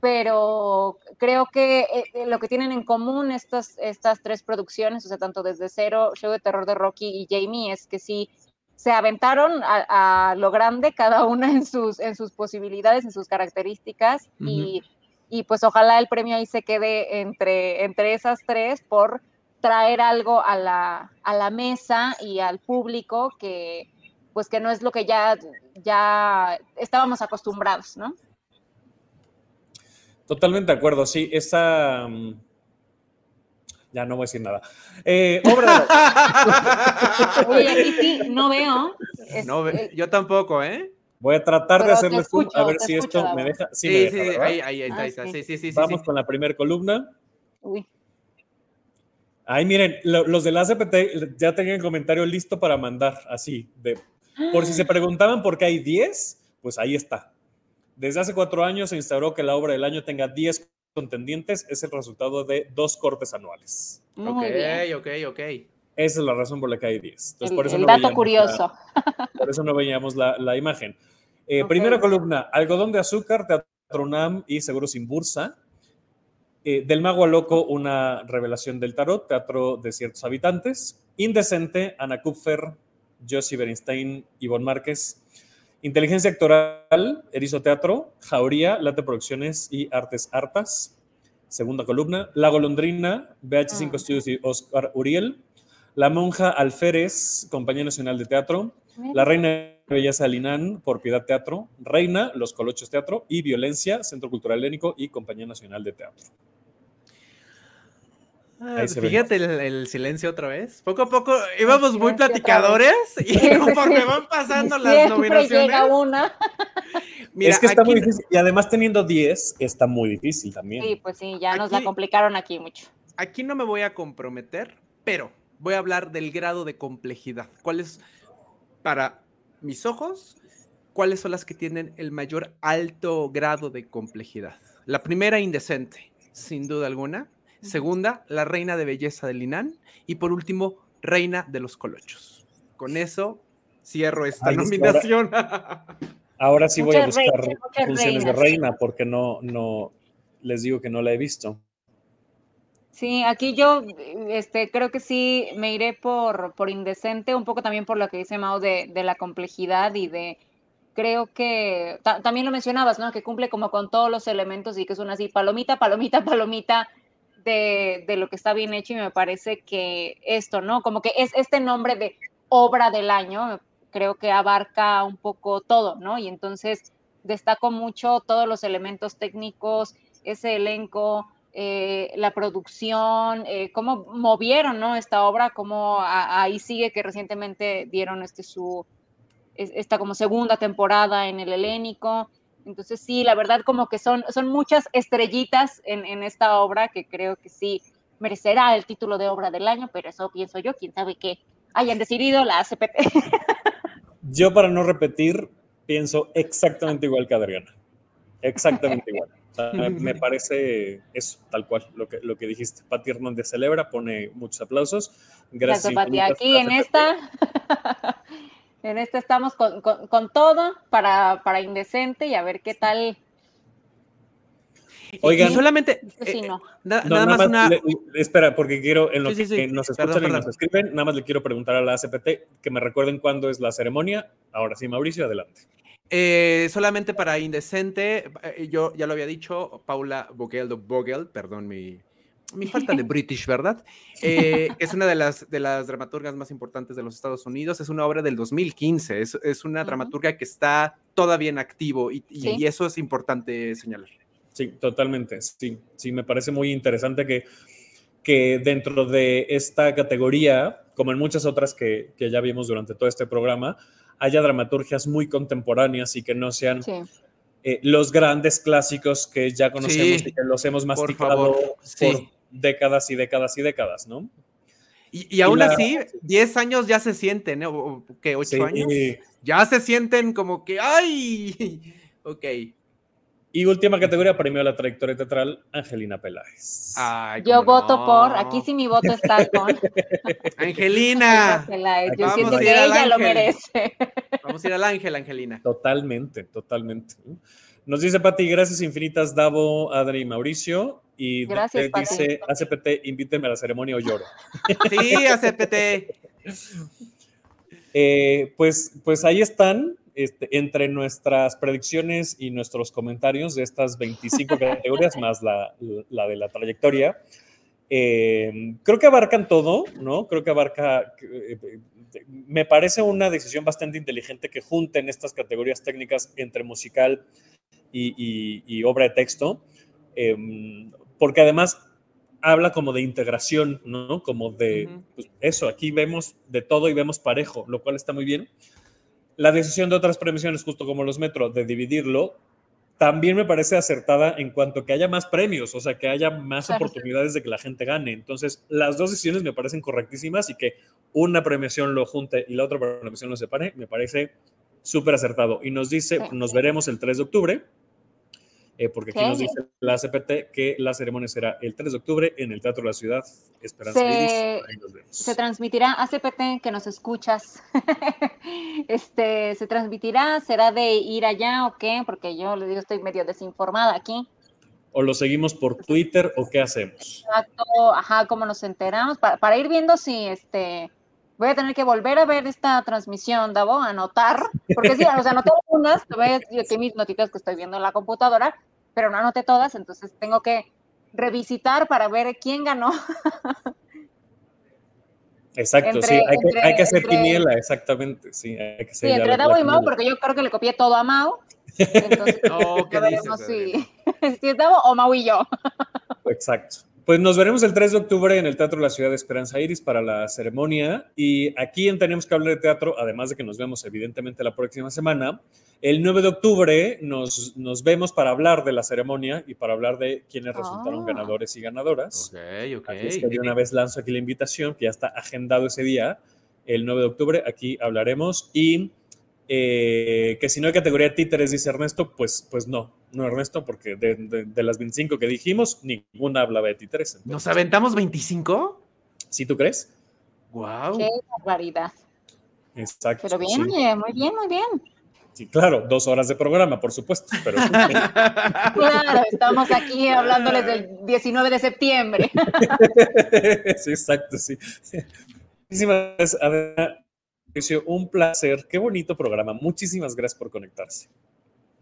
pero creo que eh, eh, lo que tienen en común estas, estas tres producciones, o sea, tanto desde cero, Show de Terror de Rocky y Jamie, es que sí se aventaron a, lo grande, cada una en sus, en sus posibilidades, en sus características, y, y, pues ojalá el premio ahí se quede entre, entre esas tres por traer algo a la, a la mesa y al público que pues que no es lo que ya, ya estábamos acostumbrados, ¿no?
Totalmente de acuerdo, sí. Esa. Mm, ya no voy a decir nada. Eh, obra.
Oye, aquí sí, no veo.
no Yo tampoco, ¿eh?
Voy a tratar de hacerle zoom a ver si esto me deja.
Sí, sí, sí ahí, ahí, está, ahí está. Sí, sí, sí.
Vamos con la primera columna. Uy. Ay, miren, los de la CPT ya tenían el comentario listo para mandar, así, de, por si se preguntaban por qué hay 10, pues ahí está. Desde hace cuatro años se instauró que la obra del año tenga 10 contendientes es el resultado de dos cortes anuales.
Muy
ok,
bien.
ok, ok.
Esa es la razón por la que hay 10. Entonces,
El,
por eso
el
no
dato curioso.
la- por eso no veíamos la, la imagen. Eh. Primera columna, Algodón de Azúcar, Teatro UNAM y Seguro Sin Bursa. Eh, del Mago al Loco, una revelación del tarot, Teatro de Ciertos Habitantes. Indecente, Ana Kupfer, Josie Bernstein, Ivonne Márquez. Inteligencia Actoral, Erizo Teatro, Jauría, Late Producciones y Artes Artas. Segunda columna, La Golondrina, BH5
Mm.
Studios y Oscar Uriel. La Monja Alférez, Compañía Nacional de Teatro. La Reina de Belleza Linan por Piedad Teatro, Reina, Los Colochos Teatro y Violencia, Centro Cultural Helénico y Compañía Nacional de Teatro.
Ah, fíjate el, el silencio otra vez. Poco a poco íbamos muy platicadores y conforme van pasando las nominaciones.
llega una.
Mira,
es que está
aquí-
muy difícil. Y además teniendo 10, está muy difícil también.
Sí, pues sí, ya nos la complicaron aquí mucho.
aquí no me voy a comprometer, pero voy a hablar del grado de complejidad. ¿Cuáles, para mis ojos, cuáles son las que tienen el mayor alto grado de complejidad? La primera, indecente, sin duda alguna. Segunda, la reina de belleza de Linan. Y por último, reina de los colochos. Con eso cierro esta
Ay, ahora-
nominación.
Ahora sí voy a buscar
reinas,
funciones de reina porque no, no, les digo que no la he visto.
Sí, aquí yo este, creo que sí me iré por, por indecente, un poco también por lo que dice Mao de, de la complejidad y de, creo que ta- también lo mencionabas, ¿no? Que cumple como con todos los elementos y que es una así, palomita, palomita, palomita de, de lo que está bien hecho y me parece que esto, ¿no? Como que es este nombre de obra del año, creo que abarca un poco todo, ¿no? Y entonces destaco mucho todos los elementos técnicos, ese elenco, eh, la producción, eh, cómo movieron ¿no? esta obra, cómo ahí sigue que recientemente dieron este su es- esta como segunda temporada en el helénico. Entonces sí, la verdad como que son, son muchas estrellitas en, en esta obra que creo que sí merecerá el título de obra del año, pero eso pienso yo, quién sabe qué hayan decidido la ACPT.
Yo, para no repetir, pienso exactamente igual que Adriana. Exactamente igual. O sea, me, parece eso, tal cual, lo que, lo que dijiste. Pati Hernández celebra, pone muchos aplausos. Gracias.
Gracias, Pati. Aquí en esta, en esta estamos con, con- con todo para, para Indecente y a ver qué tal.
Oigan.
Y solamente,
Esto sí,
eh,
no.
na-
No,
nada más una...
le- espera, porque quiero, en lo
Sí, sí, sí.
que nos
Perdón,
escuchan y
perdón.
nos escriben, nada más le quiero preguntar a la ACPT que me recuerden cuándo es la ceremonia. Ahora sí, Mauricio, adelante.
Eh, solamente para Indecente, eh, yo ya lo había dicho, Paula Vogel, Vogel, perdón mi, mi falta de British, ¿verdad? Eh, es una de las, de las dramaturgas más importantes de los Estados Unidos, es una obra del 2015, es, es una dramaturga que está todavía en activo y, y-
Sí.
y eso es importante señalar.
Sí, totalmente. Sí, sí, me parece muy interesante que, que dentro de esta categoría, como en muchas otras que, que ya vimos durante todo este programa, haya dramaturgias muy contemporáneas y que no sean
Sí.
eh, los grandes clásicos que ya conocemos
Sí,
y que los hemos
por
masticado por,
sí.
Décadas y décadas y décadas, ¿no?
Y, y aún
la-
así, 10 años ya se sienten, ¿eh? ¿O- o ¿qué? ¿8
Sí.
años? Ya se sienten como que, ¡ay! Ok.
Y última categoría, premio a la trayectoria teatral, Angelina Peláez.
Ay,
Yo voto
no.
por, aquí sí mi voto está con
Angelina.
Peláez. Yo
Vamos
siento que ella lo merece.
Vamos a ir al ángel, Angelina.
Totalmente, totalmente. Nos dice Pati, gracias infinitas, Davo, Adri y Mauricio. Y
Gracias, Pati.
dice, ACPT, invíteme a la ceremonia o lloro.
Sí, ACPT.
Eh, pues, pues ahí están, este, entre nuestras predicciones y nuestros comentarios de estas 25 categorías, más la, la de la trayectoria. Eh, creo que abarcan todo, ¿no? Creo que abarca, eh, eh, me parece una decisión bastante inteligente que junten estas categorías técnicas entre musical y, y- y obra de texto, eh, porque además habla como de integración, ¿no? Como de
Ujú.
pues, eso, aquí vemos de todo y vemos parejo, lo cual está muy bien. La decisión de otras premiaciones, justo como los Metro, de dividirlo, también me parece acertada en cuanto que haya más premios, o sea, que haya más
Claro.
oportunidades de que la gente gane. Entonces, las dos decisiones me parecen correctísimas y que una premiación lo junte y la otra premiación lo separe, me parece súper acertado. Y nos dice,
Sí.
nos veremos el 3 de octubre eh, porque aquí nos dice la CPT que la ceremonia será el 3 de octubre en el Teatro de la Ciudad, Esperanza
se, se transmitirá a CPT, que nos escuchas. este, ¿Se transmitirá? ¿Será de ir allá o qué? Porque yo le digo, estoy medio desinformada aquí.
¿O lo seguimos por Twitter o qué hacemos?
Exacto, ajá, ¿cómo nos enteramos? Para, para ir viendo si este voy a tener que volver a ver esta transmisión, Davo, anotar, porque sí, o sea, anoté algunas, yo aquí mis notitas que estoy viendo en la computadora, pero no anoté todas, entonces tengo que revisitar para ver quién ganó.
Exacto, sí, hay, que, hay, que, hacer quiniela, exactamente, sí. Hay que
sí, entre Davo y Mau, porque yo creo que le copié todo a Mau. Entonces,
oh, ¿qué dices,
si, si es Davo o Mau y yo.
Exacto. Pues nos veremos el 3 de octubre en el Teatro de la Ciudad de Esperanza Iris para la ceremonia. Y aquí en Tenemos que hablar de teatro, además de que nos vemos evidentemente la próxima semana, el 9 de octubre nos, nos vemos para hablar de la ceremonia y para hablar de quiénes resultaron
Ah.
ganadores y ganadoras.
Ok, ok.
Así es que de una vez lanzo aquí la invitación, que ya está agendado ese día, el 9 de octubre, aquí hablaremos. Y eh, que si no hay categoría títeres, dice Ernesto, pues, pues no, no Ernesto, porque de, de- de las 25 que dijimos, ninguna hablaba de títeres.
¿Nos
Entonces,
aventamos 25?
¿Sí tú crees?
¡Wow!
Qué barbaridad.
Exacto.
Pero bien,
sí.
muy bien, muy bien.
Sí, claro, dos horas de programa, por supuesto, pero
Claro, estamos aquí hablándoles del 19 de septiembre.
sí, exacto, sí. Muchísimas gracias, Adriana. Un placer, qué bonito programa. Muchísimas gracias por conectarse.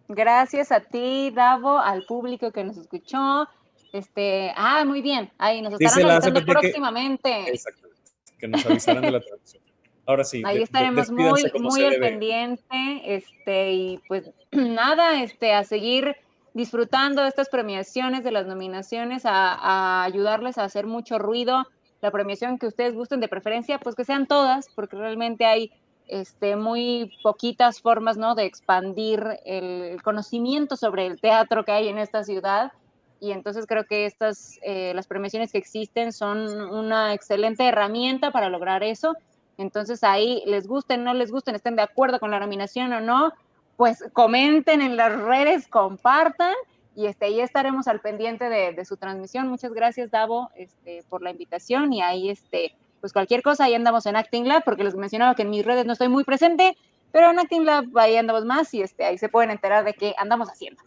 Gracias a ti, Davo, al público que nos escuchó. Este, ah, muy bien. Ahí nos estarán avisando
que-
próximamente.
Exactamente. Que nos avisarán de la transmisión. Ahora sí.
Ahí
de-
estaremos muy, muy al pendiente. Este, y pues nada, este, a seguir disfrutando de estas premiaciones, de las nominaciones, a, a ayudarles a hacer mucho ruido. La premiación que ustedes gusten de preferencia, pues que sean todas, porque realmente hay este, muy poquitas formas ¿no? de expandir el conocimiento sobre el teatro que hay en esta ciudad. Y entonces creo que estas, eh, las premiaciones que existen son una excelente herramienta para lograr eso. Entonces ahí les gusten, no les gusten, estén de acuerdo con la nominación o no, pues comenten en las redes, compartan y este, ahí estaremos al pendiente de, su transmisión. Muchas gracias, Davo, este, por la invitación y ahí, este, pues cualquier cosa, ahí andamos en Acting Lab, porque les mencionaba que en mis redes no estoy muy presente, pero en Acting Lab ahí andamos más y este, ahí se pueden enterar de qué andamos haciendo.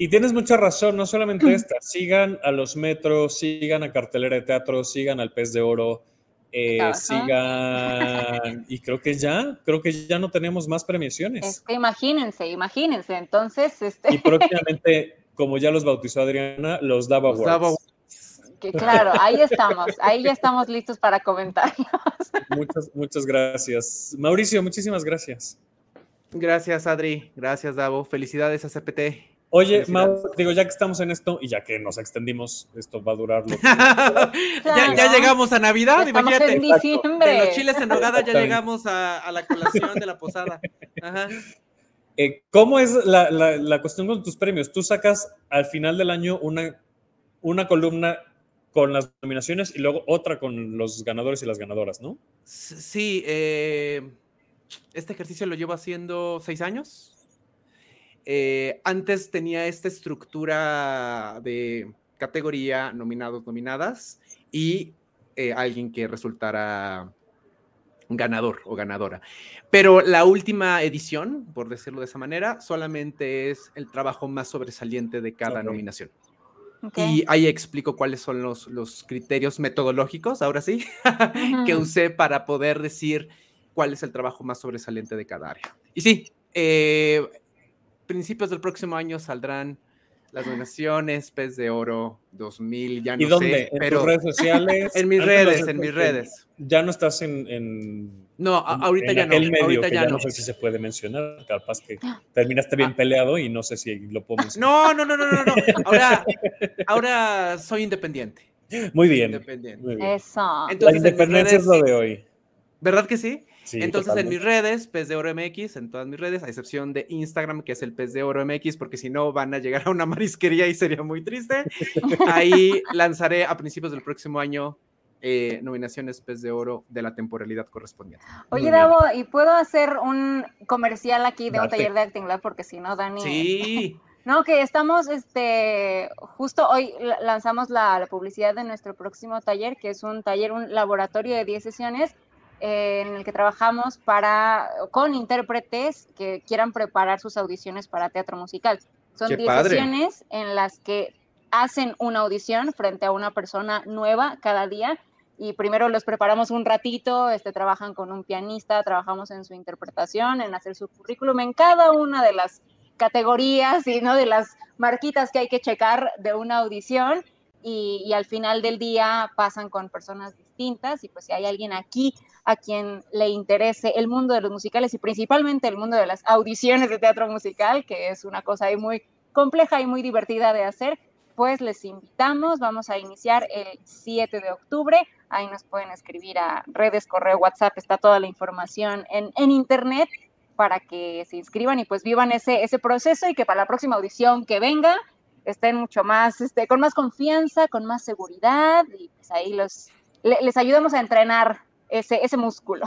Y tienes mucha razón, no solamente esta. Sigan a los metros, sigan a Cartelera de Teatro, sigan al Pez de Oro, eh, sigan. Y creo que ya, creo que ya no tenemos más premiaciones.
Este, imagínense, imagínense. Entonces, este,
Y próximamente, como ya los bautizó Adriana, los Dava
Los
Awards.
Dava
que claro, ahí estamos, ahí ya estamos listos para comentar.
Muchas, muchas gracias. Mauricio, muchísimas gracias.
Gracias, Adri. Gracias, Davo. Felicidades a CPT.
Oye. Mau, digo, ya que estamos en esto y ya que nos extendimos, esto va a durar lo que-
ya, llegamos a Navidad,
Estamos
imagínate.
en
De
diciembre.
los chiles en nogada ya llegamos a, a la colación de la posada. Ajá.
Eh, ¿Cómo es la, la- la cuestión con tus premios? Tú sacas al final del año una, una columna con las nominaciones y luego otra con los ganadores y las ganadoras, ¿no?
Sí, eh, este ejercicio lo llevo haciendo seis años. Eh, antes tenía esta estructura de categoría, nominados, nominadas, y eh, alguien que resultara ganador o ganadora. Pero la última edición, por decirlo de esa manera, solamente es el trabajo más sobresaliente de cada nominación. Y ahí explico cuáles son los, los criterios metodológicos, ahora sí, que usé para poder decir cuál es el trabajo más sobresaliente de cada área. Y sí, eh, principios del próximo año saldrán las nominaciones, Pez de Oro 2000, ya no
¿Y dónde?
sé,
¿En
pero
tus redes sociales?
en mis redes, en mis redes.
Ya no estás en... en-
No,
en-
ahorita
en
ya no,
aquel medio
ahorita
que
ya no.
sé si se puede mencionar, capaz que terminaste bien
Ah.
peleado y no sé si lo puedo mencionar.
No, no, no, no, no, no. Ahora, ahora soy independiente.
Muy bien.
Independiente.
Muy bien.
Eso.
La
Entonces,
independencia es lo de hoy.
¿Verdad que sí?
Sí,
Entonces en mis redes, Pez de Oro MX, en todas mis redes, a excepción de Instagram, que es el Pez de Oro MX, porque si no van a llegar a una marisquería y sería muy triste. Ahí lanzaré a principios del próximo año eh, nominaciones Pez de Oro de la temporalidad correspondiente.
Oye. Davo, ¿y puedo hacer un comercial aquí de un taller de Acting Lab? Porque si no, Dani
Sí,
No, que estamos, este, justo hoy lanzamos la, publicidad de nuestro próximo taller, que es un taller, un laboratorio de 10 sesiones eh, en el que trabajamos para, con intérpretes que quieran preparar sus audiciones para teatro musical. Son 10 sesiones en las que hacen una audición frente a una persona nueva cada día y primero los preparamos un ratito, este, trabajan con un pianista, trabajamos en su interpretación, en hacer su currículum, en cada una de las categorías y ¿no? de las marquitas que hay que checar de una audición y, al final del día pasan con personas distintas y pues si hay alguien aquí a quien le interese el mundo de los musicales y principalmente el mundo de las audiciones de teatro musical, que es una cosa muy compleja y muy divertida de hacer, pues les invitamos. Vamos a iniciar el 7 de octubre. Ahí nos pueden escribir a redes, correo, WhatsApp, está toda la información en, en internet para que se inscriban y pues vivan ese, ese proceso y que para la próxima audición que venga estén mucho más, este, con más confianza, con más seguridad y pues ahí los, les ayudamos a entrenar ese, ese músculo.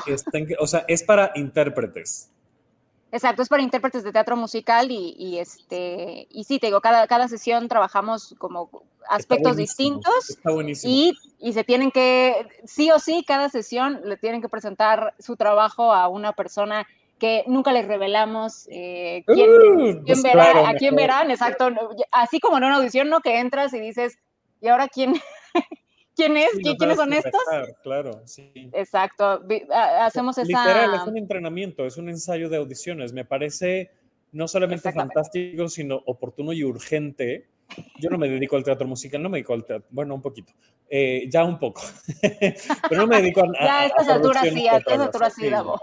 o sea, es para intérpretes.
Exacto, es para intérpretes de teatro musical y, este y sí, te digo, cada, cada sesión trabajamos como aspectos distintos
está buenísimo.
Y, y, se tienen que, sí o sí, cada sesión le tienen que presentar su trabajo a una persona que nunca les revelamos eh, quién, uh, pues verá, a quién verán, exacto, así como en una audición, ¿no? Que entras y dices, ¿y ahora quién? quién es, quiénes son estos.
Claro, sí.
Exacto, hacemos esa...
Literal, es un entrenamiento, es un ensayo de audiciones. Me parece no solamente fantástico, sino oportuno y urgente. Yo no me dedico al teatro musical, no me dedico al teatro, bueno, un poquito, eh, ya un poco, pero no me dedico a...
ya a estas alturas sí, a estas alturas sí, Davo.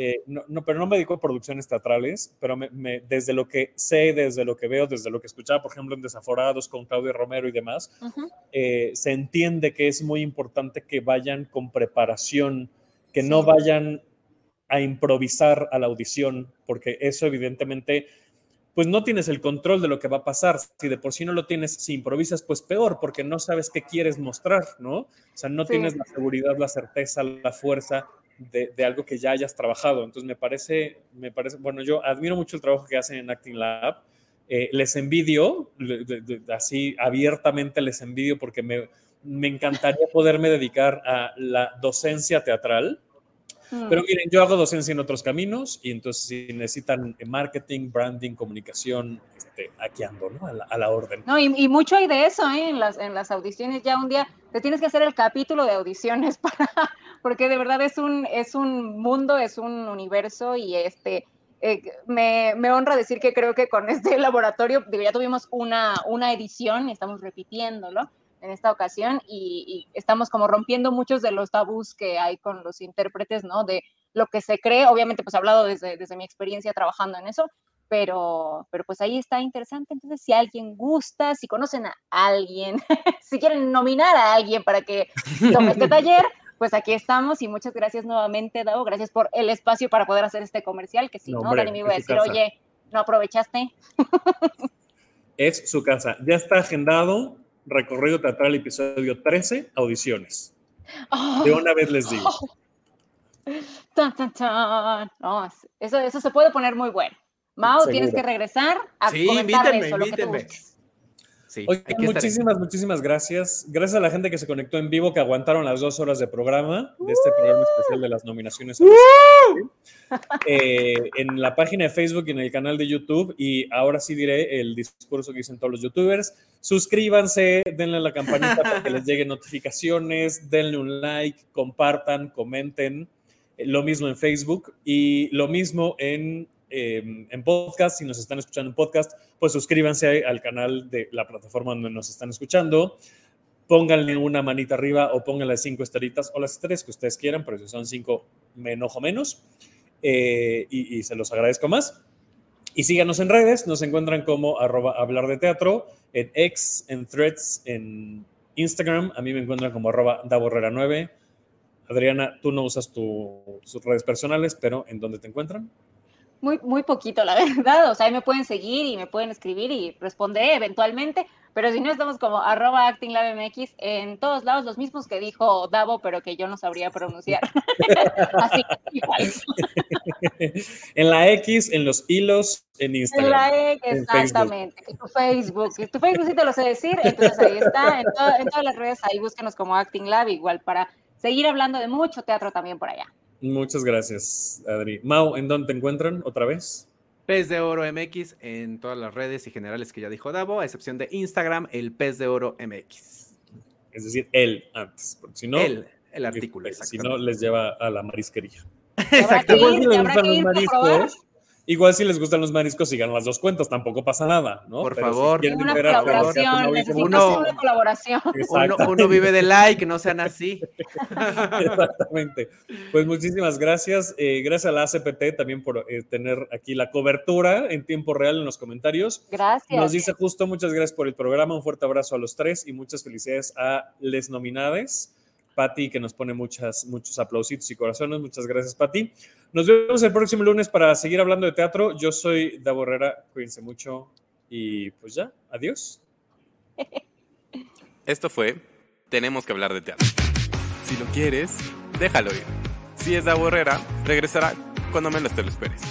Eh, no, pero no me dedico a producciones teatrales, pero desde lo que sé, desde lo que veo, desde lo que escuchaba, por ejemplo, en Desaforados con Claudio Romero y demás, eh, se entiende que es muy importante que vayan con preparación, que no vayan a improvisar a la audición, porque eso evidentemente, pues no tienes el control de lo que va a pasar. Si de por sí no lo tienes, si improvisas, pues peor, porque no sabes qué quieres mostrar, ¿no? O sea, no tienes la seguridad, la certeza, la fuerza de, algo que ya hayas trabajado. Entonces me parece, me parece, bueno, yo admiro mucho el trabajo que hacen en Acting Lab. Eh, les envidio, así abiertamente les envidio porque me, me, encantaría poderme dedicar a la docencia teatral. Mm. Pero miren, yo hago docencia en otros caminos y entonces si necesitan marketing, branding, comunicación, este, aquí ando, ¿no? A la, orden.
No, y, mucho hay de eso, ¿eh? En las, en las audiciones. Ya un día te tienes que hacer el capítulo de audiciones para, porque de verdad es un, es un mundo, es un universo y este, eh, me, me, honra decir que creo que con este laboratorio, digo, ya tuvimos una, una edición, estamos repitiéndolo en esta ocasión y, estamos como rompiendo muchos de los tabús que hay con los intérpretes, ¿no? De lo que se cree, obviamente pues he hablado desde, desde mi experiencia trabajando en eso, pero, pero pues ahí está interesante. Entonces, si alguien gusta, si conocen a alguien, si quieren nominar a alguien para que tome este taller, pues aquí estamos y muchas gracias nuevamente, Davo. Gracias por el espacio para poder hacer este comercial, que si no, Dani me iba a decir, oye, ¿no aprovechaste?
es su casa. Ya está agendado recorrido teatral episodio 13, audiciones. de una vez les digo.
No, eso, eso se puede poner muy bueno. Mao, tienes que regresar a sí, comentar eso, lo que
muchísimas, muchísimas gracias. Gracias a la gente que se conectó en vivo, que aguantaron las dos horas de programa, de este programa especial de las nominaciones. Eh, en la página de Facebook y en el canal de YouTube. Y ahora sí diré el discurso que dicen todos los youtubers. Suscríbanse, denle a la campanita para que les lleguen notificaciones, denle un like, compartan, comenten. Lo mismo en Facebook y lo mismo en Em, en podcast, si nos están escuchando en podcast, pues suscríbanse al canal de la plataforma donde nos están escuchando. Pónganle una manita arriba o pónganle cinco estrellitas o las tres que ustedes quieran, pero si son cinco, me enojo menos. Eh, y, se los agradezco más. Y síganos en redes, nos encuentran como arroba hablar de teatro, en X, en Threads, en Instagram, a mí me encuentran como arroba daborrera9. Adriana, tú no usas tus redes personales, pero ¿en dónde te encuentran?
Muy, muy poquito, la verdad. O sea, ahí me pueden seguir y me pueden escribir y responderé eventualmente. Pero si no, estamos como arroba actinglabmx en todos lados, los mismos que dijo Davo, pero que yo no sabría pronunciar. Así igual.
en la X, en los hilos, en Instagram.
En la X, exactamente. En tu Facebook. En tu Facebook sí te lo sé decir, entonces ahí está. En, en todas las redes ahí búsquenos como Acting Lab, igual para seguir hablando de mucho teatro también por allá.
Muchas gracias, Adri. Mau, ¿en dónde te encuentran otra vez?
Pez de Oro MX en todas las redes y generales que ya dijo Davo, a excepción de Instagram, el Pez de Oro MX.
Es decir, él antes, porque si no,
él, el artículo.
Si no, les lleva a la marisquería.
Exactamente.
Igual si les gustan los mariscos, sigan las dos cuentas, tampoco pasa nada, ¿no?
Por favor.
una, colaboración, uno, una colaboración.
Uno, vive de like, no sean así.
Exactamente. Pues muchísimas gracias. Eh, gracias a la ACPT también por eh, tener aquí la cobertura en tiempo real en los comentarios.
Gracias.
Nos dice justo, muchas gracias por el programa, un fuerte abrazo a los tres y muchas felicidades a les nominades. Patti, que nos pone muchas, muchos aplausitos y corazones. Muchas gracias, Patti. Nos vemos el próximo lunes para seguir hablando de teatro. Yo soy Da Borrera. Cuídense mucho y pues ya, adiós.
Esto fue Tenemos que hablar de teatro. Si lo quieres, déjalo ir. Si es Da Borrera, regresará cuando menos te lo esperes.